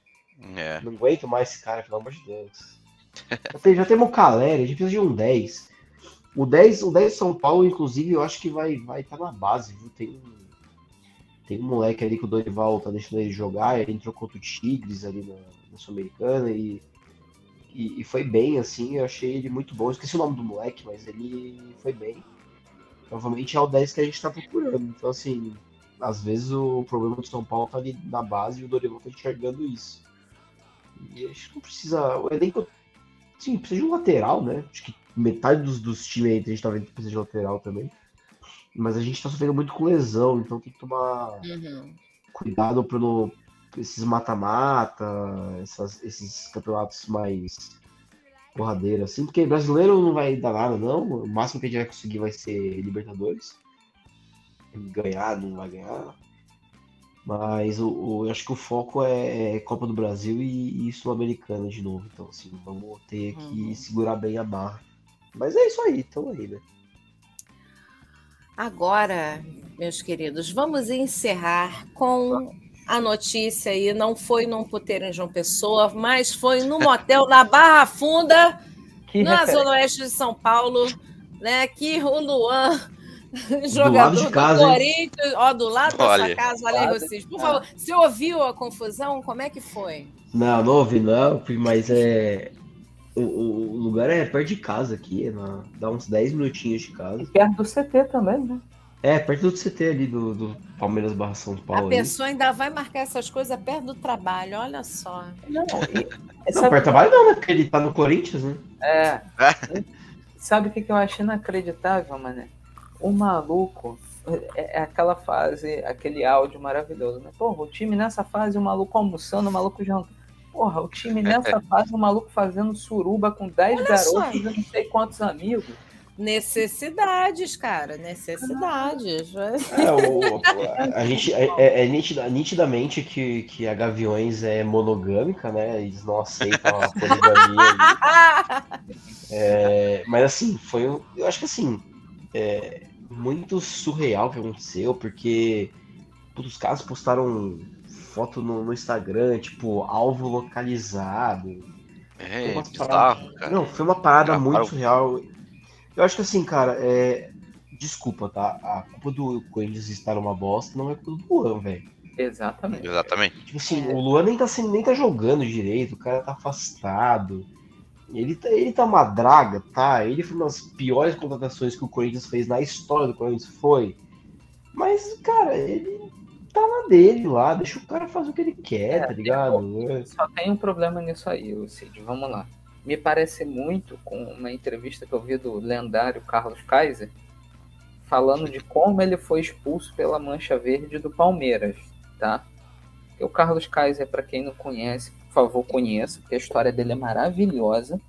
S10: É.
S8: Não aguento mais esse cara, pelo amor de Deus. Já, tem, já temos o Caleri, a gente precisa de um 10. O 10, o 10 de São Paulo, inclusive, eu acho que vai estar vai tá na base, viu? Tem um, tem um moleque ali que o Dorival tá deixando ele jogar, ele entrou contra o Tigres ali na, na Sul-Americana e, e, e foi bem, assim, eu achei ele muito bom. Esqueci o nome do moleque, mas ele foi bem. Provavelmente é o 10 que a gente tá procurando. Então, assim, às vezes o problema do São Paulo tá ali na base e o Dorival tá enxergando isso. E acho que não precisa. O elenco. Sim, precisa de um lateral, né? Acho que metade dos, dos times aí a gente tá vendo que precisa de lateral também. Mas a gente tá sofrendo muito com lesão, então tem que tomar
S7: Uhum.
S8: cuidado para no esses mata-mata, esses campeonatos mais porradeiros, assim, porque brasileiro não vai dar nada, não. O máximo que a gente vai conseguir vai ser Libertadores. Ganhar, não vai ganhar. Mas o, o- eu acho que o foco é Copa do Brasil e, e Sul-Americana de novo. Então, assim, vamos ter que segurar bem a barra. Mas é isso aí, então aí, né?
S7: Agora, meus queridos, vamos encerrar com a notícia aí. Não foi num puteiro em João Pessoa, mas foi num motel na Barra Funda,
S11: Que
S7: na
S11: referência.
S7: Zona Oeste de São Paulo, né? Que o Luan, jogador
S8: de casa,
S7: do
S8: hein?
S7: Corinthians, ó, do lado da
S8: Olha.
S7: sua casa, olha vocês. Por favor, você ouviu a confusão? Como é que foi?
S8: Não, não ouvi não, mas é. O, o- lugar é perto de casa aqui, é na- dá uns 10 minutinhos de casa.
S11: Perto do CT também, né?
S8: É, perto do CT ali do, do Palmeiras barra São
S7: A
S8: Paulo. ali.
S7: pessoa ainda vai marcar essas coisas perto do trabalho, olha só.
S11: Não,
S8: Não, perto do trabalho não, né? Porque ele tá no Corinthians, né?
S11: É. Sabe o que, que eu achei inacreditável, mané? O maluco. É, é aquela fase, aquele áudio maravilhoso, né? Porra, o time nessa fase, o maluco almoçando, o maluco jantando. Porra, o time nessa fase, o maluco fazendo suruba com 10
S7: Olha
S11: garotos
S7: só.
S11: e não sei quantos amigos.
S7: Necessidades, cara, necessidades.
S8: É, o- a, a gente é, é- é nitida- nitidamente que, que a Gaviões é monogâmica, né? Eles não aceitam a poligamia. É, mas assim, foi. um- Eu acho que assim. É muito surreal o que aconteceu, porque putz, os caras postaram foto no, no Instagram, tipo, alvo localizado.
S10: É, bizarro,
S8: parada-
S10: cara.
S8: Não, foi uma parada muito surreal. Eu acho que assim, cara, é. Desculpa, tá? A culpa do Corinthians estar uma bosta não é culpa do Luan, velho.
S11: Exatamente.
S10: Exatamente.
S8: Tipo assim, o Luan nem tá, sendo, nem tá jogando direito, o cara tá afastado. Ele tá, ele tá uma draga, tá? Ele foi uma das piores contratações que o Corinthians fez na história do Corinthians, foi. Mas, cara, ele tá na dele lá, deixa o cara fazer o que ele quer,
S11: É,
S8: tá ligado? É.
S11: Só tem um problema nisso aí, o Cid. Vamos lá. Me parece muito com uma entrevista que eu vi do lendário Carlos Kaiser, falando de como ele foi expulso pela Mancha Verde do Palmeiras, tá? O Carlos Kaiser, para quem não conhece, por favor, conheça, porque a história dele é maravilhosa,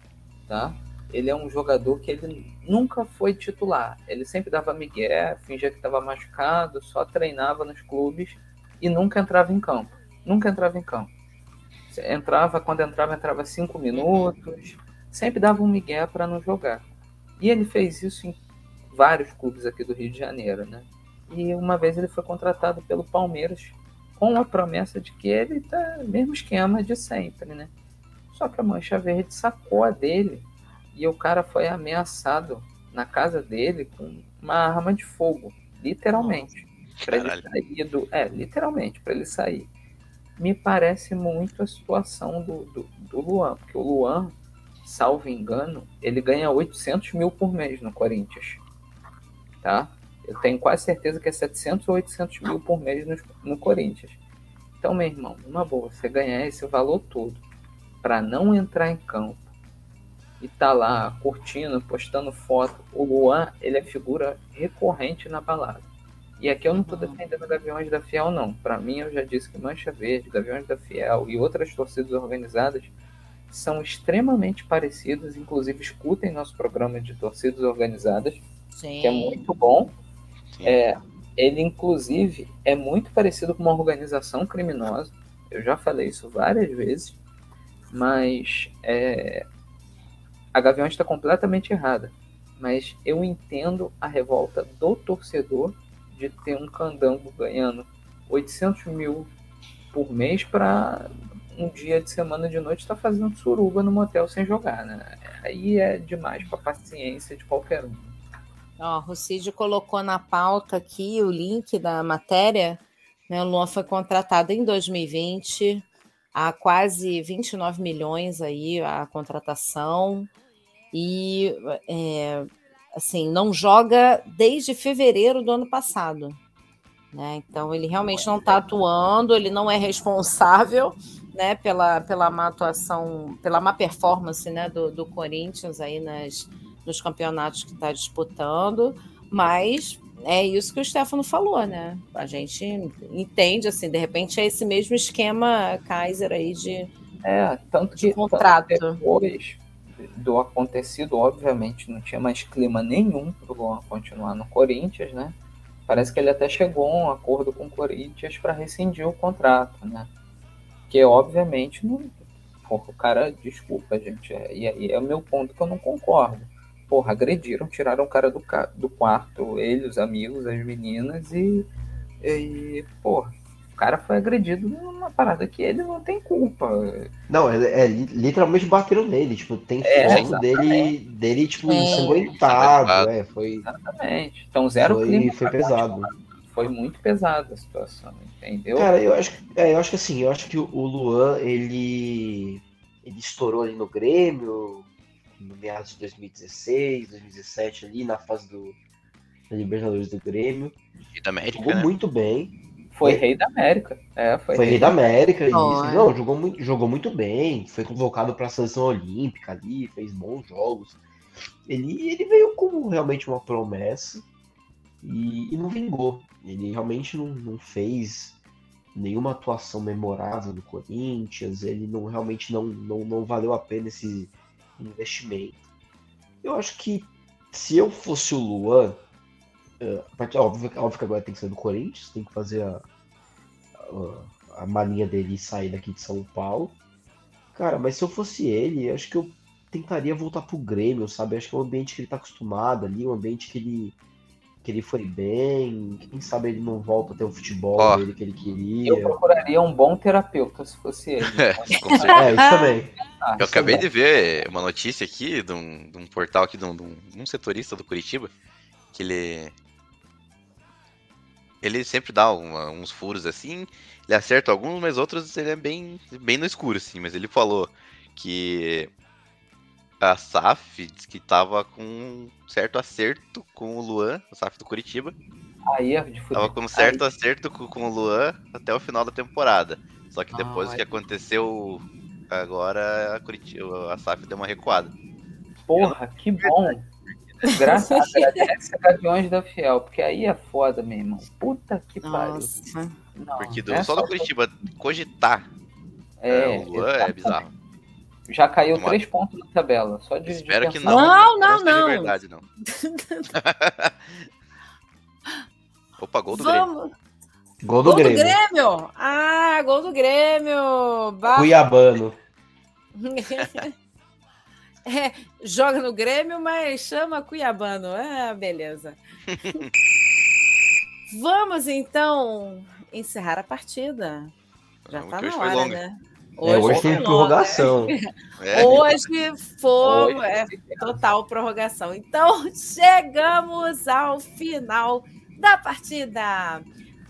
S11: tá? Ele é um jogador que ele nunca foi titular. Ele sempre dava migué, fingia que estava machucado, só treinava nos clubes e nunca entrava em campo. Nunca entrava em campo. Entrava, quando entrava, entrava cinco minutos. Sempre dava um migué para não jogar. E ele fez isso em vários clubes aqui do Rio de Janeiro, né? E uma vez ele foi contratado pelo Palmeiras com a promessa de que ele tá mesmo esquema de sempre, né? Só que a Mancha Verde sacou a dele e o cara foi ameaçado na casa dele com uma arma de fogo, literalmente. Para ele sair do. É, literalmente, para ele sair. Me parece muito a situação do, do, do Luan, porque o Luan, salvo engano, ele ganha 800 mil por mês no Corinthians. Tá? Eu tenho quase certeza que é 700 ou 800 mil por mês no, no Corinthians. Então, meu irmão, uma boa, você ganhar esse valor todo para não entrar em campo e tá lá curtindo, postando foto, o Luan, ele é figura recorrente na balada. E aqui eu não tô defendendo Gaviões da Fiel, não. Para mim, eu já disse que Mancha Verde, Gaviões da Fiel e outras torcidas organizadas são extremamente parecidos. Inclusive, escutem nosso programa de torcidas organizadas,
S7: Sim.
S11: que é muito bom. É, ele, inclusive, é muito parecido com uma organização criminosa. Eu já falei isso várias vezes, mas é, a Gaviões está completamente errada. Mas eu entendo a revolta do torcedor de ter um candango ganhando 800 mil por mês para um dia de semana de noite estar fazendo suruba no motel sem jogar, né? Aí é demais para paciência de qualquer um.
S7: Ó, o Cid colocou na pauta aqui o link da matéria. Né? O Luan foi contratado em 2020 a quase 29 milhões aí a contratação e é, assim não joga desde fevereiro do ano passado. Né? Então ele realmente não está atuando, ele não é responsável né, pela, pela má atuação, pela má performance né, do, do Corinthians aí nas, nos campeonatos que está disputando, mas é isso que o Stefano falou, né? A gente entende, assim, de repente é esse mesmo esquema Kaiser aí de,
S11: É, tanto
S7: de
S11: que
S7: contrato.
S11: depois do acontecido, obviamente, não tinha mais clima nenhum para o Luan continuar no Corinthians, né? Parece que ele até chegou a um acordo com o Corinthians para rescindir o contrato, né? Que obviamente não. Porra, o cara, desculpa, gente. é- E aí é o meu ponto que eu não concordo. Porra, agrediram, tiraram o cara do, ca- do quarto, ele, os amigos, as meninas, e. E, porra, o cara foi agredido numa parada que ele não tem culpa.
S8: Não, é, é, li- literalmente bateram nele, tipo, tem
S11: É,
S8: foto
S11: exatamente.
S8: dele, dele, tipo, ensanguentado, é, foi...
S11: Exatamente. Então, zero
S8: Foi-
S11: clima.
S8: foi pesado.
S11: Foi muito pesada a situação, entendeu?
S8: Cara, eu acho, que- é, eu acho que assim, eu acho que o o Luan, ele, ele estourou ali no Grêmio, no meados de 2016, 2017 ali, na fase do da Libertadores do Grêmio.
S10: E da América,
S8: Jogou
S10: né?
S8: muito bem.
S11: Foi rei da América. É, foi,
S8: Foi rei da América, isso.
S11: Foi.
S8: Não, jogou muito, jogou muito bem. Foi convocado para a seleção olímpica ali, fez bons jogos. Ele, ele veio como realmente uma promessa e, e não vingou. Ele realmente não, não fez nenhuma atuação memorável no Corinthians. Ele não realmente não, não, não valeu a pena esse investimento. Eu acho que se eu fosse o Luan, é, a partir- óbvio, óbvio que agora tem que ser do Corinthians, tem que fazer a, a, a malinha dele sair daqui de São Paulo. Cara, mas se eu fosse ele, eu acho que eu tentaria voltar pro Grêmio, sabe? Eu acho que é um ambiente que ele tá acostumado ali, um ambiente que ele, que ele foi bem. Quem sabe ele não volta a ter o futebol
S10: Ó.
S8: dele que ele
S11: Eu
S8: queria.
S11: procuraria um bom terapeuta se fosse ele.
S10: É.
S8: É, isso também.
S11: Ah,
S10: Eu
S11: isso
S10: acabei
S11: é
S10: de ver uma notícia aqui de um, de um portal aqui, de um, de um- um setorista do Curitiba, que ele. Ele sempre dá uma- uns furos assim, ele acerta alguns, mas outros ele é bem, bem no escuro, assim. Mas ele falou que a SAF disse que tava com um certo acerto com o Luan, a SAF do Curitiba,
S11: Aí é de
S10: Tava com um certo acerto com, com o Luan até o final da temporada. Só que depois
S11: Ah,
S10: que aconteceu agora, a, Curitiba, a SAF deu uma recuada.
S11: Porra, que bom. Graças agradece a Gaviões da Fiel, porque aí é foda, meu irmão. Puta que pariu.
S7: Nossa.
S11: Não,
S10: Porque do,
S11: é
S10: só do Curitiba cogitar
S11: É,
S10: é, o Luan é bizarro.
S11: Já caiu três pontos na tabela. Só de, de
S10: Espero que
S11: pensar.
S10: não.
S7: Não, não, não.
S10: verdade, não. Opa, gol do Grêmio.
S7: Vamos.
S8: Gol do
S7: Gol do
S8: Grêmio.
S7: Grêmio! Ah, gol do Grêmio! Ba-
S8: Cuiabano.
S7: É, joga no Grêmio, mas chama Cuiabano. Ah, beleza. Vamos então encerrar a partida. Já tá
S10: hoje
S7: na hora,
S10: longa.
S7: né?
S8: É, hoje
S7: foi
S8: prorrogação.
S10: É.
S7: Hoje foi
S11: Hoje
S7: é, total prorrogação. Então, chegamos ao final da partida.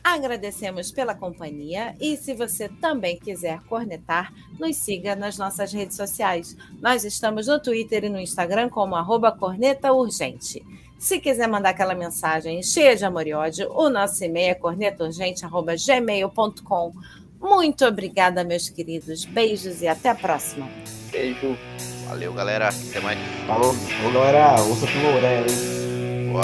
S7: Agradecemos pela companhia e se você também quiser cornetar, nos siga nas nossas redes sociais. Nós estamos no Twitter e no Instagram como arroba corneta urgente. Se quiser mandar aquela mensagem cheia de amor e ódio, o nosso e-mail é cornetaurgente.gmail.com. Muito obrigada, meus queridos. Beijos e até a próxima.
S11: Beijo.
S10: Valeu, galera. Até mais.
S8: Falou, falou galera. Ouça pelo Aurélio?
S10: Boa.